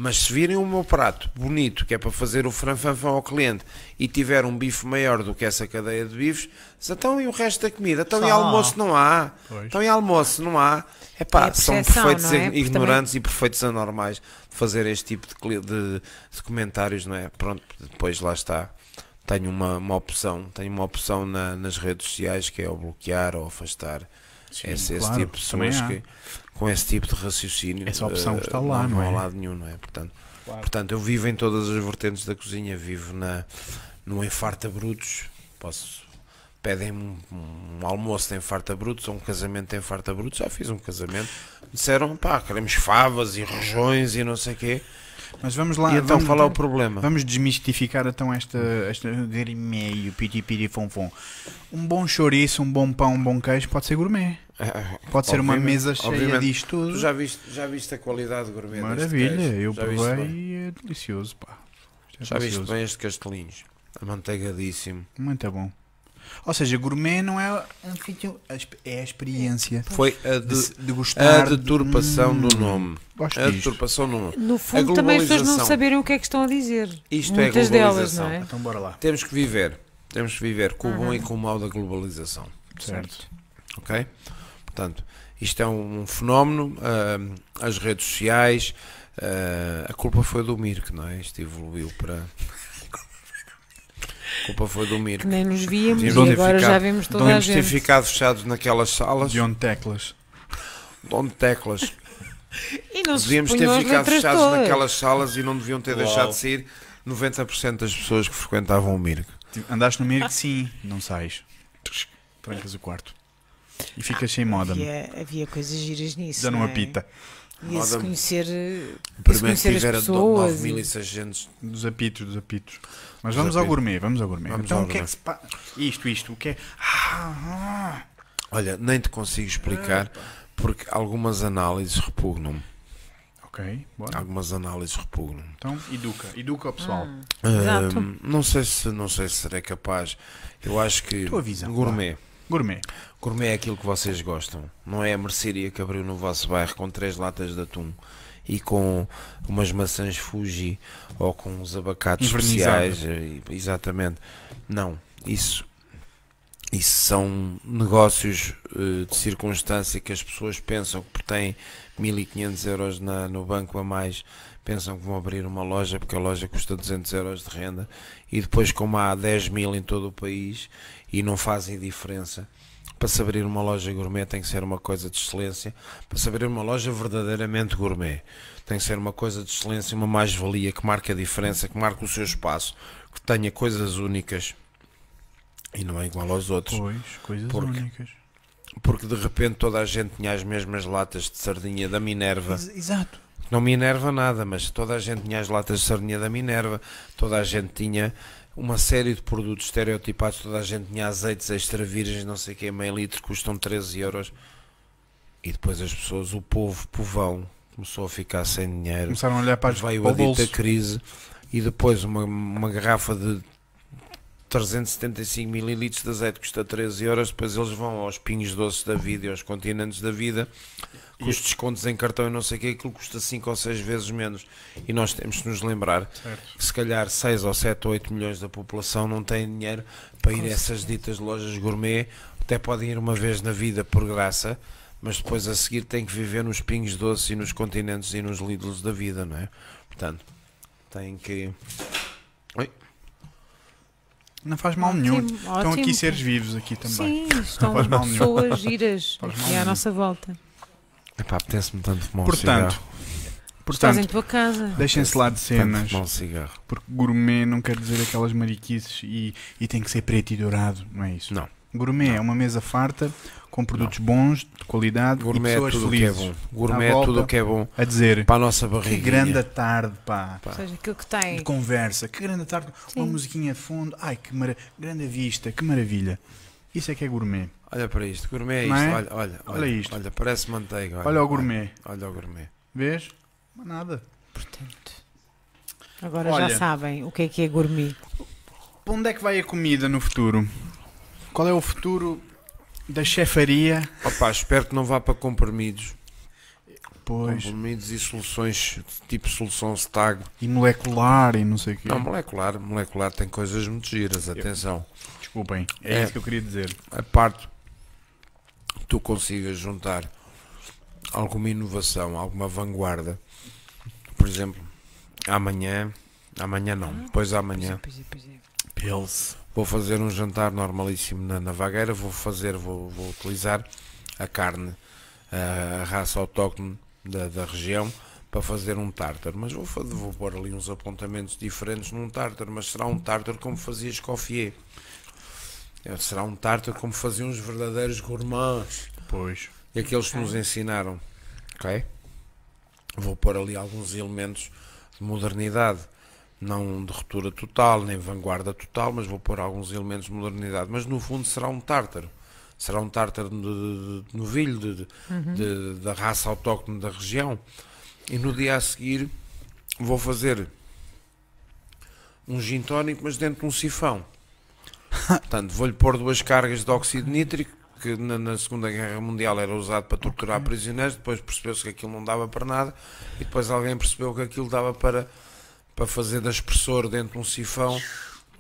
Mas se virem o meu prato bonito, que é para fazer o franfanfão ao cliente, e tiver um bife maior do que essa cadeia de bifes, diz, então e o resto da comida? Então e Só. almoço não há? Pois. Então e almoço não há? É Epá, a são perfeitos é? Porque ignorantes e perfeitos anormais de fazer este tipo de, de- de comentários, não é? Pronto, depois lá está. Tenho uma, uma opção, tenho uma opção na- nas redes sociais que é o bloquear ou afastar Sim, esse, esse claro, tipo de também pessoas que com esse tipo de raciocínio Essa opção eh, está lá, não, não há é? lado nenhum, não é? Portanto, Claro. portanto, eu vivo em todas as vertentes da cozinha, vivo na, no Enfarta Brutos, posso pedem-me um, um almoço de Enfarta Brutos ou um casamento de Enfarta Brutos, já fiz um casamento, disseram, pá, queremos favas e rojões e não sei o quê, Mas vamos lá. e então vamos, qual é o problema? Vamos desmistificar então esta, esta e meio, piti piti fom fom. Um bom chouriço, um bom pão, um bom queijo pode ser gourmet. Pode ser uma mesa cheia obviamente. disto tudo. Tu já viste, já viste a qualidade gourmet Maravilha, eu já viste provei e é delicioso, pá. É Já viste delicioso. bem este castelinhos? Amanteigadíssimo. Muito bom. Ou seja, gourmet não é um é a experiência Foi a, de, de, de gostar. a deturpação Hum, do nome. Gosto A disto. deturpação do nome. No fundo, também as pessoas não saberem o que é que estão a dizer. Isto Muitas é delas, globalização. não é? Então bora lá. Temos que viver. Temos que viver com o bom e com o mau da globalização. Certo. Ok? Portanto, isto é um, um fenómeno. ahm, as redes sociais. ah, a culpa foi do Mirk, não é? Isto evoluiu para. A culpa foi do Que Mirk. nem nos víamos Devíamos e ter agora ficado- já vemos toda a Devíamos ter gente. ficado fechados naquelas salas, John Teclas. onde teclas. E não Devíamos ter ficado fechados todas. naquelas salas e não deviam ter Uau. deixado de sair 90% das pessoas que frequentavam o Mirk. Tipo, Andaste no Mirk? Sim. Não sais. Trancas o quarto. E ficas sem moda. Havia, havia coisas giras nisso. Já não não é? apita. Ia-se conhecer, O primeiro conhecer que as pessoas 9.600. Dos apitos, dos apitos. Mas vamos ao gourmet, vamos ao gourmet. Vamos então ao o que é que se passa? Isto, isto, o que é? Ah, Olha, nem te consigo explicar porque algumas análises repugnam-me. ah. Ok, bora. Algumas análises repugnam. Então, educa. Educa o pessoal. Hum, Exato. Não sei se não sei se serei capaz. Eu acho que Tua visão, gourmet. Gourmet. Gourmet é aquilo que vocês gostam. Não é a mercearia que abriu no vosso bairro com três latas de atum e com umas maçãs Fuji ou com uns abacates especiais. eh, Exatamente. Não. Isso, isso são negócios eh, de circunstância que as pessoas pensam que por têm 1500 euros na, no banco a mais pensam que vão abrir uma loja porque a loja custa 200 euros de renda e depois como há 10 mil em todo o país e não fazem diferença para se abrir uma loja gourmet tem que ser uma coisa de excelência para se abrir uma loja verdadeiramente gourmet tem que ser uma coisa de excelência uma mais-valia que marque a diferença que marque o seu espaço que tenha coisas únicas e não é igual aos outros Pois, coisas Porque- únicas. porque de repente toda a gente tinha as mesmas latas de sardinha da Minerva Ex- Exato. não me enerva nada, mas toda a gente tinha as latas de sardinha da Minerva, toda a gente tinha uma série de produtos estereotipados, toda a gente tinha azeites extra virgens, não sei o que, meio litro, custam 13 euros. E depois as pessoas, o povo, povão, começou a ficar sem dinheiro. Começaram a olhar para, as- Veio para a dita bolso. crise e depois uma, uma garrafa de 375 mililitros de azeite custa 13 euros, depois eles vão aos pinhos doces da vida e aos continentes da vida com os descontos em cartão e não sei o que, aquilo custa 5 ou 6 vezes menos. E nós temos que nos lembrar Certo. que se calhar 6 ou 7 ou 8 milhões da população não têm dinheiro para ir a essas ditas lojas gourmet, até podem ir uma vez na vida por graça, mas depois a seguir têm que viver nos pingos doces e nos continentes e nos Lidls da vida, não é? Portanto, têm que. Não faz mal nenhum. Ótimo, Estão ótimo. aqui seres vivos aqui também. Sim, estão faz mal nenhum. pessoas giras aqui à nossa volta. Epá, apetece-me tanto fumar um Portanto, em portanto tua casa. deixem-se lá de Tanto cenas. fumar um cigarro. Porque gourmet não quer dizer aquelas mariquices e, e tem que ser preto e dourado. Não é isso. Não. Gourmet é uma mesa farta com produtos bons, de qualidade Gourmet e é pessoas tudo o que é felizes. bom. Gourmet é volta. tudo o que é bom A dizer para a nossa que barriga. grande tarde, pá. Pá. Ou seja, aquilo que De tem. conversa, que grande tarde, uma Sim. musiquinha de fundo, ai que mara... grande vista, que maravilha. Isso é que é gourmet. Olha para isto, gourmet é Não isto. é? Olha, olha, Olha isto. Olha, parece manteiga. Olha, Olha o gourmet, Olha, o gourmet. vês? Nada. Portanto, agora Olha. já sabem o que é que é gourmet. Para onde é que vai a comida no futuro? Qual é o futuro da chefaria? Opa, espero que não vá para comprimidos. Pois, Comprimidos e soluções, tipo solução stag. e molecular e não sei o quê. Não, molecular, molecular tem coisas muito giras, atenção. Desculpem, é, É. isso que eu queria dizer. A parte que tu consigas juntar alguma inovação, alguma vanguarda. Por exemplo, amanhã, amanhã não, depois amanhã. Pois é, pois é. Pills. Vou fazer um jantar normalíssimo na, na vagueira. Vou fazer, vou, vou utilizar a carne, a, raça autóctone da, da região para fazer um tártaro. Mas vou, fa- vou pôr ali uns apontamentos diferentes num tártaro. Mas será um tártaro como fazia Escoffier. É, Será um tártaro como faziam os verdadeiros gourmands. Pois. E aqueles que nos ensinaram. Ok? Vou pôr ali alguns elementos de modernidade. Não de ruptura total, nem vanguarda total, mas vou pôr alguns elementos de modernidade. Mas no fundo será um tártaro. Será um tártaro de, de, de novilho, de, de- de- da raça autóctone da região. E no dia a seguir vou fazer um gin tónico, mas dentro de um sifão. Portanto, vou-lhe pôr duas cargas de óxido nítrico, que na, na Segunda Guerra Mundial era usado para torturar prisioneiros, depois percebeu-se que aquilo não dava para nada, e depois alguém percebeu que aquilo dava para, para fazer da espessor dentro de um sifão,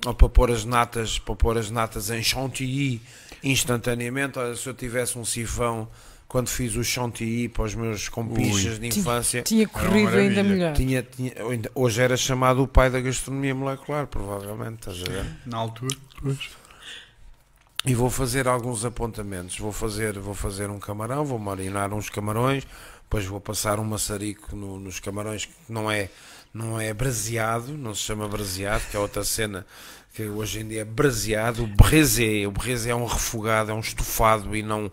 ou para pôr as natas, para pôr as natas em chantilly instantaneamente. Olha, se eu tivesse um sifão quando fiz o chantilly para os meus compichas de infância, Tinha uma corrido ainda melhor. tinha, tinha, hoje era chamado o pai da gastronomia molecular, provavelmente, estás a ver? Na altura. Pois. E vou fazer alguns apontamentos. Vou fazer, vou fazer um camarão, vou marinar uns camarões, depois vou passar um maçarico no- nos camarões que não é, não é braseado, não se chama braseado, que é outra cena que hoje em dia é braseado. O brezé, o brezé é um refogado, é um estofado e não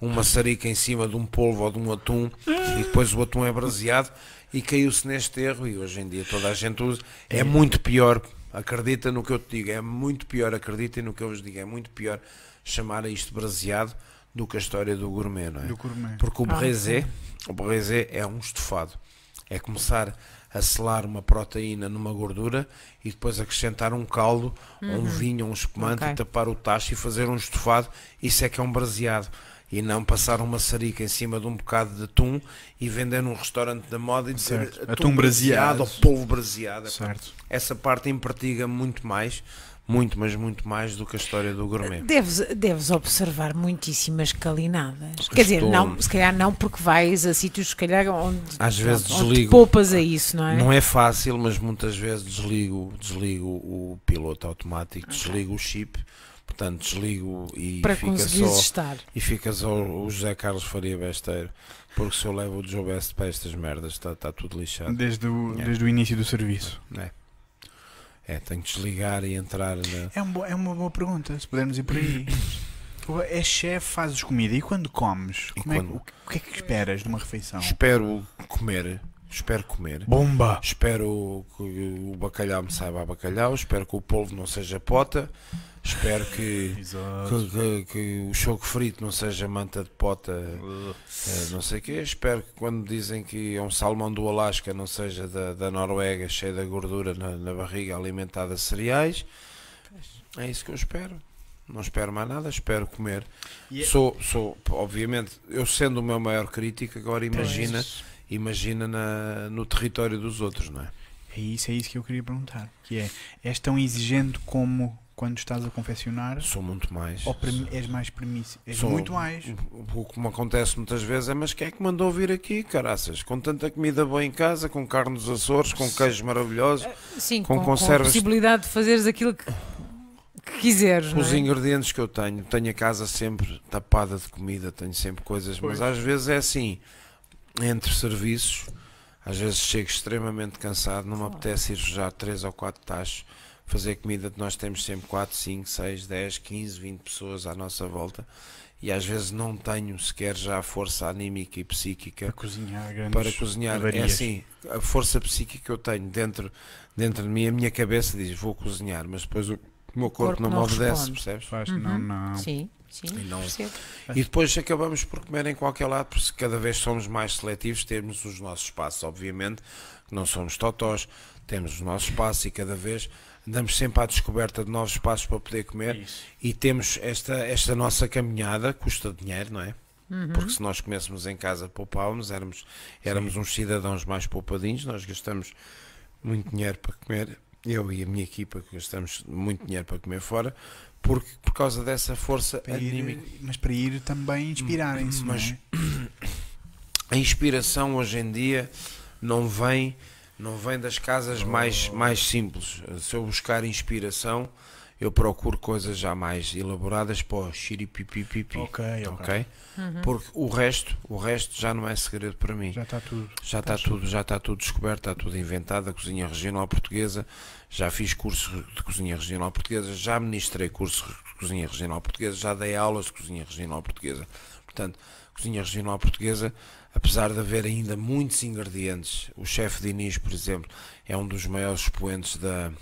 um maçarico em cima de um polvo ou de um atum e depois o atum é braseado e caiu-se neste erro e hoje em dia toda a gente usa. É muito pior, acredita no que eu te digo, é muito pior, acreditem no que eu vos digo, é muito pior chamar a isto braseado do que a história do gourmet, não é? Do gourmet. Porque o Ah, brezé, o brezé é um estofado. É começar a selar uma proteína numa gordura e depois acrescentar um caldo, ou um vinho, um espumante Ok. e tapar o tacho e fazer um estofado. Isso é que é um braseado. E não passar uma maçarica em cima de um bocado de atum e vender num restaurante da moda e dizer Certo. Atum braseado. ou polvo braseado. Certo. Essa parte impertiga muito mais, muito, mas muito mais do que a história do gourmet. Deves, deves observar muitíssimas calinadas. Quer dizer, Estou- não, se calhar não, porque vais a sítios, se calhar, onde, Às vezes onde te desligo. poupas a isso, não é? Não é fácil, mas muitas vezes desligo, desligo o piloto automático, desligo o chip, portanto desligo e para fica só estar. e fica só o José Carlos Faria Besteiro, porque se eu levo o Joe Best para estas merdas está tá tudo lixado. Desde o, Yeah. desde o início do serviço. É. é, tenho que desligar e entrar na. É, um bo- é uma boa pergunta, se pudermos ir por aí. É chefe, fazes comida e quando comes, E como é quando- o, que- o que é que esperas de uma refeição? Espero comer, espero comer. Bomba! Espero que o bacalhau me saiba a bacalhau, espero que o polvo não seja pota, espero que, que, que- que o choco frito não seja manta de pota, eh, não sei o quê. Espero que quando dizem que é um salmão do Alasca não seja da, da Noruega, cheio de gordura na, na barriga, alimentada de cereais. É isso que eu espero. Não espero mais nada, espero comer. E é- Sou, sou, obviamente, eu sendo o meu maior crítico, agora imagina, imagina na, no território dos outros, não é? É isso, é isso que eu queria perguntar. Que é, és tão exigente como quando estás a confeccionar? Sou muito mais. Ou és mais permissivo? És Sou- muito mais. O que me acontece muitas vezes é, mas quem é que mandou vir aqui, caraças? Com tanta comida boa em casa, com carne dos Açores, com queijos maravilhosos, Sim, com com, com a conservas- possibilidade de fazeres aquilo que, que quiseres. os é? ingredientes que eu tenho. Tenho a casa sempre tapada de comida, tenho sempre coisas, Pois. mas às vezes é assim, entre serviços, às vezes chego extremamente cansado, não me apetece ir já 3 ou 4 tachos, fazer comida, nós temos sempre 4, 5, 6, 10, 15, 20 pessoas à nossa volta. E às vezes não tenho sequer já a força anímica e psíquica Para cozinhar grandes para cozinhar. É assim, a força psíquica que eu tenho dentro, dentro de mim, a minha cabeça diz vou cozinhar, mas depois o meu corpo, corpo não, não me obedece, percebes? Faz, Uhum. não, não. Sim, sim, E não-. E depois acabamos por comer em qualquer lado, porque cada vez somos mais seletivos, temos os nossos espaços, obviamente, que não somos totós, temos o nosso espaço e cada vez andamos sempre à descoberta de novos espaços para poder comer Isso. e temos esta, esta nossa caminhada, custa dinheiro, não é? Uhum. Porque se nós comêssemos em casa, poupávamos, éramos, éramos uns cidadãos mais poupadinhos, nós gastamos muito dinheiro para comer, eu e a minha equipa que gastamos muito dinheiro para comer fora, porque, por causa dessa força Para anímica. ir, mas para ir também inspirarem-se, não Mas- é? A inspiração hoje em dia não vem, não vem das casas mais, mais simples. Se eu buscar inspiração, eu procuro coisas já mais elaboradas para o xiripipipipi. Ok, ok. ok? Uhum. Porque o resto, o resto já não é segredo para mim. Já está tudo. Já está tudo, já está tudo descoberto, está tudo inventado. A cozinha regional portuguesa, já fiz curso de cozinha regional portuguesa, já ministrei curso de cozinha regional portuguesa, já dei aulas de cozinha regional portuguesa. Portanto, cozinha regional portuguesa, apesar de haver ainda muitos ingredientes, o chefe Diniz, por exemplo, é um dos maiores expoentes da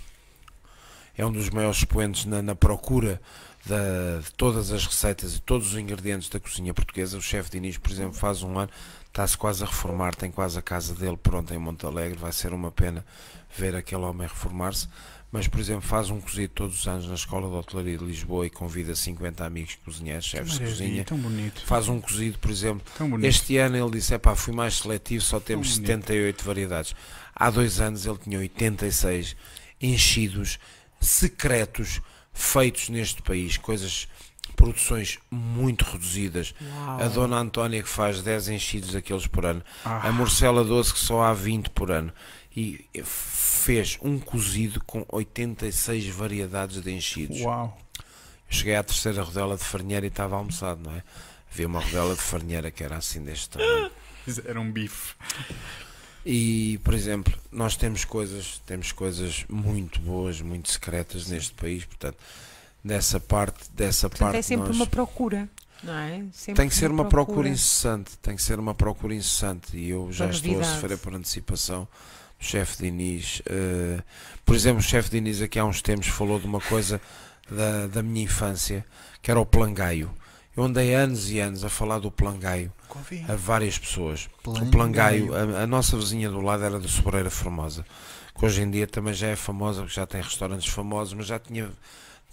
é um dos maiores expoentes na, na procura da- de todas as receitas e todos os ingredientes da cozinha portuguesa. O chefe Diniz, por exemplo, faz um ano, está-se quase a reformar, tem quase a casa dele pronta em Monte Alegre. Vai ser uma pena ver aquele homem reformar-se. Mas, por exemplo, faz um cozido todos os anos na Escola de Hotelaria de Lisboa e convida 50 amigos cozinheiros, chefes de cozinha. Tão bonito. Faz um cozido, por exemplo, este ano ele disse: "Epá, fui mais seletivo, só temos bonito. 78 variedades. Há dois anos ele tinha 86 enchidos secretos feitos neste país, coisas, produções muito reduzidas. Uau. A dona Antónia que faz 10 enchidos daqueles por ano, Ah, a Morcela Doce que só há 20 por ano. E fez um cozido com 86 variedades de enchidos. uau. Eu cheguei à terceira rodela de farinheira e estava almoçado, não é? Havia uma rodela de farinheira que era assim deste tamanho. Era um bife. E, por exemplo, nós temos coisas, temos coisas muito boas, muito secretas neste país, portanto, dessa parte, dessa Portanto, parte é sempre nós- uma procura, não é? Sempre tem que ser uma procura incessante, tem que ser uma procura incessante e eu já Da estou a sofrer por antecipação. O chefe Diniz, eh, por exemplo, o chefe Diniz aqui há uns tempos falou de uma coisa da, da minha infância, que era o plangaio. Eu andei anos e anos a falar do plangaio a várias pessoas. O Plangaio. plangaio, a, a nossa vizinha do lado era da Sobreira Formosa, que hoje em dia também já é famosa, porque já tem restaurantes famosos, mas já tinha.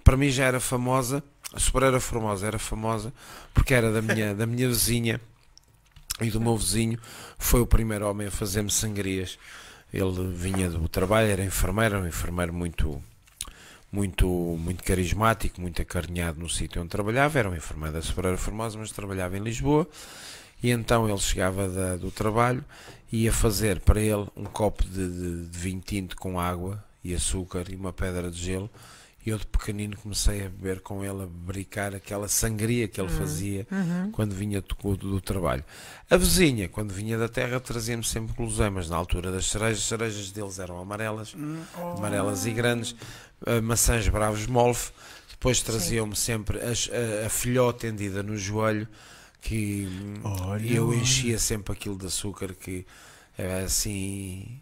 Para mim já era famosa, a Sobreira Formosa era famosa porque era da minha, da minha vizinha e do meu vizinho. Foi o primeiro homem a fazer-me sangrias. Ele vinha do trabalho, era enfermeiro, um enfermeiro muito, muito, muito carismático, muito acarinhado no sítio onde trabalhava. Era um enfermeiro da Sobreira Formosa, mas trabalhava em Lisboa. E então ele chegava da- do trabalho e ia fazer para ele um copo de, de- de vinho tinto com água e açúcar e uma pedra de gelo. E eu de pequenino comecei a beber com ele, a brincar aquela sangria que ele fazia quando vinha do, do trabalho. A vizinha, quando vinha da terra, trazia-me sempre guloseimas. Na altura das cerejas, as cerejas deles eram amarelas, amarelas e grandes, eh, maçãs bravos molfe. Depois traziam-me sempre as- a, a filhó tendida no joelho, que hum, Olha, eu enchia sempre aquilo de açúcar, que é assim.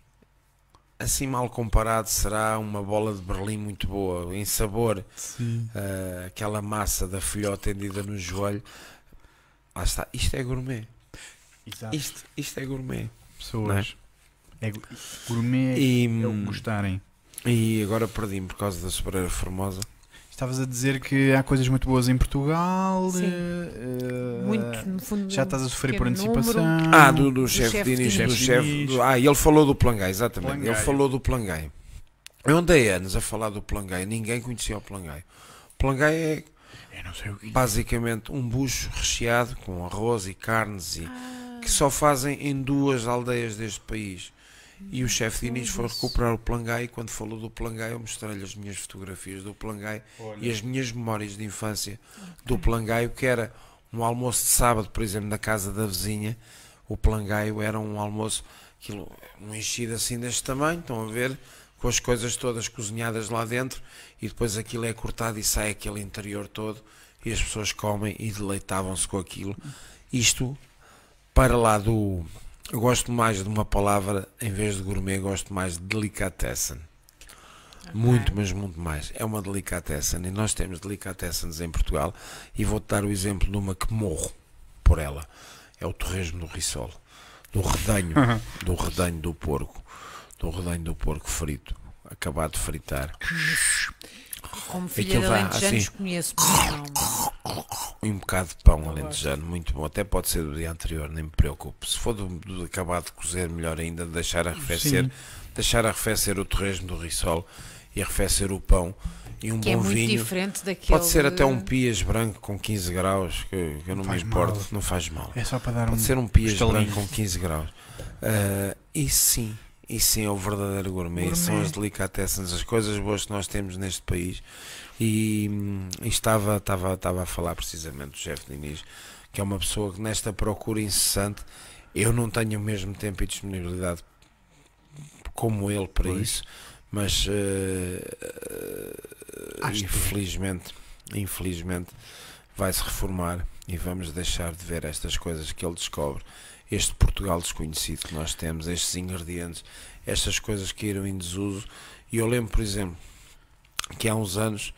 Assim mal comparado, será uma bola de Berlim muito boa, em sabor, Sim. eh, aquela massa da filhó tendida no joelho. Lá está, isto é gourmet. Exato. Isto, isto é gourmet. Pessoas. É, gu- gourmet E, é o hum, gostarem. e agora perdi-me por causa da sobreira formosa. Estavas a dizer que há coisas muito boas em Portugal. Sim. eh, Muito, no fundo. Já estás a sofrer por antecipação. número. Ah, do, do, do chefe chefe Diniz, Diniz. do chefe. Diniz. do- Ah, e ele falou do Plangai, exatamente. Ele Plangai. falou do Plangai. Eu andei anos a falar do Plangai, ninguém conhecia o Plangai. O Plangai é Eu não sei o que. basicamente um bucho recheado com arroz e carnes e Ah, que só fazem em duas aldeias deste país. E o chefe Diniz foi recuperar o Plangai e quando falou do Plangai eu mostrei-lhe as minhas fotografias do Plangai e as minhas memórias de infância do Plangaio, que era um almoço de sábado, por exemplo, na casa da vizinha. O Plangaio era um almoço, aquilo, um enchido assim deste tamanho, estão a ver, com as coisas todas cozinhadas lá dentro, e depois aquilo é cortado e sai aquele interior todo, e as pessoas comem e deleitavam-se com aquilo. Isto, para lá do. Eu gosto mais de uma palavra, em vez de gourmet, gosto mais de delicatessen. Muito, mas muito mais. É uma delicatessen e nós temos delicatessens em Portugal e vou-te dar o exemplo de uma que morro por ela. É o torresmo do Rissol, do redanho, do redanho do porco, do redanho do porco frito, acabado de fritar. Como filha de alentejanos, assim. conheço. não- E um bocado de pão alentejano, muito bom. Até pode ser do dia anterior, nem me preocupe. Se for do, do acabado de cozer, melhor ainda, deixar arrefecer, Sim. deixar arrefecer o torresmo do Rissol e arrefecer o pão e um Que é bom muito vinho. diferente daquele. Pode ser até um pias branco com 15 graus, que, que eu não Faz me importo, mal. não faz mal. É só para dar um. Pode ser um pias branco com 15 graus. Ah, e sim, e sim é o verdadeiro gourmet. Gourmet. São as delicatessens, as coisas boas que nós temos neste país. E, e estava, estava, estava a falar precisamente do chefe Diniz, que é uma pessoa que nesta procura incessante, eu não tenho o mesmo tempo e disponibilidade como ele para Pois. isso, mas Acho que- infelizmente, infelizmente vai-se reformar e vamos deixar de ver estas coisas que ele descobre, este Portugal desconhecido que nós temos, estes ingredientes, estas coisas que irão em desuso. E eu lembro, por exemplo, que há uns anos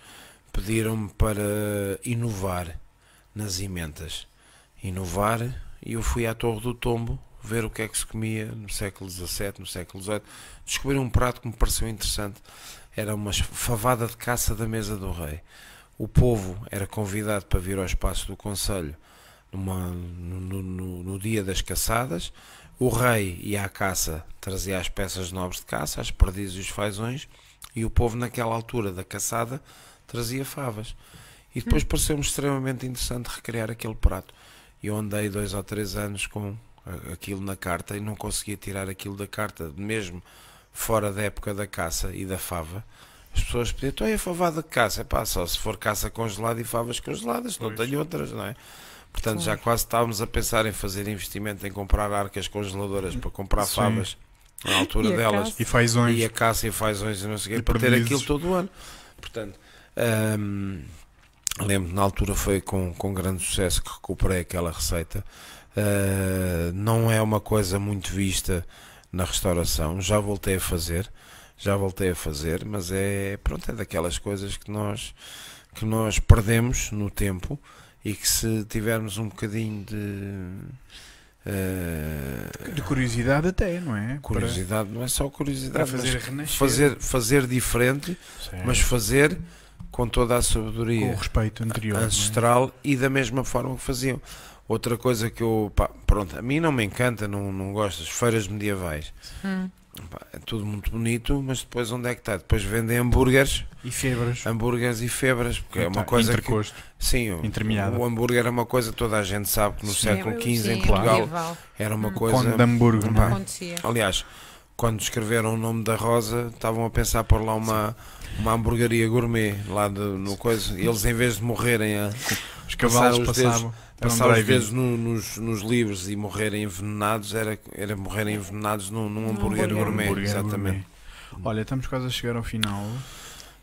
pediram-me para inovar nas emendas. Inovar, e eu fui à Torre do Tombo ver o que é que se comia no século XVII, no século XVIII. Descobri um prato que me pareceu interessante. Era uma favada de caça da mesa do rei. O povo era convidado para vir ao espaço do Conselho numa- no, no- no- dia das caçadas. O rei ia à caça, trazia as peças nobres de caça, as perdizes e os fazões, e o povo, naquela altura da caçada, trazia favas. E depois pareceu-me extremamente interessante recriar aquele prato. E eu andei dois ou três anos com aquilo na carta e não conseguia tirar aquilo da carta, mesmo fora da época da caça e da fava. As pessoas pediam, então é a favada de caça? É pá, só se for caça congelada e favas congeladas, não tenho outras, não é? Portanto, já quase estávamos a pensar em fazer investimento em comprar arcas congeladoras para comprar Sim. favas na altura E delas caça? E fazões. e a caça e fazões e não sei o quê, para ter aquilo todo o ano. Portanto, hum, lembro na altura foi com, com grande sucesso que recuperei aquela receita. Uh, não é uma coisa muito vista na restauração, já voltei a fazer, já voltei a fazer, mas é pronto, é daquelas coisas que nós que nós perdemos no tempo e que se tivermos um bocadinho de eh, De curiosidade até, não é? curiosidade, não é só Para, curiosidade, para fazer renascer. fazer, fazer diferente, Certo. mas fazer com toda a com sabedoria o respeito anterior. é? ancestral e da mesma forma que faziam. Outra coisa que eu, pá, pronto, a mim não me encanta, não, não gosto das feiras medievais. Hum. É tudo muito bonito, mas depois onde é que está? Depois vendem hambúrgueres, E febras. hambúrgueres e febras, porque é uma coisa que intercosto. sim, o, o hambúrguer é uma coisa que toda a gente sabe que no Sim. século XV em Portugal medieval. era uma Hum. coisa. Conde de Hamburgo, não Pá. é? Acontecia. Aliás, quando escreveram o nome da Rosa, estavam a pensar por lá uma, uma hamburgueria gourmet lá de- no coisa. E eles, em vez de morrerem a Os cavalos dedos- passavam. Passar os vezes no- nos, nos livros e morrerem envenenados, era, era morrerem envenenados num, num hambúrguer hambúrguer. gourmet. Hambúrguer exatamente. gourmet. Olha, estamos quase a chegar ao final.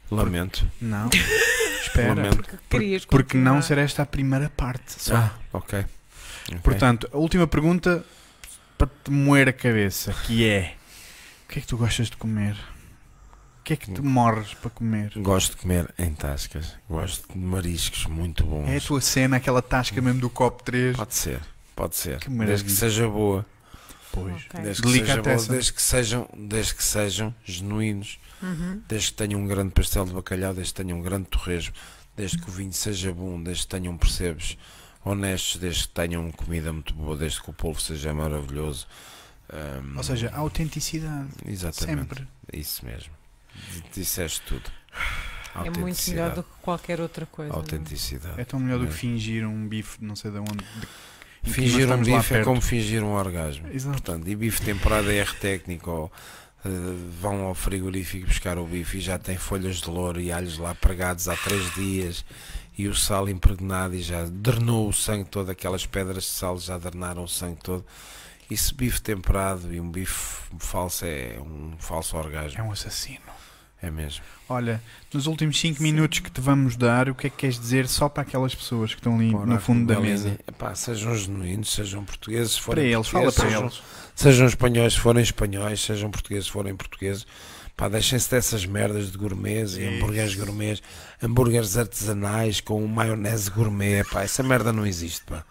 Lamento. Não. Espera. Lamento. Porque querias Porque não continuar. ser esta a primeira parte. Só. Ah, ok. Ok. Portanto, a última pergunta para te moer a cabeça, que é o que é que tu gostas de comer? O que é que tu morres para comer? Gosto de comer em tascas. Gosto de mariscos muito bons. É a tua cena, aquela tasca mesmo do copo 3? Pode ser, pode ser. Que desde que seja boa. Pois. Ok. Desde que, seja boa desde, que sejam, desde que sejam genuínos. Uhum. Desde que tenham um grande pastel de bacalhau, desde que tenham um grande torresmo, desde que o vinho seja bom, desde que tenham percebes honestos, desde que tenham comida muito boa, desde que o polvo seja maravilhoso. Ahm, Ou seja, a autenticidade. exatamente. Sempre. Isso mesmo. Disseste tudo. É muito melhor do que qualquer outra coisa. é? Autenticidade. É tão melhor do que fingir um bife não sei de onde. de- Fingir um bife é perto. como fingir um orgasmo. Exato. Portanto, e bife temperado é R técnico. Ou, eh, vão ao frigorífico buscar o bife e já tem folhas de louro e alhos lá pregados há três dias e o sal impregnado e já drenou o sangue todo, aquelas pedras de sal já drenaram o sangue todo. Isso bife temperado e um bife falso é um falso orgasmo. É um assassino. É mesmo. Olha, nos últimos 5 minutos que te vamos dar, o que é que queres dizer só para aquelas pessoas que estão ali no fundo da mesa? Epá, sejam genuínos, sejam portugueses, se Para forem eles, fala para sejam, eles. Sejam espanhóis se forem espanhóis, sejam portugueses se forem portugueses. Pá, deixem-se dessas merdas de gourmets e hambúrgueres gourmets, hambúrgueres artesanais com maionese gourmet. Pá, essa merda não existe, pá.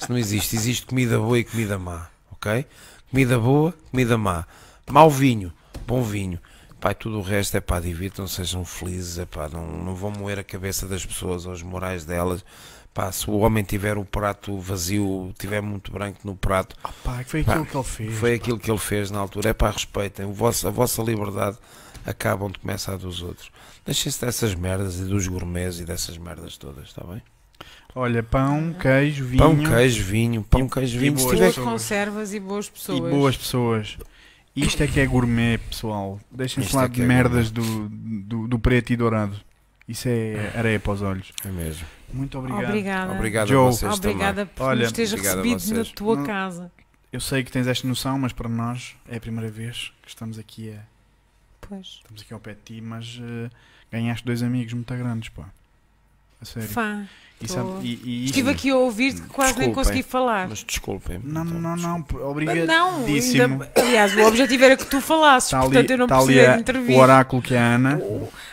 Isso não existe. Existe comida boa e comida má, ok? Comida boa, comida má. Mau vinho, bom vinho. Pá, e tudo o resto é pá, divirtam, sejam felizes, é pá, não, não vão moer a cabeça das pessoas, aos morais delas. Pá, se o homem tiver o prato vazio, tiver muito branco no prato, Ah, pá, que foi Pá, aquilo que ele fez. foi pá. aquilo que ele fez na altura. É para respeitem. O vosso, a vossa liberdade acaba onde começa a dos outros. Deixem-se dessas merdas e dos gourmets e dessas merdas todas, está bem? Olha, pão, queijo, vinho Pão, queijo, vinho, pão, E- queijo, e vinho. Se boas tiver, conservas e boas pessoas. e boas pessoas. Isto é que é gourmet, pessoal. Deixem-se lá é de é merdas do, do, do preto e dourado. Isso é areia para os olhos. é mesmo. Muito obrigado. Obrigada. Obrigado Joe. a vocês Obrigada por Olha, nos teres recebido na tua Não- casa. Eu sei que tens esta noção, mas para nós é a primeira vez que estamos aqui, a, Pois. estamos aqui ao pé de ti, mas eh, ganhaste dois amigos muito grandes, pá. A sério. Fã. E sabe- e- e Estive aqui a ouvir-te que quase nem consegui falar. Mas desculpem. Não, então, não, não. Não, obrigadíssimo. ainda, aliás, o objetivo era que tu falasses, Está ali, portanto eu não precisei a- de intervir. o oráculo que é a Ana.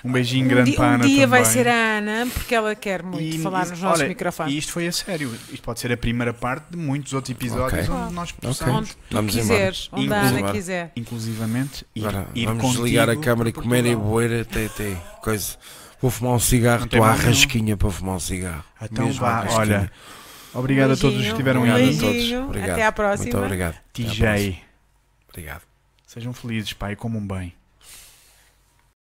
Um beijinho um grande dia, para a um Ana dia vai também. ser a Ana, porque ela quer muito E- falar e- nos nossos olha, microfones. E isto foi a sério. Isto pode ser a primeira parte de muitos outros episódios Ok. onde nós possamos, Onde tu Vamos quiseres, onde a Ana quiser. inclusivamente, ir, Agora, ir vamos desligar a câmara e comer e boer até, até coisa. Vou fumar um cigarro, estou à rasquinha para fumar um cigarro. Então Mesmo vá, olha. Obrigado a todos os que Beijinho, estiveram um Obrigado a aí. todos. beijinho, Obrigado. Até à próxima. Muito obrigado. TJ. Obrigado. Sejam felizes, pai, comam bem.